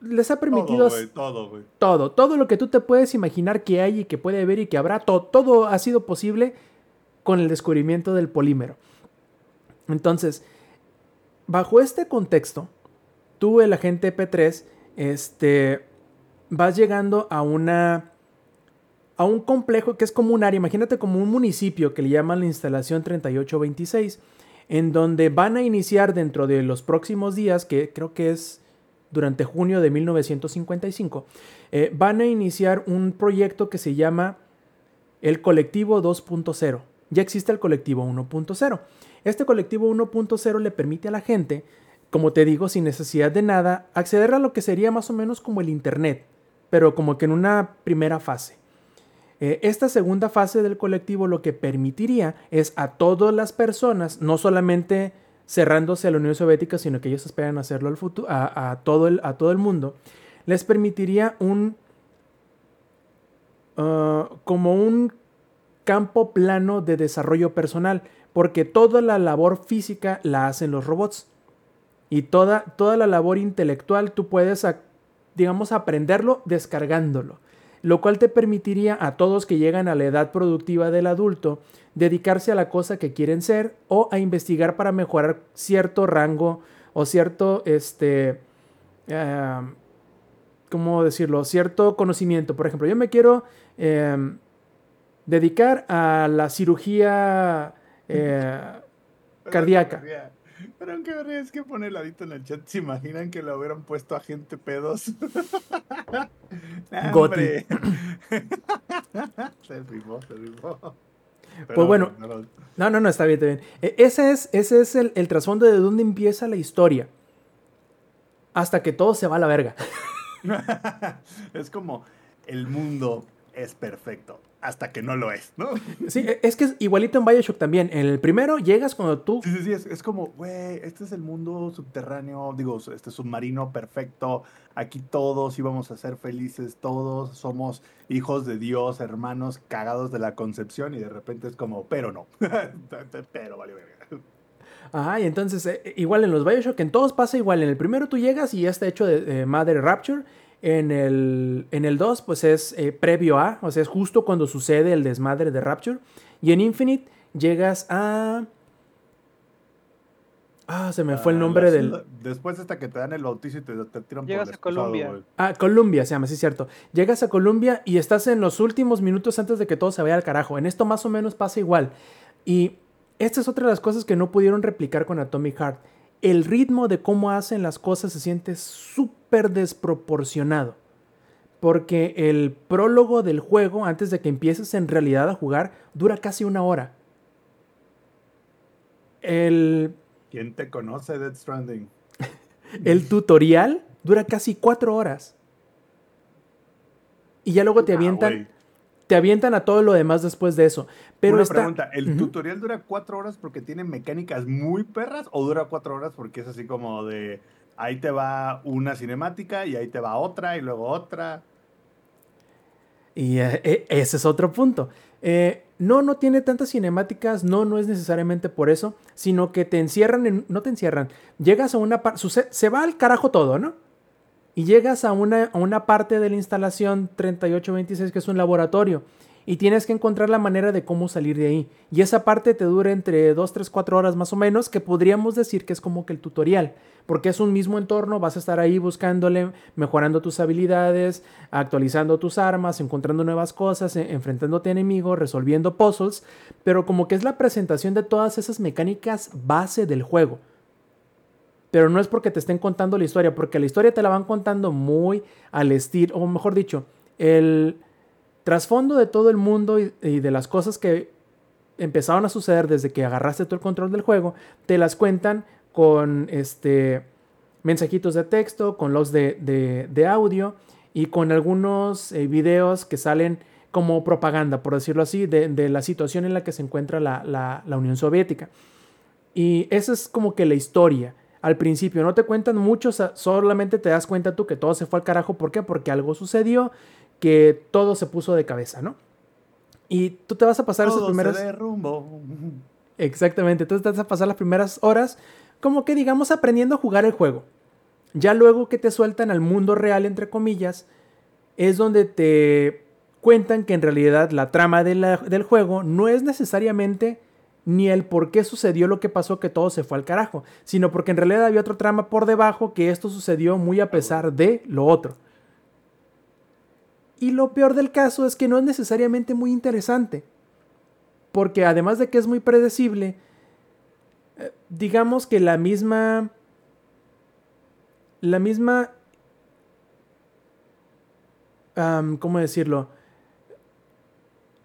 les ha permitido Todo, güey, todo, güey. todo, todo lo que tú te puedes imaginar que hay y que puede haber y que habrá, to- todo ha sido posible con el descubrimiento del polímero. Entonces, bajo este contexto, tú, el agente P3, este, vas llegando a una a un complejo que es como un área, imagínate como un municipio que le llaman la instalación 3826, en donde van a iniciar dentro de los próximos días, que creo que es durante junio de 1955, eh, van a iniciar un proyecto que se llama el Colectivo 2.0. ya existe el colectivo 1.0. Este colectivo 1.0 le permite a la gente, como te digo, sin necesidad de nada, acceder a lo que sería más o menos como el Internet, pero como que en una primera fase. Eh, esta segunda fase del colectivo lo que permitiría es a todas las personas, no solamente cerrándose a la Unión Soviética, sino que ellos esperan hacerlo al futuro, a, todo el, a todo el mundo, les permitiría un ah, como un campo plano de desarrollo personal, porque toda la labor física la hacen los robots. Y toda, toda la labor intelectual tú puedes, digamos, aprenderlo descargándolo lo cual te permitiría a todos que llegan a la edad productiva del adulto dedicarse a la cosa que quieren ser o a investigar para mejorar cierto rango o cierto, este, eh, ¿cómo decirlo? Cierto conocimiento. Por ejemplo, yo me quiero em, dedicar a la cirugía eh, *laughs* cardíaca. Pero aunque es que pone ladito en el chat, ¿se imaginan que lo hubieran puesto a gente pedos? *laughs* Goti. *laughs* se rifó, se rifó. pues bueno, no, no, no, está bien, está bien. E, ese es, ese es el, el trasfondo de dónde empieza la historia. Hasta que todo se va a la verga. es como el mundo es perfecto hasta que no lo es, ¿no? Sí, e, es que es igualito en Bioshock también. En el primero llegas cuando tú... Sí, sí, sí, es, como, güey, este es el mundo subterráneo, digo, este submarino perfecto, aquí todos íbamos a ser felices, todos somos hijos de Dios, hermanos cagados de la concepción y de repente es como, pero no, *laughs* pero vale verga. Ajá, y entonces, eh, igual en los Bioshock, en todos pasa igual. En el primero tú llegas y ya está hecho de, de Mother Rapture. En el, en el 2, pues es eh, previo a, o sea, es justo cuando sucede el desmadre de Rapture. Y en Infinite llegas a... Ah, se me fue el ah, nombre del... Después hasta que te dan el bautizo y te, tiran Llegas por a Colombia. Ah, Colombia se llama, sí es cierto. Llegas a Colombia y estás en los últimos minutos antes de que todo se vaya al carajo. En esto más o menos pasa igual. Y esta es otra de las cosas que no pudieron replicar con Atomic Heart el ritmo de cómo hacen las cosas se siente súper desproporcionado. Porque el prólogo del juego, antes de que empieces en realidad a jugar, dura casi una hora. El... ¿Quién te conoce, Dead Stranding? *laughs* el tutorial dura casi cuatro horas. Y ya luego te ah, avientan te avientan a todo lo demás después de eso. Pero Una pregunta, ¿el tutorial dura cuatro horas porque tiene mecánicas muy perras o dura cuatro horas porque es así como de ahí te va una cinemática y ahí te va otra y luego otra? Y eh, eh, ese es otro punto. Eh, no, no tiene tantas cinemáticas, no, no es necesariamente por eso, sino que te encierran, en, no te encierran, llegas a una parte, se va al carajo todo, ¿no? y llegas a una, una parte de la instalación 3826 que es un laboratorio y tienes que encontrar la manera de cómo salir de ahí. Y esa parte te dura entre 2, 3, 4 horas más o menos, que podríamos decir que es como que el tutorial, porque es un mismo entorno, vas a estar ahí buscándole, mejorando tus habilidades, actualizando tus armas, encontrando nuevas cosas, e, enfrentándote a enemigos, resolviendo puzzles, pero como que es la presentación de todas esas mecánicas base del juego pero no es porque te estén contando la historia, porque la historia te la van contando muy al estilo, o mejor dicho, el trasfondo de todo el mundo y, de las cosas que empezaron a suceder desde que agarraste todo el control del juego, te las cuentan con este mensajitos de texto, con los de, de, audio y con algunos eh, videos que salen como propaganda, por decirlo así, de, la situación en la que se encuentra la, la Unión Soviética. Y esa es como que la historia al principio. No te cuentan mucho, solamente te das cuenta tú que todo se fue al carajo. ¿Por qué? Porque algo sucedió, que todo se puso de cabeza, ¿no? Y tú te vas a pasar esas primeras. Se. Exactamente, tú te vas a pasar las primeras horas, como que digamos, aprendiendo a jugar el juego. Ya luego que te sueltan al mundo real, entre comillas, es donde te cuentan que en realidad la trama del juego no es necesariamente ni el por qué sucedió lo que pasó que todo se fue al carajo, sino porque en realidad había otra trama por debajo que esto sucedió muy a pesar de lo otro. Y lo peor del caso es que no es necesariamente muy interesante, porque además de que es muy predecible, eh, digamos que la misma... La misma... ¿Cómo decirlo?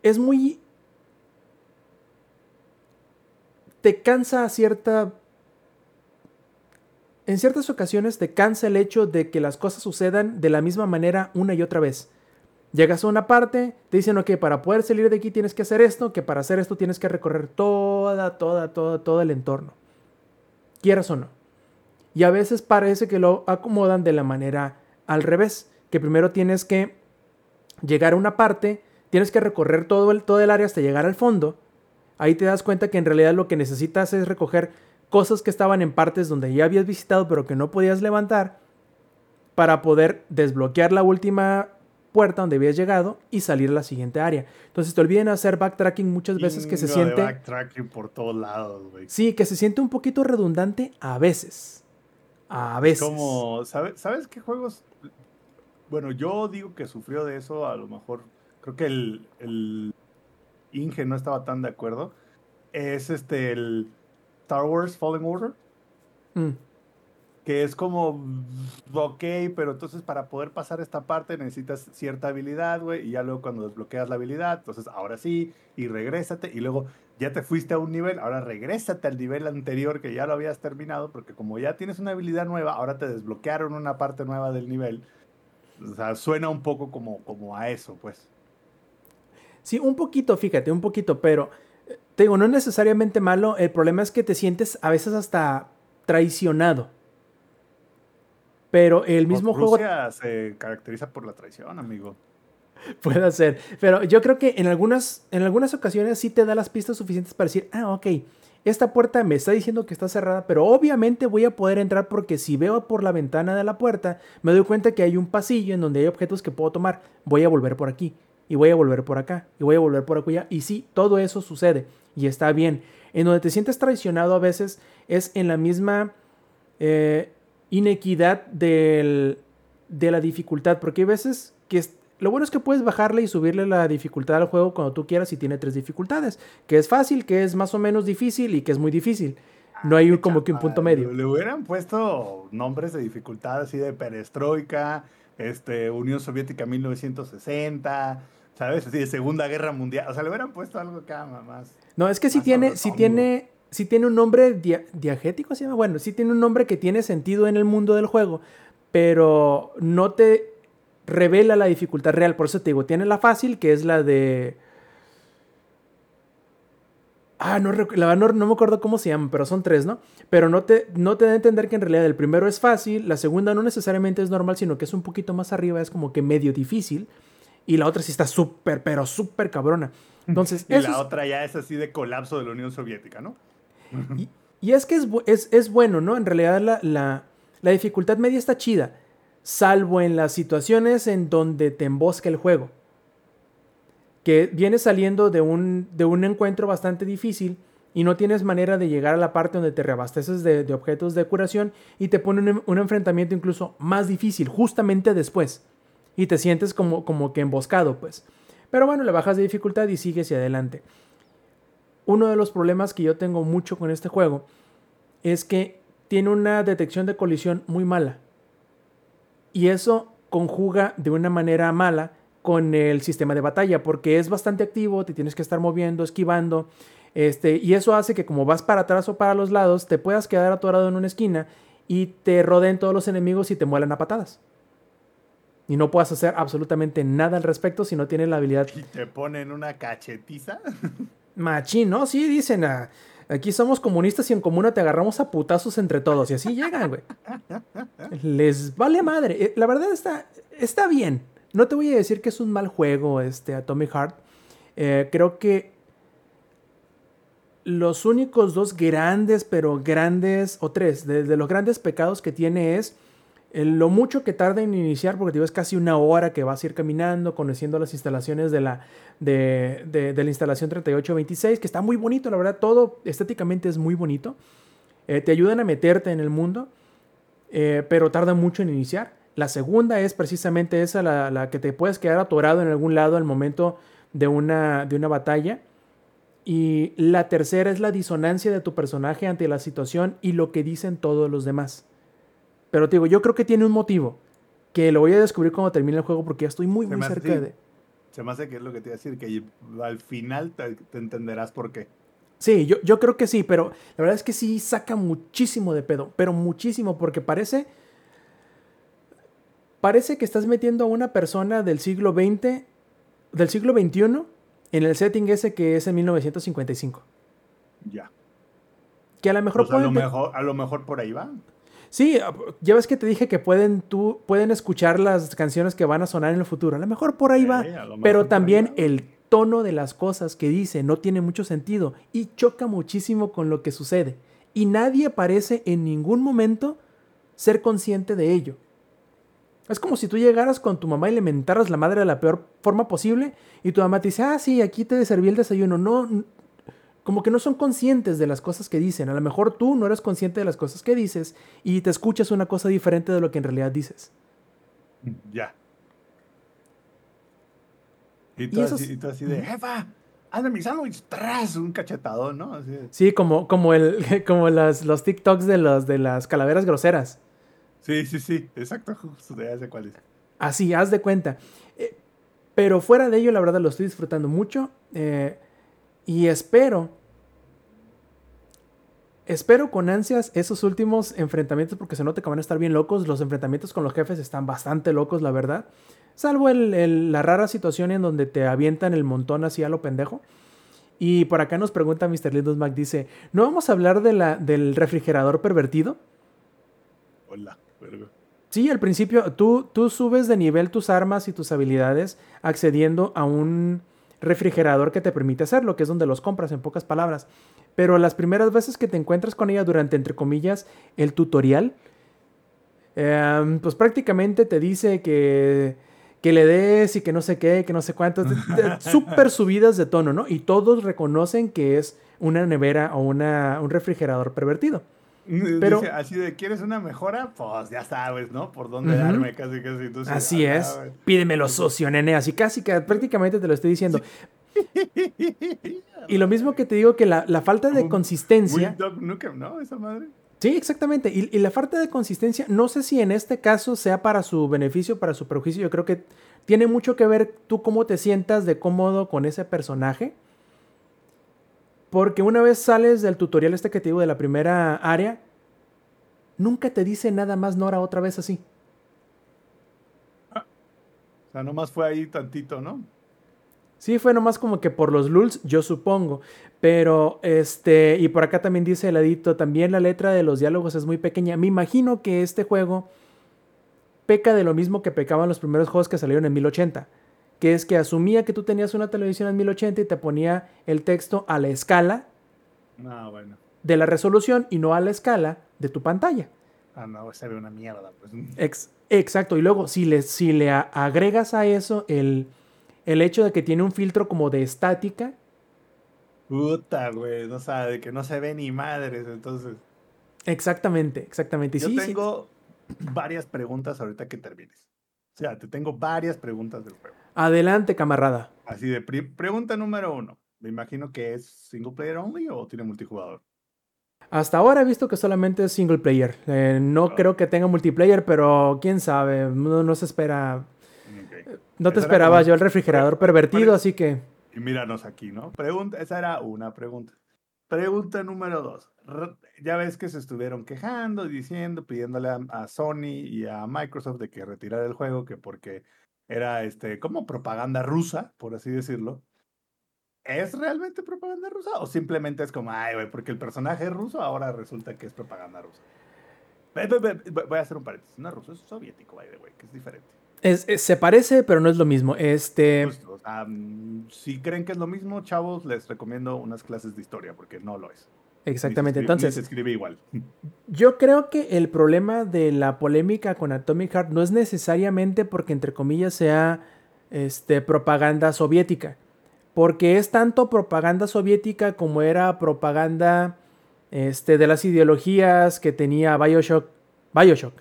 Es muy te cansa cierta... En ciertas ocasiones te cansa el hecho de que las cosas sucedan de la misma manera una y otra vez. Llegas a una parte, te dicen, ok, para poder salir de aquí tienes que hacer esto, que para hacer esto tienes que recorrer toda, toda, toda, todo el entorno. Quieras o no. Y a veces parece que lo acomodan de la manera al revés, que primero tienes que llegar a una parte, tienes que recorrer todo el, todo el área hasta llegar al fondo. Ahí te das cuenta que en realidad lo que necesitas es recoger cosas que estaban en partes donde ya habías visitado pero que no podías levantar para poder desbloquear la última puerta donde habías llegado y salir a la siguiente área. Entonces te olviden hacer backtracking muchas veces que se Chingo de siente... backtracking por todos lados, güey. Sí, que se siente un poquito redundante a veces. A veces. Como, ¿sabes, ¿sabes qué juegos? Bueno, yo digo que sufrió de eso, a lo mejor, creo que el, el Inge no estaba tan de acuerdo. Es este, el Star Wars Fallen Order, Mm. Que es como, ok, pero entonces para poder pasar esta parte necesitas cierta habilidad, güey, y ya luego cuando desbloqueas la habilidad, entonces ahora sí, y regrésate, y luego ya te fuiste a un nivel, ahora regrésate al nivel anterior que ya lo habías terminado, porque como ya tienes una habilidad nueva, ahora te desbloquearon una parte nueva del nivel. O sea, suena un poco como, como a eso, pues. Sí, un poquito, fíjate, un poquito, pero eh, te digo, no es necesariamente malo. El problema es que te sientes a veces hasta traicionado. Pero el mismo Pues, juego Rusia se caracteriza por la traición, amigo. *laughs* puede ser. Pero yo creo que en algunas, en algunas ocasiones sí te da las pistas suficientes para decir, ah, ok, esta puerta me está diciendo que está cerrada, pero obviamente voy a poder entrar porque si veo por la ventana de la puerta, me doy cuenta que hay un pasillo en donde hay objetos que puedo tomar. Voy a volver por aquí, y voy a volver por acá, y voy a volver por acullá. Y sí, todo eso sucede, y está bien. En donde te sientes traicionado a veces es en la misma eh, inequidad del- de la dificultad, porque hay veces que es- lo bueno es que puedes bajarle y subirle la dificultad al juego cuando tú quieras y tiene tres dificultades, que es fácil, que es más o menos difícil y que es muy difícil. No hay un- como que un punto Ah, medio. Le hubieran puesto nombres de dificultad así de perestroika, este, Unión Soviética 1960, ¿sabes? Así de Segunda Guerra Mundial. O sea, le hubieran puesto algo acá más. No, es que sí tiene, sí tiene, sí tiene un nombre dia- diagético, ¿se llama? Bueno, sí tiene un nombre que tiene sentido en el mundo del juego, pero no te revela la dificultad real. Por eso te digo, tiene la fácil, que es la de... Ah, no, la no, no me acuerdo cómo se llama, pero son tres, ¿no? Pero no te, no te da a entender que en realidad el primero es fácil, la segunda no necesariamente es normal, sino que es un poquito más arriba, es como que medio difícil, y la otra sí está súper, pero súper cabrona. *laughs* Entonces, Y la es- otra ya es así de colapso de la Unión Soviética, ¿no? Y, es que es, es, es bueno, ¿no? En realidad la, la, la dificultad media está chida, salvo en las situaciones en donde te embosca el juego. Que vienes saliendo de un, de un encuentro bastante difícil y no tienes manera de llegar a la parte donde te reabasteces de, de objetos de curación y te pone un, un enfrentamiento incluso más difícil justamente después. Y te sientes como, como que emboscado, pues. Pero bueno, le bajas de dificultad y sigues hacia adelante uno de los problemas que yo tengo mucho con este juego es que tiene una detección de colisión muy mala. Y eso conjuga de una manera mala con el sistema de batalla, porque es bastante activo, te tienes que estar moviendo, esquivando, este, y eso hace que como vas para atrás o para los lados, te puedas quedar atorado en una esquina y te rodeen todos los enemigos y te muelan a patadas. Y no puedas hacer absolutamente nada al respecto si no tienes la habilidad Y te ponen una cachetiza. *laughs* Machín, ¿no? Sí, dicen, ah, aquí somos comunistas y en comuna te agarramos a putazos entre todos. Y así llegan, güey. Les vale madre. Eh, La verdad está, está bien. No te voy a decir que es un mal juego, este, Atomic Heart. Eh, creo que los únicos dos grandes, pero grandes, o tres, de, los grandes pecados que tiene es lo mucho que tarda en iniciar, porque digo, es casi una hora que vas a ir caminando, conociendo las instalaciones de la, de, de- de la instalación 3826, que está muy bonito, la verdad, todo estéticamente es muy bonito. Eh, te ayudan a meterte en el mundo, eh, pero tarda mucho en iniciar. La segunda es precisamente esa, la, la que te puedes quedar atorado en algún lado al momento de una, de una batalla. Y la tercera es la disonancia de tu personaje ante la situación y lo que dicen todos los demás. Pero te digo, yo creo que tiene un motivo, que lo voy a descubrir cuando termine el juego porque ya estoy muy, muy hace cerca de... Se me hace que es lo que te iba a decir, que al final te, te entenderás por qué. Sí, yo, yo creo que sí, pero la verdad es que sí saca muchísimo de pedo, pero muchísimo, porque parece. Parece que estás metiendo a una persona del siglo XX, del siglo XXI, en el setting ese que es en 1955. Ya. Que a lo mejor Pues a, lo mejor, a lo mejor por ahí va. Sí, ya ves que te dije que pueden, tú, pueden escuchar las canciones que van a sonar en el futuro. A lo mejor por ahí Sí, va. Pero también el tono de las cosas que dice no tiene mucho sentido y choca muchísimo con lo que sucede. Y nadie parece en ningún momento ser consciente de ello. Es como si tú llegaras con tu mamá y le mentaras la madre de la peor forma posible y tu mamá te dice, ah, sí, aquí te serví el desayuno. No, como que no son conscientes de las cosas que dicen. A lo mejor tú no eres consciente de las cosas que dices y te escuchas una cosa diferente de lo que en realidad dices. Ya. Y tú, Y así, es- y tú así de, jefa, hazme mi sándwich, tras un cachetadón, ¿no? Así de- Sí, como, como, el, *laughs* como las, los TikToks de, los, de las calaveras groseras. sí, sí, sí, exacto, justo, ya sé cuál es. Así, haz de cuenta. Eh, pero fuera de ello, la verdad lo estoy disfrutando mucho. eh, y espero. Espero con ansias esos últimos enfrentamientos porque se nota que van a estar bien locos. Los enfrentamientos con los jefes están bastante locos, la verdad. Salvo el- el- la rara situación en donde te avientan el montón así a lo pendejo. Y por acá nos pregunta Mr. Lindos Mac, dice, ¿no vamos a hablar de la, del refrigerador pervertido? Hola, verga. Sí, al principio tú, tú subes de nivel tus armas y tus habilidades accediendo a un refrigerador que te permite hacerlo, que es donde los compras en pocas palabras. Pero las primeras veces que te encuentras con ella durante, entre comillas, el tutorial, em, pues prácticamente te dice que, que le des y que no sé qué, que no sé te- *laughs* Súper subidas de tono, ¿no? Y todos reconocen que es una nevera o una, un refrigerador pervertido. Pero- Dice, así de, ¿quieres una mejora? Pues ya sabes, ¿no? Por dónde darme, casi, casi. Entonces, Así ah, es. Pídemelo socio, nene. Así casi que prácticamente te lo estoy diciendo. Y lo mismo que te digo que la, la falta de consistencia. Nukem, ¿no? Esa madre. Sí, exactamente. Y, y la falta de consistencia, no sé si en este caso sea para su beneficio para su perjuicio. Yo creo que tiene mucho que ver tú cómo te sientas de cómodo con ese personaje. Porque una vez sales del tutorial este que te digo de la primera área, nunca te dice nada más Nora otra vez así. O sea, nomás fue ahí tantito, ¿no? Sí, fue nomás como que por los lulz, yo supongo. Pero, este, y por acá también dice el adicto, también la letra de los diálogos es muy pequeña. Me imagino que este juego peca de lo mismo que pecaban los primeros juegos que salieron en 1080. Que es que asumía que tú tenías una televisión en 1080 y te ponía el texto a la escala No, bueno. de la resolución y no a la escala de tu pantalla. Ah, no, se ve una mierda, pues. Ex- exacto. Y luego, si le, si le agregas a eso el, el hecho de que tiene un filtro como de estática, Puta, güey. No sabe, de que no se ve ni madres, entonces. Exactamente, exactamente. Yo sí, sí, tengo varias preguntas ahorita que termines. O sea, te tengo varias preguntas del juego. Adelante, camarada. Así de, pregunta número uno. Me imagino que es single player only o tiene multijugador. Hasta ahora he visto que solamente es single player. Eh, no Ah. creo que tenga multiplayer, pero quién sabe. No, no se espera. Ok. No te esperaba como- yo el refrigerador pervertido, así que. Y míranos aquí, ¿no? Pregunta, esa era una pregunta. Pregunta número dos. Ya ves que se estuvieron quejando, diciendo, pidiéndole a, a Sony y a Microsoft de que retirara el juego, que porque era este, como propaganda rusa, por así decirlo. ¿Es realmente propaganda rusa? ¿O simplemente es como, ay, güey, porque el personaje es ruso, ahora resulta que es propaganda rusa? Voy a hacer un paréntesis. No es ruso, es soviético, by the way, que es diferente. es- es- se parece, pero no es lo mismo. Este. Justo, mm, si creen que es lo mismo, chavos, les recomiendo unas clases de historia, porque no lo es. Ni se Exactamente. ni se Entonces, escribe igual. yo creo que el problema de la polémica con Atomic Heart no es necesariamente porque, entre comillas, sea este, propaganda soviética. Porque es tanto propaganda soviética como era propaganda este, de las ideologías que tenía Bioshock. Bioshock.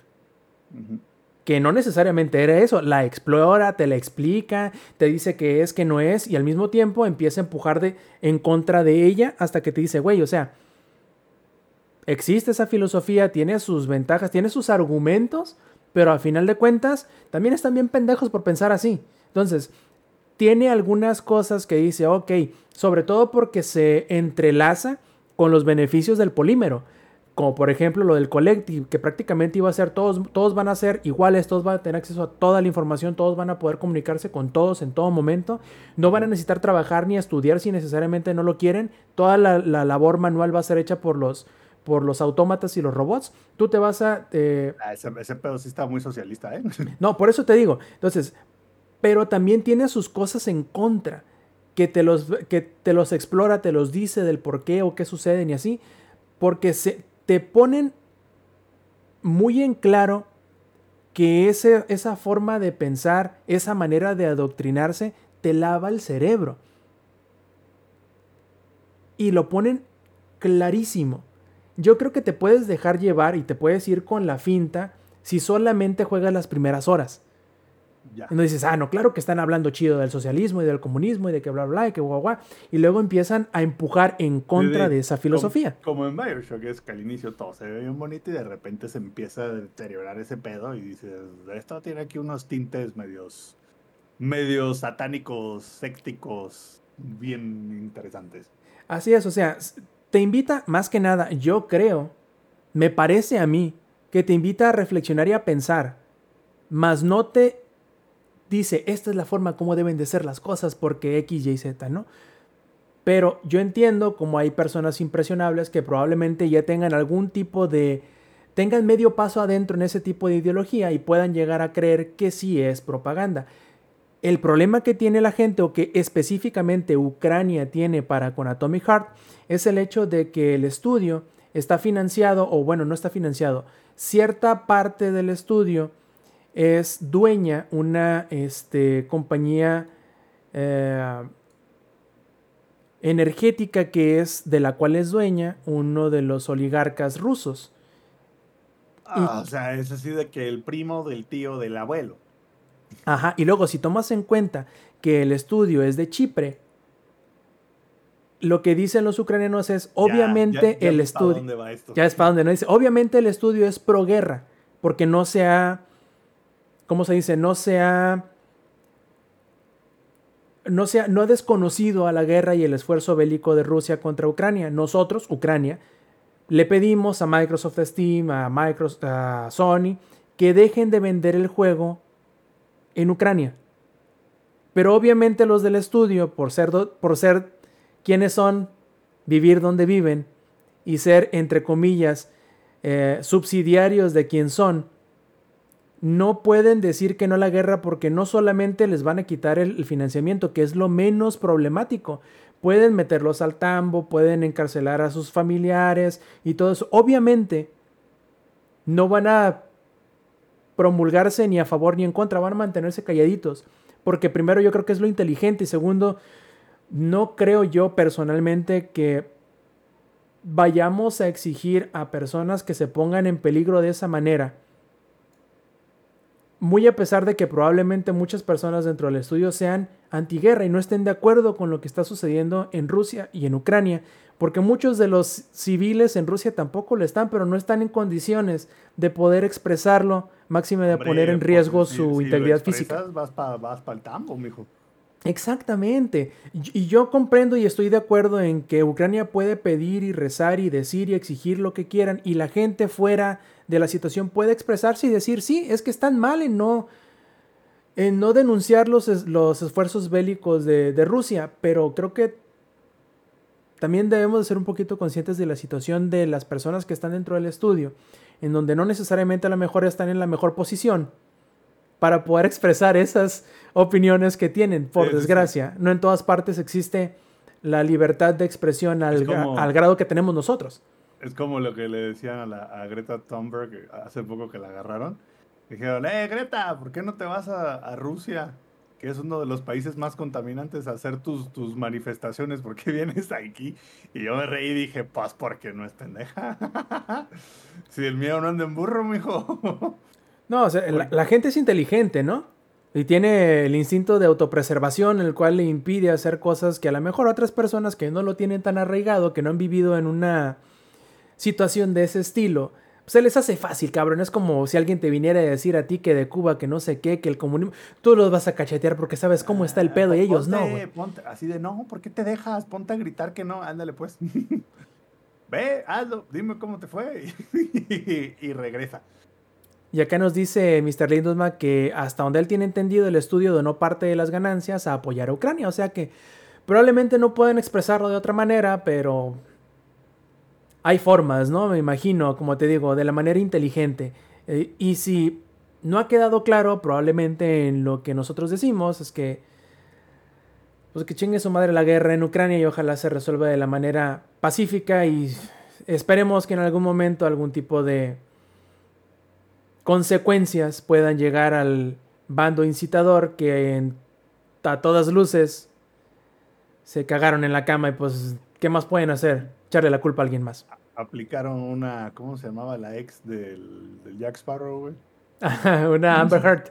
Que no necesariamente era eso, la explora, te la explica, te dice que es, que no es, y al mismo tiempo empieza a empujar de, en contra de ella hasta que te dice, güey, o sea, existe esa filosofía, tiene sus ventajas, tiene sus argumentos, pero a final de cuentas también están bien pendejos por pensar así. Entonces, tiene algunas cosas que dice, ok, sobre todo porque se entrelaza con los beneficios del polímero como por ejemplo lo del collective, que prácticamente iba a ser todos, todos van a ser iguales, todos van a tener acceso a toda la información, todos van a poder comunicarse con todos en todo momento, no van a necesitar trabajar ni estudiar si necesariamente no lo quieren, toda la, labor manual va a ser hecha por los, por los autómatas y los robots, tú te vas a... Eh, ah, ese, pedo sí está muy socialista, ¿eh? *laughs* No, por eso te digo, entonces, pero también tiene sus cosas en contra, que te los, que te los explora, te los dice del por qué o qué suceden y así, porque se, te ponen muy en claro que ese, esa forma de pensar, esa manera de adoctrinarse, te lava el cerebro. Y lo ponen clarísimo. Yo creo que te puedes dejar llevar y te puedes ir con la finta si solamente juegas las primeras horas. Y no dices, ah, no, claro que están hablando chido del socialismo y del comunismo y de que bla, bla, y que guau, guau. Y luego empiezan a empujar en contra de, esa filosofía. Como, en Bioshock, es que al inicio todo se ve bien bonito y de repente se empieza a deteriorar ese pedo y dices, esto tiene aquí unos tintes medios, medios satánicos, sécticos, bien interesantes. Así es, o sea, te invita más que nada, yo creo, me parece a mí, que te invita a reflexionar y a pensar, más no te dice, esta es la forma como deben de ser las cosas porque X, Y, Z, ¿no? Pero yo entiendo como hay personas impresionables que probablemente ya tengan algún tipo de... tengan medio paso adentro en ese tipo de ideología y puedan llegar a creer que sí es propaganda. El problema que tiene la gente o que específicamente Ucrania tiene para con Atomic Heart es el hecho de que el estudio está financiado, o bueno, no está financiado, cierta parte del estudio es dueña una este, compañía eh, energética que es de la cual es dueña uno de los oligarcas rusos. Ah, o sea, es así de que el primo del tío del abuelo. Ajá, y luego si tomas en cuenta que el estudio es de Chipre, lo que dicen los ucranianos es, obviamente el estudio... Ya es para donde no dice, obviamente el estudio es pro guerra, porque no se ha ¿cómo se dice? No se ha, no, se ha, no ha desconocido a la guerra y el esfuerzo bélico de Rusia contra Ucrania. Nosotros, Ucrania, le pedimos a Microsoft Steam, a, Microsoft, a Sony, que dejen de vender el juego en Ucrania. Pero obviamente los del estudio, por ser, por ser quienes son, vivir donde viven y ser, entre comillas, eh, subsidiarios de quien son, no pueden decir que no a la guerra porque no solamente les van a quitar el, financiamiento, que es lo menos problemático, pueden meterlos al tambo, pueden encarcelar a sus familiares y todo eso. Obviamente, no van a promulgarse ni a favor ni en contra, van a mantenerse calladitos, porque primero yo creo que es lo inteligente y segundo, no creo yo personalmente que vayamos a exigir a personas que se pongan en peligro de esa manera. Muy a pesar de que probablemente muchas personas dentro del estudio sean antiguerra y no estén de acuerdo con lo que está sucediendo en Rusia y en Ucrania, porque muchos de los civiles en Rusia tampoco lo están, pero no están en condiciones de poder expresarlo, máxime de poner en pues, riesgo su integridad física. Vas para el tambo, mijo. Exactamente. Y yo comprendo y estoy de acuerdo en que Ucrania puede pedir y rezar y decir y exigir lo que quieran y la gente fuera de la situación puede expresarse y decir, sí, es que están mal en no, en no denunciar los, los esfuerzos bélicos de, de Rusia, pero creo que también debemos de ser un poquito conscientes de la situación de las personas que están dentro del estudio, en donde no necesariamente a lo mejor están en la mejor posición para poder expresar esas opiniones que tienen, por desgracia. No en todas partes existe la libertad de expresión al, al, grado que tenemos nosotros. Es como lo que le decían a, la, a Greta Thunberg hace poco que la agarraron. Dijeron, eh, Greta, ¿por qué no te vas a, Rusia? que es uno de los países más contaminantes, a hacer tus, tus manifestaciones, ¿por qué vienes aquí? Y yo me reí y dije, pues porque no es pendeja. *laughs* si el mío no anda en burro, mijo. *laughs* No, o sea, la, gente es inteligente, ¿no? Y tiene el instinto de autopreservación, el cual le impide hacer cosas que a lo mejor otras personas que no lo tienen tan arraigado, que no han vivido en una situación de ese estilo, se les hace fácil, cabrón. Es como si alguien te viniera a decir a ti que de Cuba, que no sé qué, que el comunismo. Tú los vas a cachetear porque sabes cómo está el pedo y ellos no, güey. ponte- así de, no, ¿por qué te dejas? Ponte a gritar que no, ándale pues. *laughs* Ve, hazlo, dime cómo te fue. *laughs* y, regresa. Y acá nos dice Mr. Lindosman que hasta donde él tiene entendido, el estudio donó parte de las ganancias a apoyar a Ucrania. O sea que probablemente no pueden expresarlo de otra manera, pero hay formas, ¿no? Me imagino, como te digo, de la manera inteligente. Eh, y si no ha quedado claro, probablemente en lo que nosotros decimos es que, pues que chingue su madre la guerra en Ucrania y ojalá se resuelva de la manera pacífica y esperemos que en algún momento algún tipo de consecuencias puedan llegar al bando incitador que en- a todas luces se cagaron en la cama y pues, ¿qué más pueden hacer? Echarle la culpa a alguien más. Aplicaron una, ¿cómo se llamaba la ex del, del Jack Sparrow, güey? *laughs* Una Amber Heard.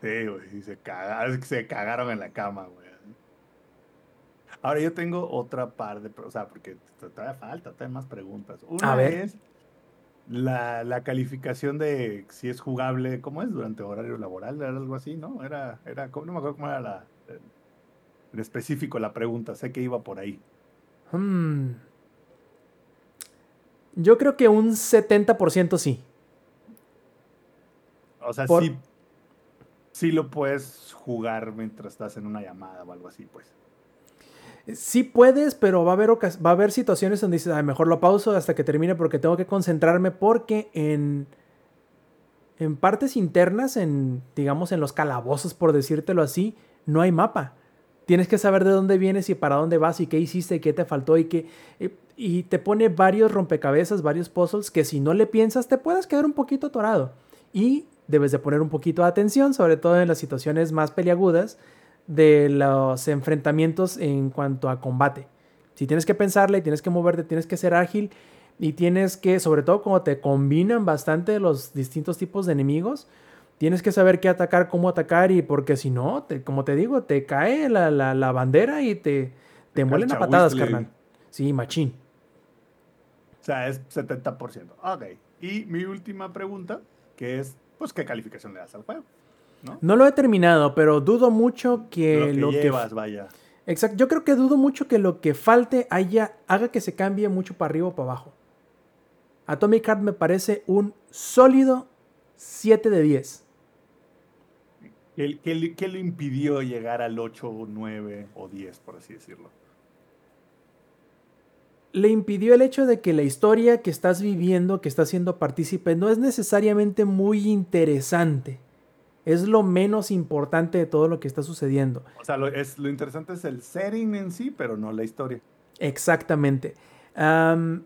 Sí, güey, y se cagaron, se cagaron en la cama, güey. Ahora yo tengo otra par de, o sea, porque todavía falta, todavía más preguntas. Una A ver. es la, la calificación de si es jugable, ¿cómo es? Durante horario laboral, era algo así, ¿no? Era, era, ¿cómo- no me acuerdo cómo era la, en específico la pregunta, sé que iba por ahí. Hmm. Yo creo que un 70% sí. O sea, Por- sí, sí lo puedes jugar mientras estás en una llamada o algo así, pues. Sí puedes, pero va a haber, va a haber situaciones donde dices, "Ay, mejor lo pauso hasta que termine porque tengo que concentrarme porque en, en partes internas, en, digamos, en los calabozos, por decírtelo así, no hay mapa. Tienes que saber de dónde vienes y para dónde vas y qué hiciste y qué te faltó y qué... y- te pone varios rompecabezas, varios puzzles que si no le piensas te puedes quedar un poquito atorado. Y debes de poner un poquito de atención, sobre todo en las situaciones más peliagudas de los enfrentamientos en cuanto a combate. Si tienes que pensarle, tienes que moverte, tienes que ser ágil y tienes que, sobre todo cuando te combinan bastante los distintos tipos de enemigos, tienes que saber qué atacar, cómo atacar y porque si no, te- como te digo, te cae la, la- la bandera y te, te muelen a patadas, carnal. Sí, machín. O sea, es 70%. Ok. Y mi última pregunta, que es, pues, ¿qué calificación le das al juego? ¿No? No lo he terminado, pero dudo mucho que lo lo que que llevas, vaya. Exacto, yo creo que dudo mucho que lo que falte haya, haga que se cambie mucho para arriba o para abajo. Atomic Heart me parece un sólido 7 de 10. ¿Qué, qué le- qué le impidió llegar al 8, o 9 o 10, por así decirlo? Le impidió el hecho de que la historia que estás viviendo, que estás siendo partícipe, no es necesariamente muy interesante. Es lo menos importante de todo lo que está sucediendo. O sea, lo, es, lo interesante es el setting en sí, pero no la historia. Exactamente. Am,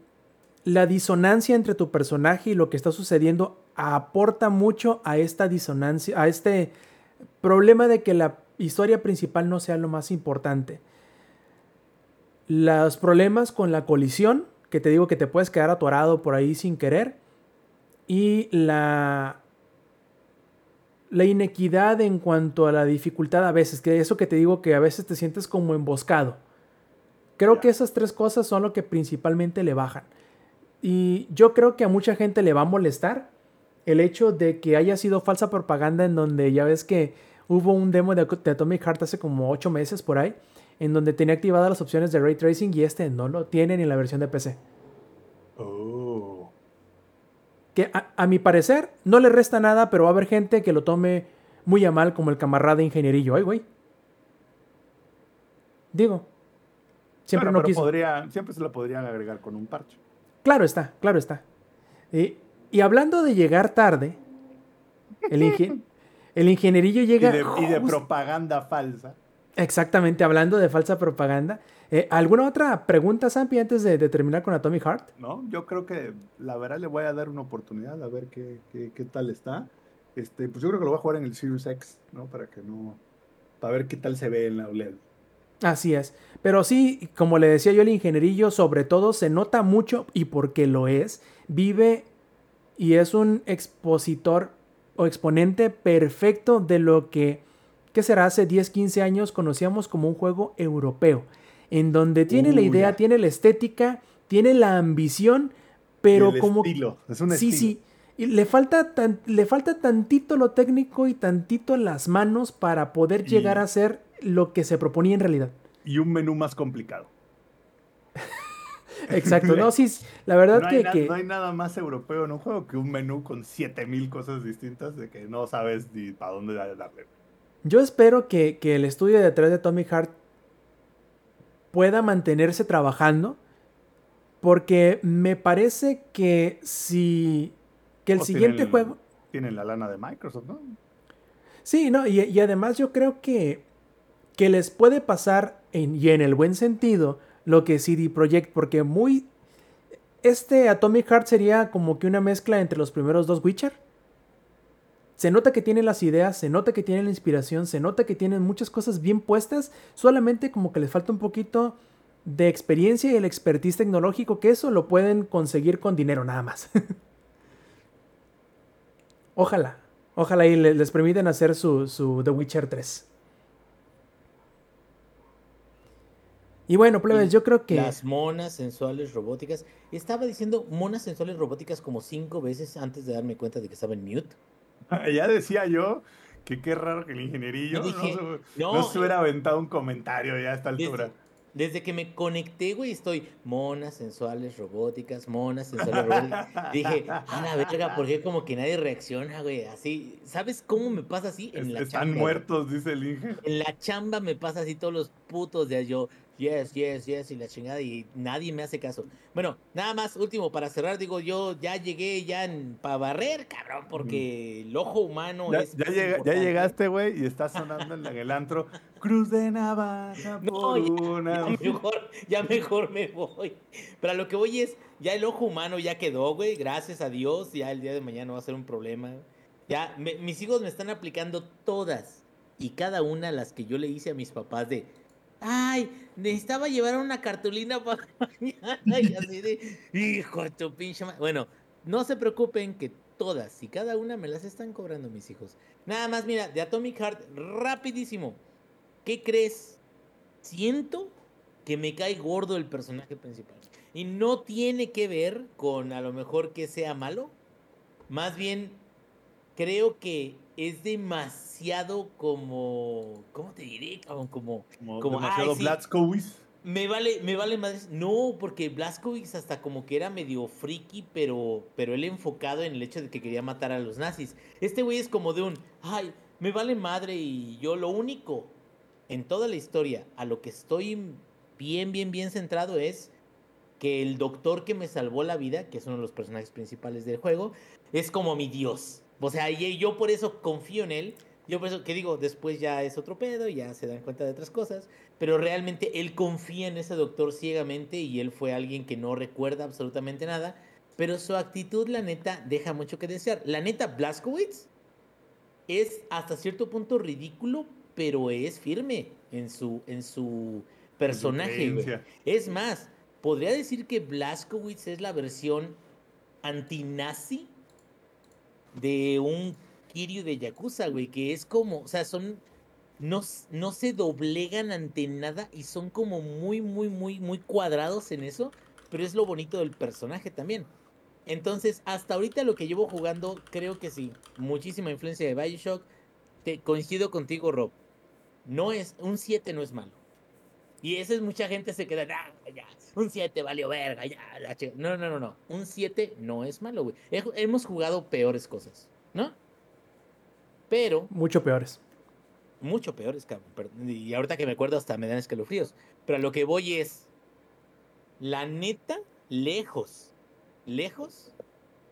la disonancia entre tu personaje y lo que está sucediendo aporta mucho a esta disonancia, a este problema de que la historia principal no sea lo más importante. Los problemas con la colisión, que te digo que te puedes quedar atorado por ahí sin querer, y la la inequidad en cuanto a la dificultad a veces, que eso que te digo que a veces te sientes como emboscado. Creo que esas tres cosas son lo que principalmente le bajan. Y yo creo que a mucha gente le va a molestar el hecho de que haya sido falsa propaganda en donde ya ves que hubo un demo de, de Atomic Heart hace como 8 meses por ahí, en donde tenía activadas las opciones de ray tracing y este no lo tiene ni en la versión de PC. Oh. Que a, a mi parecer no le resta nada, pero va a haber gente que lo tome muy a mal como el camarada ingenierillo. Ay, güey. Digo. Siempre Bueno, no quiso. podría, siempre se la podrían agregar con un parche. Claro está, claro está. Y hablando de llegar tarde, el, inge- *laughs* el ingenierillo Y llega. de, y de propaganda falsa. Exactamente, hablando de falsa propaganda. Eh, ¿Alguna otra pregunta, Sampi, antes de, de terminar con Atomic Heart? ¿no? Yo creo que la verdad le voy a dar una oportunidad a ver qué, qué, qué tal está. Este, pues yo creo que lo voy a jugar en el Series X, ¿no? Para que no. Para ver qué tal se ve en la OLED. Así es. Pero sí, como le decía yo, el ingenierillo sobre todo se nota mucho y porque lo es, vive y es un expositor o exponente perfecto de lo que, ¿qué será? Hace 10, 15 años conocíamos como un juego europeo, en donde tiene la idea, ya. tiene la estética, tiene la ambición, pero el como estilo, es un sí, estilo. sí, y le falta tan- le falta tantito lo técnico y tantito las manos para poder Y- llegar a ser lo que se proponía en realidad. Y un menú más complicado. *laughs* Exacto, no, sí, la verdad No que, na- que- no hay nada más europeo en un juego que un menú con 7000 cosas distintas de que no sabes ni para dónde darle. Yo espero que, que el estudio detrás de Tommy Heart pueda mantenerse trabajando, porque me parece que si que el Pues siguiente tienen- juego Tienen la lana de Microsoft, ¿no? Sí, no, y, y además yo creo que, que les puede pasar, en, y en el buen sentido, lo que CD Projekt, porque muy... Este Atomic Heart sería como que una mezcla entre los primeros dos Witcher. Se nota que tienen las ideas, se nota que tienen la inspiración, se nota que tienen muchas cosas bien puestas, solamente como que les falta un poquito de experiencia y el expertise tecnológico, que eso lo pueden conseguir con dinero nada más. *laughs* Ojalá, ojalá y le- les permiten hacer su, su The Witcher 3. Y bueno, plebes, yo creo que... Las monas sensuales robóticas. Estaba diciendo monas sensuales robóticas como cinco veces antes de darme cuenta de que estaba en mute. *laughs* ya decía yo que qué raro que el ingenierillo dije, no, se, no, no se hubiera aventado un comentario ya a esta altura. Desde, desde que me conecté, güey, estoy monas sensuales robóticas, monas sensuales robóticas. Dije, a la verga, ¿por qué como que nadie reacciona, güey? Así, ¿sabes cómo me pasa así? En la Están chamba, muertos, dice el Inge. En la chamba me pasa así todos los putos días. Yo, yes, yes, yes, y la chingada, y nadie me hace caso. Bueno, nada más, último, para cerrar, digo, yo ya llegué ya para barrer, cabrón, porque el ojo humano Ya, es. ya llegaste, güey, y está sonando en el antro. Cruz de navaja *laughs* No, por ya, una. ya mejor, ya mejor me voy. Pero a lo que voy es, ya el ojo humano ya quedó, güey. Gracias a Dios, ya el día de mañana va a ser un problema. Ya, me- mis hijos me están aplicando todas y cada una las que yo le hice a mis papás de, ay, necesitaba llevar una cartulina para *laughs* mañana. Y *laughs* así de, hijo de tu pinche ma-". Bueno, no se preocupen que todas y cada una me las están cobrando mis hijos. Nada más, mira, de Atomic Heart, rapidísimo. ¿Qué crees? Siento que me cae gordo el personaje principal. Y no tiene que ver con a lo mejor que sea malo. Más bien, creo que es demasiado como. ¿Cómo te diré? Como. Como, Como, demasiado sí. Blazkowicz. Me vale, me vale madres. No, porque Blazkowicz hasta como que era medio friki, pero, pero él enfocado en el hecho de que quería matar a los nazis. Este güey es como de un, ay, me vale madre y yo lo único en toda la historia a lo que estoy bien, bien, bien centrado es que el doctor que me salvó la vida, que es uno de los personajes principales del juego, es como mi dios. O sea, y yo por eso confío en él. Yo por eso que digo, después ya es otro pedo, ya se dan cuenta de otras cosas pero realmente él confía en ese doctor ciegamente y él fue alguien que no recuerda absolutamente nada, pero su actitud, la neta, deja mucho que desear. La neta, Blaskowitz es hasta cierto punto ridículo, pero es firme en su, en su personaje. Es más, podría decir que Blaskowitz es la versión antinazi de un Kiryu de Yakuza, güey, que es como, o sea, son no, no se doblegan ante nada y son como muy, muy, muy, muy cuadrados en eso, pero es lo bonito del personaje también. Entonces, hasta ahorita lo que llevo jugando, creo que sí, muchísima influencia de Bioshock. Te coincido contigo, Rob. No es, un 7 no es malo. Y eso es mucha gente se queda, "Ah, ya, un 7 valió verga, ya, la chi-". No, no, no, no. Un 7 no es malo, güey. He- hemos jugado peores cosas, ¿no? Pero Mucho peores. mucho peores, cabrón. Y ahorita que me acuerdo hasta me dan escalofríos. Pero a lo que voy es, la neta, lejos, lejos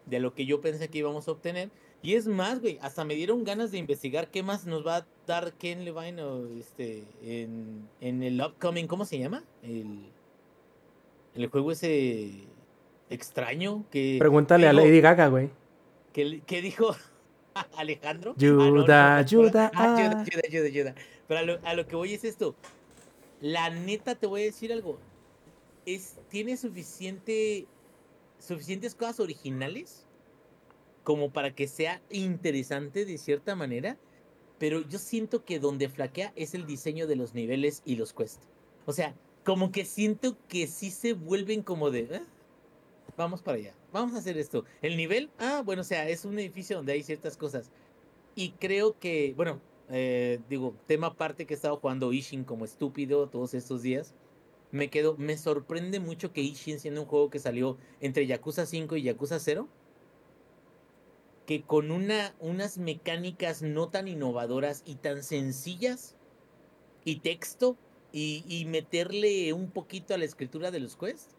de lo que yo pensé que íbamos a obtener. Y es más, güey, hasta me dieron ganas de investigar qué más nos va a dar Ken Levine o este, en, en el upcoming, ¿cómo se llama? El, el juego ese extraño que... Pregúntale a Lady Gaga, güey. que, que dijo *laughs* Alejandro. Ah, Ayuda, *laughs* ayuda, ah. ayuda, ayuda, ayuda. Pero a lo, a lo que voy es esto. La neta te voy a decir algo. Es, tiene suficiente, suficientes cosas originales como para que sea interesante de cierta manera. Pero yo siento que donde flaquea es el diseño de los niveles y los quests. O sea, como que siento que sí se vuelven como de... "Ah, vamos para allá. vamos a hacer esto. El nivel, ah, bueno, o sea, es un edificio donde hay ciertas cosas. Y creo que, bueno, eh, digo, tema aparte que he estado jugando Ishin como estúpido todos estos días. Me quedo, me sorprende mucho que Ishin, siendo un juego que salió entre Yakuza 5 y Yakuza 0, que con una, unas mecánicas no tan innovadoras y tan sencillas, y texto, y, meterle un poquito a la escritura de los quests,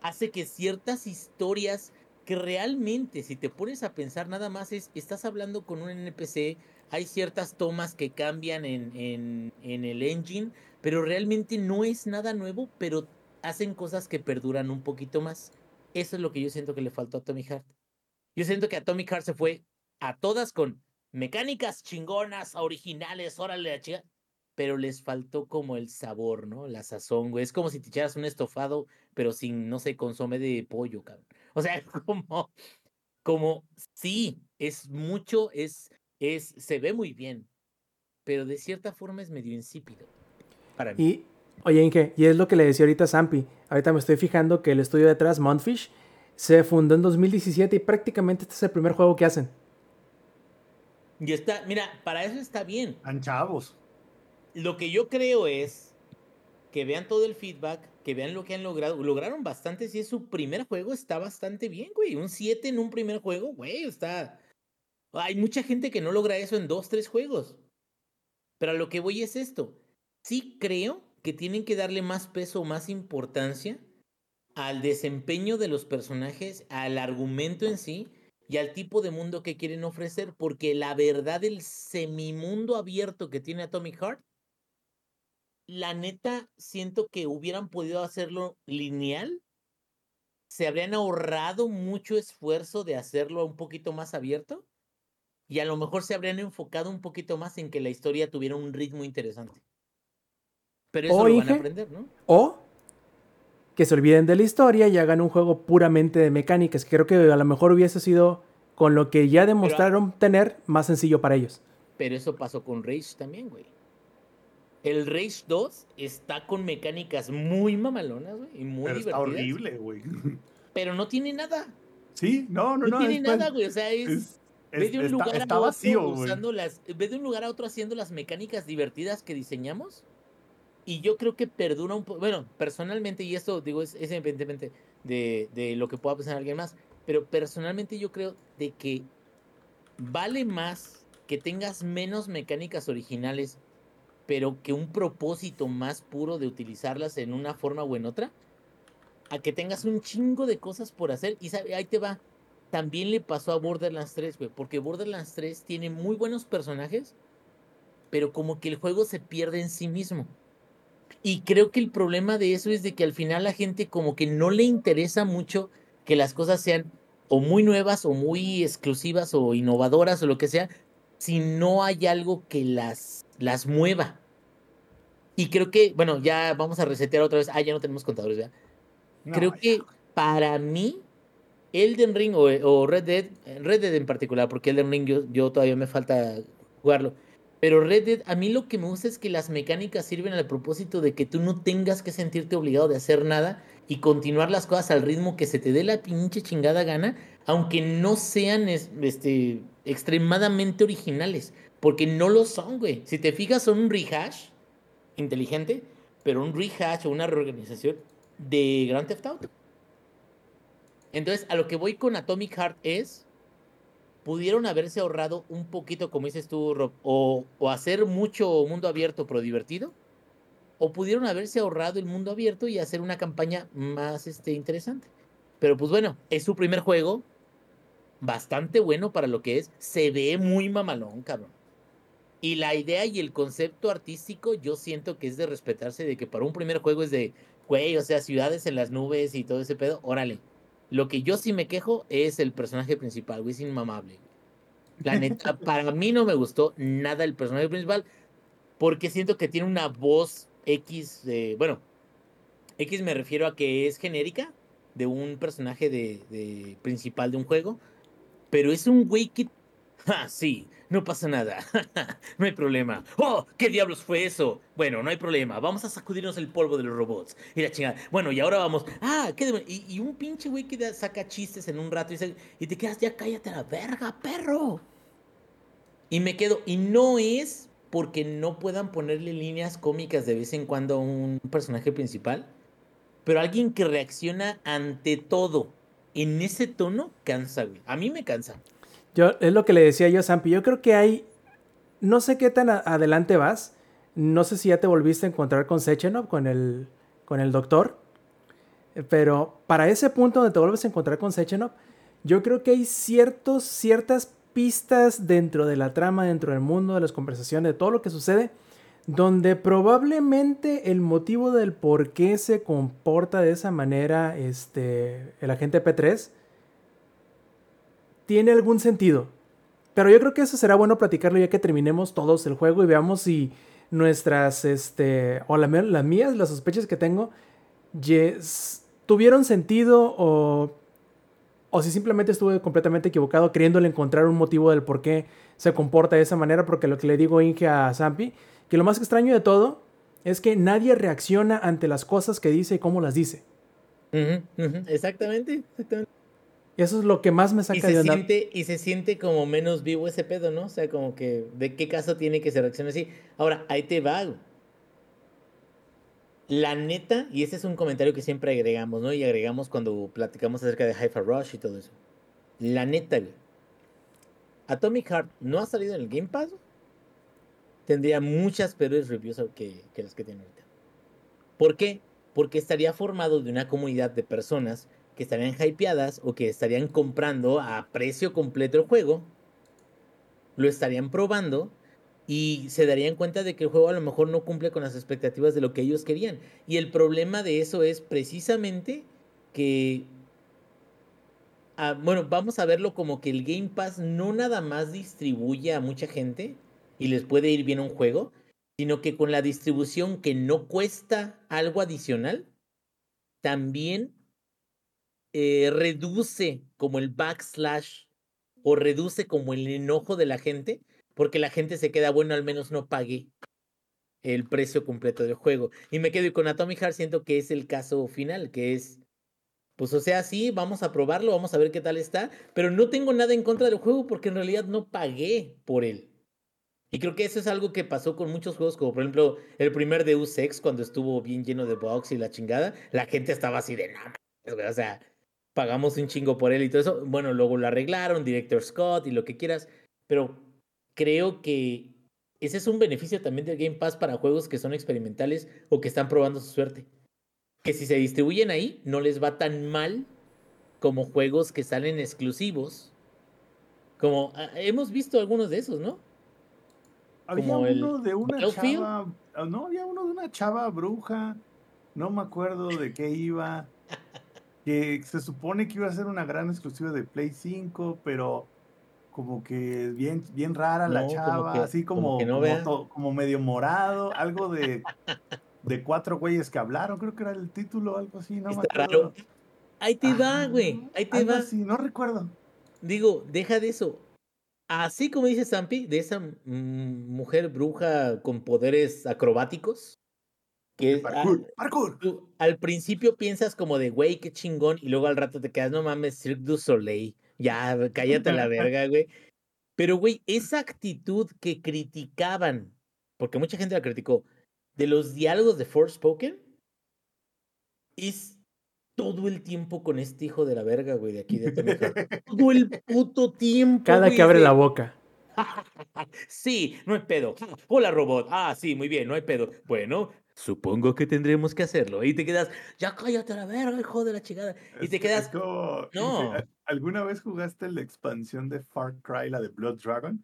hace que ciertas historias que realmente, si te pones a pensar nada más, es, estás hablando con un NPC, hay ciertas tomas que cambian en, en, en el engine, pero realmente no es nada nuevo, pero hacen cosas que perduran un poquito más. Eso es lo que yo siento que le faltó a Tommy Hart. Yo siento que a Tommy Hart se fue a todas con mecánicas chingonas, originales, órale la chica, pero les faltó como el sabor, ¿no? La sazón, güey. Es como si te echaras un estofado, pero sin, no sé, consome de pollo, cabrón. *laughs* O sea, *laughs* como, como, sí, es mucho, es, es, se ve muy bien, pero de cierta forma es medio insípido. Para mí. Y, oye, Inge, y es lo que le decía ahorita a Zampi. Ahorita me estoy fijando que el estudio detrás, Montfish, se fundó en 2017 y prácticamente este es el primer juego que hacen. Y está, mira, para eso está bien. Están chavos. Lo que yo creo es que vean todo el feedback, que vean lo que han logrado. Lograron bastante, si es su primer juego, está bastante bien, güey. Un 7 en un primer juego, güey, está... Hay mucha gente que no logra eso en dos, tres juegos. Pero a lo que voy es esto. Sí creo que tienen que darle más peso, más importancia al desempeño de los personajes, al argumento en sí y al tipo de mundo que quieren ofrecer, porque la verdad el semimundo abierto que tiene Atomic Heart, la neta siento que hubieran podido hacerlo lineal, se habrían ahorrado mucho esfuerzo de hacerlo un poquito más abierto y a lo mejor se habrían enfocado un poquito más en que la historia tuviera un ritmo interesante. Pero eso O, lo van a aprender, ¿no? O que se olviden de la historia y hagan un juego puramente de mecánicas, creo que a lo mejor hubiese sido con lo que ya demostraron tener más sencillo para ellos. Pero eso pasó con Rage también, güey. El Rage 2 está con mecánicas muy mamalonas, güey, y muy Pero está divertidas. horrible, güey. *laughs* Pero no tiene nada. Sí, no, no, No, no. tiene nada, güey. O sea, es, es- ve de un está- lugar está a otro vacío, usando las, ve de un lugar a otro haciendo las mecánicas divertidas que diseñamos. Y yo creo que perdura un poco. Bueno, personalmente, y esto digo, es, es independientemente de, de lo que pueda pensar alguien más. Pero personalmente yo creo de que vale más que tengas menos mecánicas originales, pero que un propósito más puro de utilizarlas en una forma o en otra, a que tengas un chingo de cosas por hacer. Y ahí te va. También le pasó a Borderlands 3, güey, porque Borderlands 3 tiene muy buenos personajes, pero como que el juego se pierde en sí mismo. Y creo que el problema de eso es de que al final la gente como que no le interesa mucho que las cosas sean o muy nuevas o muy exclusivas o innovadoras o lo que sea, si no hay algo que las, las mueva. Y creo que, bueno, ya vamos a resetear otra vez. Ah, ya no tenemos contadores, ¿verdad? No, creo ya. que para mí, Elden Ring o, o Red Dead, Red Dead en particular, porque Elden Ring yo, yo todavía me falta jugarlo. Pero Red Dead, a mí lo que me gusta es que las mecánicas sirven al propósito de que tú no tengas que sentirte obligado de hacer nada y continuar las cosas al ritmo que se te dé la pinche chingada gana, aunque no sean es- este, extremadamente originales, porque no lo son, güey. Si te fijas, son un rehash inteligente, pero un rehash o una reorganización de Grand Theft Auto. Entonces, a lo que voy con Atomic Heart es, pudieron haberse ahorrado un poquito, como dices tú, Rob, o, o hacer mucho mundo abierto pero divertido, o pudieron haberse ahorrado el mundo abierto y hacer una campaña más este, interesante. Pero pues bueno, es su primer juego, bastante bueno para lo que es, se ve muy mamalón, cabrón. Y la idea y el concepto artístico, yo siento que es de respetarse, de que para un primer juego es de, güey, o sea, ciudades en las nubes y todo ese pedo, órale. Lo que yo sí me quejo es el personaje principal, güey, es inmamable. güey. La neta, *laughs* para mí no me gustó nada el personaje principal, porque siento que tiene una voz X, de, bueno, X me refiero a que es genérica de un personaje de, de principal de un juego, pero es un güey que, ja, *laughs* sí, no pasa nada, *laughs* no hay problema. ¡Oh! ¿Qué diablos fue eso? Bueno, no hay problema, vamos a sacudirnos el polvo de los robots. Y la chingada, bueno, y ahora vamos, ah, ¿qué y, y un pinche güey que saca chistes en un rato y, y te quedas, ya cállate a la verga, perro. Y me quedo, y no es porque no puedan ponerle líneas cómicas de vez en cuando a un personaje principal, pero alguien que reacciona ante todo en ese tono cansa, güey. A mí me cansa. Yo, es lo que le decía yo a Zampi. Yo creo que hay. No sé qué tan adelante vas. No sé si ya te volviste a encontrar con Sechenov, con el, con el doctor. Eh, Pero para ese punto donde te vuelves a encontrar con Sechenov, yo creo que hay ciertos, ciertas pistas dentro de la trama, dentro del mundo, de las conversaciones, de todo lo que sucede, donde probablemente el motivo del por qué se comporta de esa manera este, el agente P3 tiene algún sentido. Pero yo creo que eso será bueno platicarlo ya que terminemos todos el juego y veamos si nuestras, este, o la- las mías, las sospechas que tengo, tuvieron sentido o, o si simplemente estuve completamente equivocado queriéndole encontrar un motivo del por qué se comporta de esa manera, porque lo que le digo Inge a Zampi, que lo más extraño de todo es que nadie reacciona ante las cosas que dice y cómo las dice. Exactamente, exactamente. Y eso es lo que más me Y saca se, de onda. siente, y se siente como menos vivo ese pedo, ¿no? O sea, como que, ¿de qué caso tiene que se reaccione así? Ahora, ahí te va. La neta, y ese es un comentario que siempre agregamos, ¿no? Y agregamos cuando platicamos acerca de Hi-Fi Rush y todo eso. La neta, güey. Atomic Heart no ha salido en el Game Pass. Tendría muchas peores reviews que, que las que tiene ahorita. ¿Por qué? Porque estaría formado de una comunidad de personas que estarían hypeadas o que estarían comprando a precio completo el juego, lo estarían probando y se darían cuenta de que el juego a lo mejor no cumple con las expectativas de lo que ellos querían. Y el problema de eso es precisamente que, ah, bueno, vamos a verlo como que el Game Pass no nada más distribuye a mucha gente y les puede ir bien un juego, sino que con la distribución que no cuesta algo adicional, también eh, reduce como el backslash o reduce como el enojo de la gente, porque la gente se queda, bueno, al menos no pagué el precio completo del juego. Y me quedo con Atomic Heart siento que es el caso final, que es, pues o sea, sí, vamos a probarlo, vamos a ver qué tal está, pero no tengo nada en contra del juego porque en realidad no pagué por él. Y creo que eso es algo que pasó con muchos juegos, como por ejemplo el primer Deus Ex, cuando estuvo bien lleno de bugs y la chingada, la gente estaba así de, no, mames, güey", o sea, pagamos un chingo por él y todo eso. Bueno, luego lo arreglaron, Director Scott y lo que quieras, pero creo que ese es un beneficio también del Game Pass para juegos que son experimentales o que están probando su suerte. Que si se distribuyen ahí, no les va tan mal como juegos que salen exclusivos. Como ah, hemos visto algunos de esos, ¿no? Había Como el uno de una chava, ah, no, había uno de una chava bruja, no me acuerdo de qué iba, *laughs* que se supone que iba a ser una gran exclusiva de Play 5, pero como que bien, bien rara la como chava, que- así como como, que no como, vea. to- como medio morado, algo de, de cuatro güeyes que hablaron, creo que era el título, algo así, no Está raro. Ahí te va, Ajá, güey. Ahí te algo va. así, no recuerdo. Digo, deja de eso. Así como dice Zampi, de esa mm, mujer bruja con poderes acrobáticos, que ah, Parkour, parkour. tú al principio piensas como de, güey, qué chingón, y luego al rato te quedas, no mames, Cirque du Soleil, ya, cállate a la *laughs* verga, güey. Pero, güey, esa actitud que criticaban, porque mucha gente la criticó, de los diálogos de Forspoken, es todo el tiempo con este hijo de la verga, güey, de aquí de Heart. Todo el puto tiempo. Cada güey, que abre de- la boca. *laughs* Sí, no hay pedo. Hola, robot. Ah, sí, muy bien, no hay pedo. Bueno, supongo que tendremos que hacerlo. Y te quedas, ya cállate a la verga, hijo de la chingada. Y Es- te quedas, como- No. ¿al- ¿Alguna vez jugaste la expansión de Far Cry, la de Blood Dragon?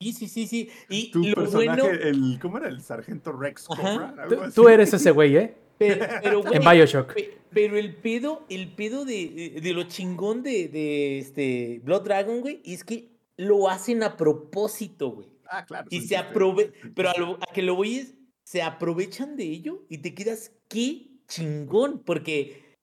sí, sí, sí, sí. Y Tu lo personaje, bueno, el, ¿cómo era? El sargento Rex. Cobra, Tú, algo así. tú eres ese güey, ¿eh? *laughs* pero, pero, En güey, Bioshock. pe- pero el pedo, el pedo de, de lo chingón de, de este Blood Dragon, güey, es que lo hacen a propósito, güey. Ah, claro. Y se aprove... *laughs* Pero a, chiste. lo- a que lo voy es, se aprovechan de ello y te quedas, qué chingón, porque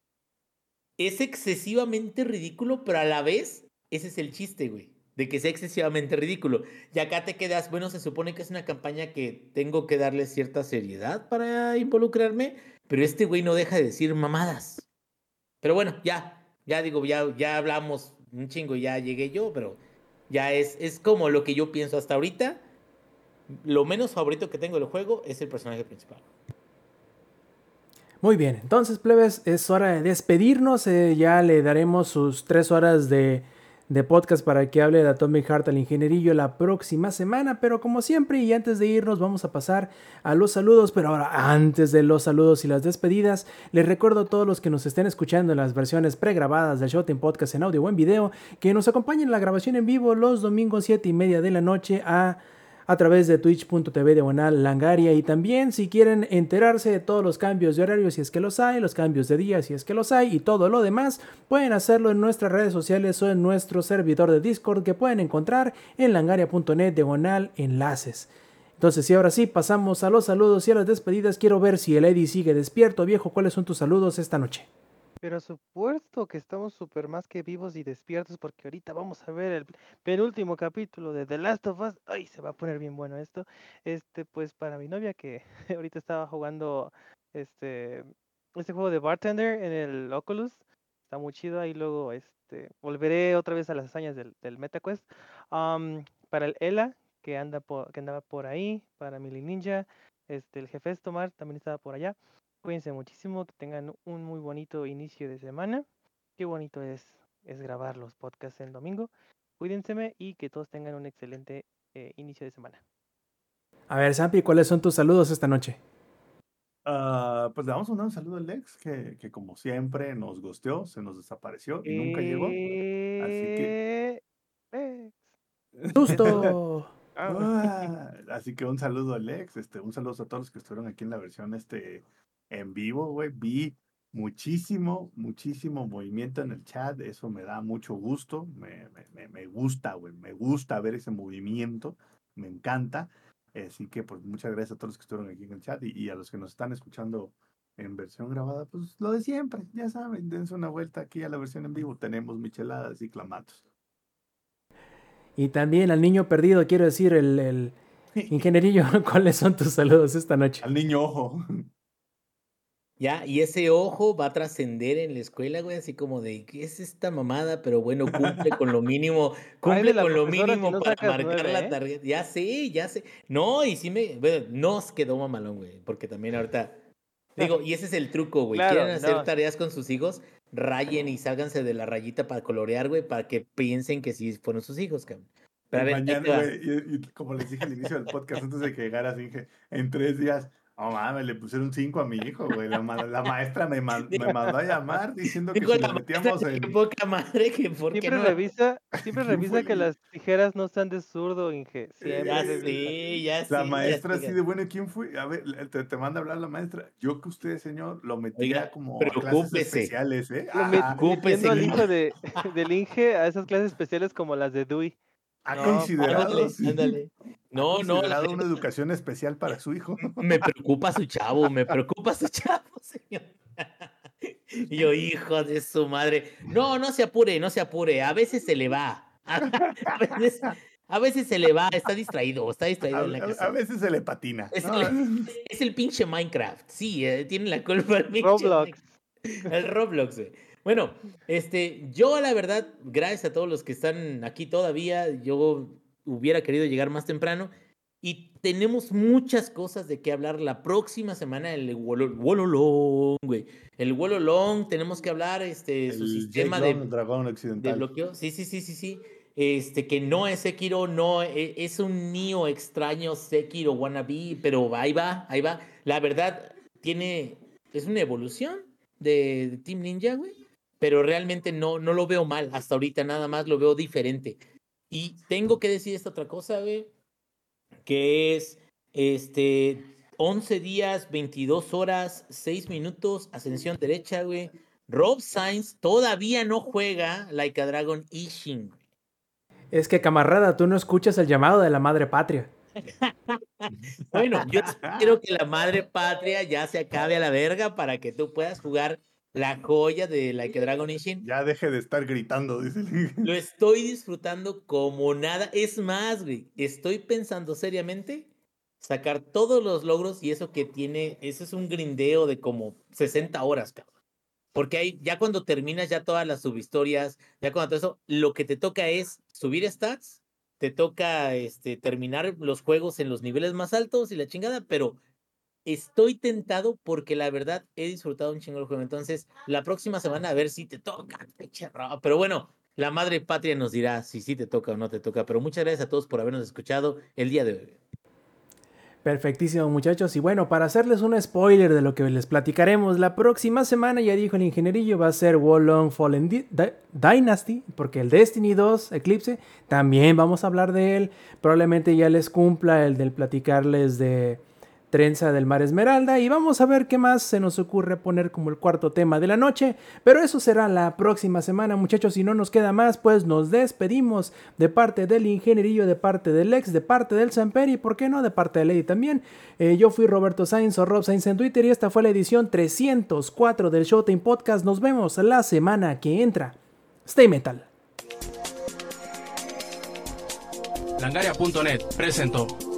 es excesivamente ridículo, pero a la vez, ese es el chiste, güey. de que sea excesivamente ridículo. Y acá te quedas, bueno, se supone que es una campaña que tengo que darle cierta seriedad para involucrarme, pero este güey no deja de decir mamadas. Pero bueno, ya, ya digo, ya, ya hablamos un chingo, ya llegué yo, pero ya es, es como lo que yo pienso hasta ahorita. Lo menos favorito que tengo del juego es el personaje principal. Muy bien, entonces plebes, es hora de despedirnos. eh, ya le daremos sus tres horas de, de podcast para que hable de Atomic Heart al ingenierillo la próxima semana. Pero como siempre, y antes de irnos, vamos a pasar a los saludos. Pero ahora, antes de los saludos y las despedidas, les recuerdo a todos los que nos estén escuchando en las versiones pregrabadas del Showtime Podcast en audio o en video, que nos acompañen en la grabación en vivo los domingos 7 y media de la noche a a través de twitch.tv diagonal langaria y también si quieren enterarse de todos los cambios de horario si es que los hay, los cambios de día si es que los hay y todo lo demás, pueden hacerlo en nuestras redes sociales o en nuestro servidor de Discord que pueden encontrar en langaria.net diagonal enlaces. Entonces, y ahora sí, pasamos a los saludos y a las despedidas. Quiero ver si el Eddie sigue despierto. Viejo, ¿cuáles son tus saludos esta noche? Pero supuesto que estamos súper más que vivos y despiertos porque ahorita vamos a ver el penúltimo capítulo de The Last of Us. Ay, se va a poner bien bueno esto. Este, pues para mi novia que *laughs* ahorita estaba jugando este, este juego de Bartender en el Oculus. Está muy chido. Ahí luego este, volveré otra vez a las hazañas del, del MetaQuest. Am, para el Ela, que, anda por, que andaba por ahí. Para Mili Ninja. Este, el jefe Estomar también estaba por allá. Cuídense muchísimo, que tengan un muy bonito inicio de semana. Qué bonito es, es grabar los podcasts el domingo. Cuídense y que todos tengan un excelente eh, inicio de semana. A ver, Sampi, ¿cuáles son tus saludos esta noche? Ah, pues le vamos a mandar un saludo al Lex, que, que como siempre nos gosteó, se nos desapareció y nunca llegó. Así que, Eh. *laughs* *laughs* Ah, Ah, así que un saludo al Lex, este, un saludo a todos los que estuvieron aquí en la versión este, en vivo, güey. Vi muchísimo, muchísimo movimiento en el chat, eso me da mucho gusto, me, me, me- gusta, güey, me gusta ver ese movimiento, me encanta. Así que, pues, muchas gracias a todos los que estuvieron aquí en el chat y, y a los que nos están escuchando en versión grabada, pues lo de siempre, ya saben, dense una vuelta aquí a la versión en vivo, tenemos micheladas y clamatos. Y también al niño perdido, quiero decir, el, el *laughs* ingenierillo, *laughs* ¿cuáles son tus saludos esta noche? Al niño ojo. Ya, y ese ojo va a trascender en la escuela, güey, así como de, ¿qué es esta mamada? Pero bueno, cumple con lo mínimo, *laughs* cumple con lo mínimo no para marcar nueve, la ¿eh? tarjeta. Ya sé, ya sé. No, y sí me, bueno, nos quedó mamalón, güey, porque también ahorita, digo, *laughs* y ese es el truco, güey, Claro, quieren hacer no. tareas con sus hijos, rayen y sálganse de la rayita para colorear, güey, para que piensen que sí fueron sus hijos, cabrón. Pero a ver, Mañana, güey, y, y como les dije al inicio del podcast, antes de que llegara, así dije, en tres días, no mames, le pusieron cinco a mi hijo, güey. La, ma- la maestra me, ma- me *laughs* mandó a llamar diciendo que si nos metíamos qué en... poca madre, que por qué Siempre no. revisa, siempre *laughs* ¿Quién revisa que las tijeras no están de zurdo, Inge. Siempre Ya revisa. sé, ya sé. La maestra así de, bueno, ¿quién fue? A ver, te, te manda a hablar la maestra. Yo que usted, señor, lo metía Oiga, como a clases preocúpese. especiales, ¿eh? Lo Ah, met- Ocúpese, metiendo al hijo de, *laughs* del Inge a esas clases especiales como las de Dewey. Ha no, considerado, Ándale, sí, ándale. ha No, no, considerado una educación especial para su hijo. *laughs* me preocupa su chavo, me preocupa su chavo, *laughs* señor. Yo, hijo de su madre. No, no se apure, no se apure. A veces se le va. *laughs* A veces, a veces se le va, está distraído, está A, distraído en la a- casa. a veces se le patina. Es ¿no? el, es el pinche Minecraft. Sí, eh, tiene la culpa el pinche Roblox. Minecraft. El Roblox, güey. Bueno, este, yo la verdad, gracias a todos los que están aquí todavía, yo hubiera querido llegar más temprano y tenemos muchas cosas de qué hablar la próxima semana el Wolo- Wololong, güey. El Wololong, tenemos que hablar este su sistema de dragón de occidental. bloqueo. Sí, sí, sí, sí, sí. Este, que no es Sekiro, no, e- es un Nio extraño Sekiro wannabe, pero ahí va, ahí va. La verdad, tiene, es una evolución de, de Team Ninja, güey, pero realmente no, no lo veo mal hasta ahorita, nada más lo veo diferente. Y tengo que decir esta otra cosa, güey, que es, este, 11 días, 22 horas, 6 minutos, ascensión derecha, güey. Rob Sainz todavía no juega Like a Dragon Ishin. Es que, camarada, tú no escuchas el llamado de la madre patria. *laughs* Bueno, yo espero que la madre patria ya se acabe a la verga para que tú puedas jugar la joya de Like a Dragon Ishin. Ya deje de estar gritando, dice Lo estoy disfrutando como nada. Es más, güey, estoy pensando seriamente sacar todos los logros y eso que tiene, eso es un grindeo de como 60 horas, cabrón. Porque ahí, ya cuando terminas ya todas las subhistorias, ya cuando todo eso, lo que te toca es subir stats, te toca este, terminar los juegos en los niveles más altos y la chingada, pero estoy tentado porque la verdad he disfrutado un chingo el juego. Entonces, la próxima semana a ver si te toca, Pero bueno, la madre patria nos dirá si sí te toca o no te toca. Pero muchas gracias a todos por habernos escuchado el día de hoy. Perfectísimo muchachos y bueno, para hacerles un spoiler de lo que les platicaremos la próxima semana, ya dijo el ingenierillo, va a ser Wolong Fallen Dynasty, porque el Destiny 2 Eclipse, también vamos a hablar de él, probablemente ya les cumpla el del platicarles de Trenza del Mar Esmeralda y vamos a ver qué más se nos ocurre poner como el cuarto tema de la noche, pero eso será la próxima semana muchachos, si no nos queda más pues nos despedimos de parte del ingenierillo, de parte del ex, de parte del Samperi, ¿por qué no? De parte de Lady también. Eh, yo fui Roberto Sainz o Rob Sainz en Twitter y esta fue la edición 304 del Showtime Podcast, nos vemos la semana que entra. Stay Metal. Langaria.net presentó.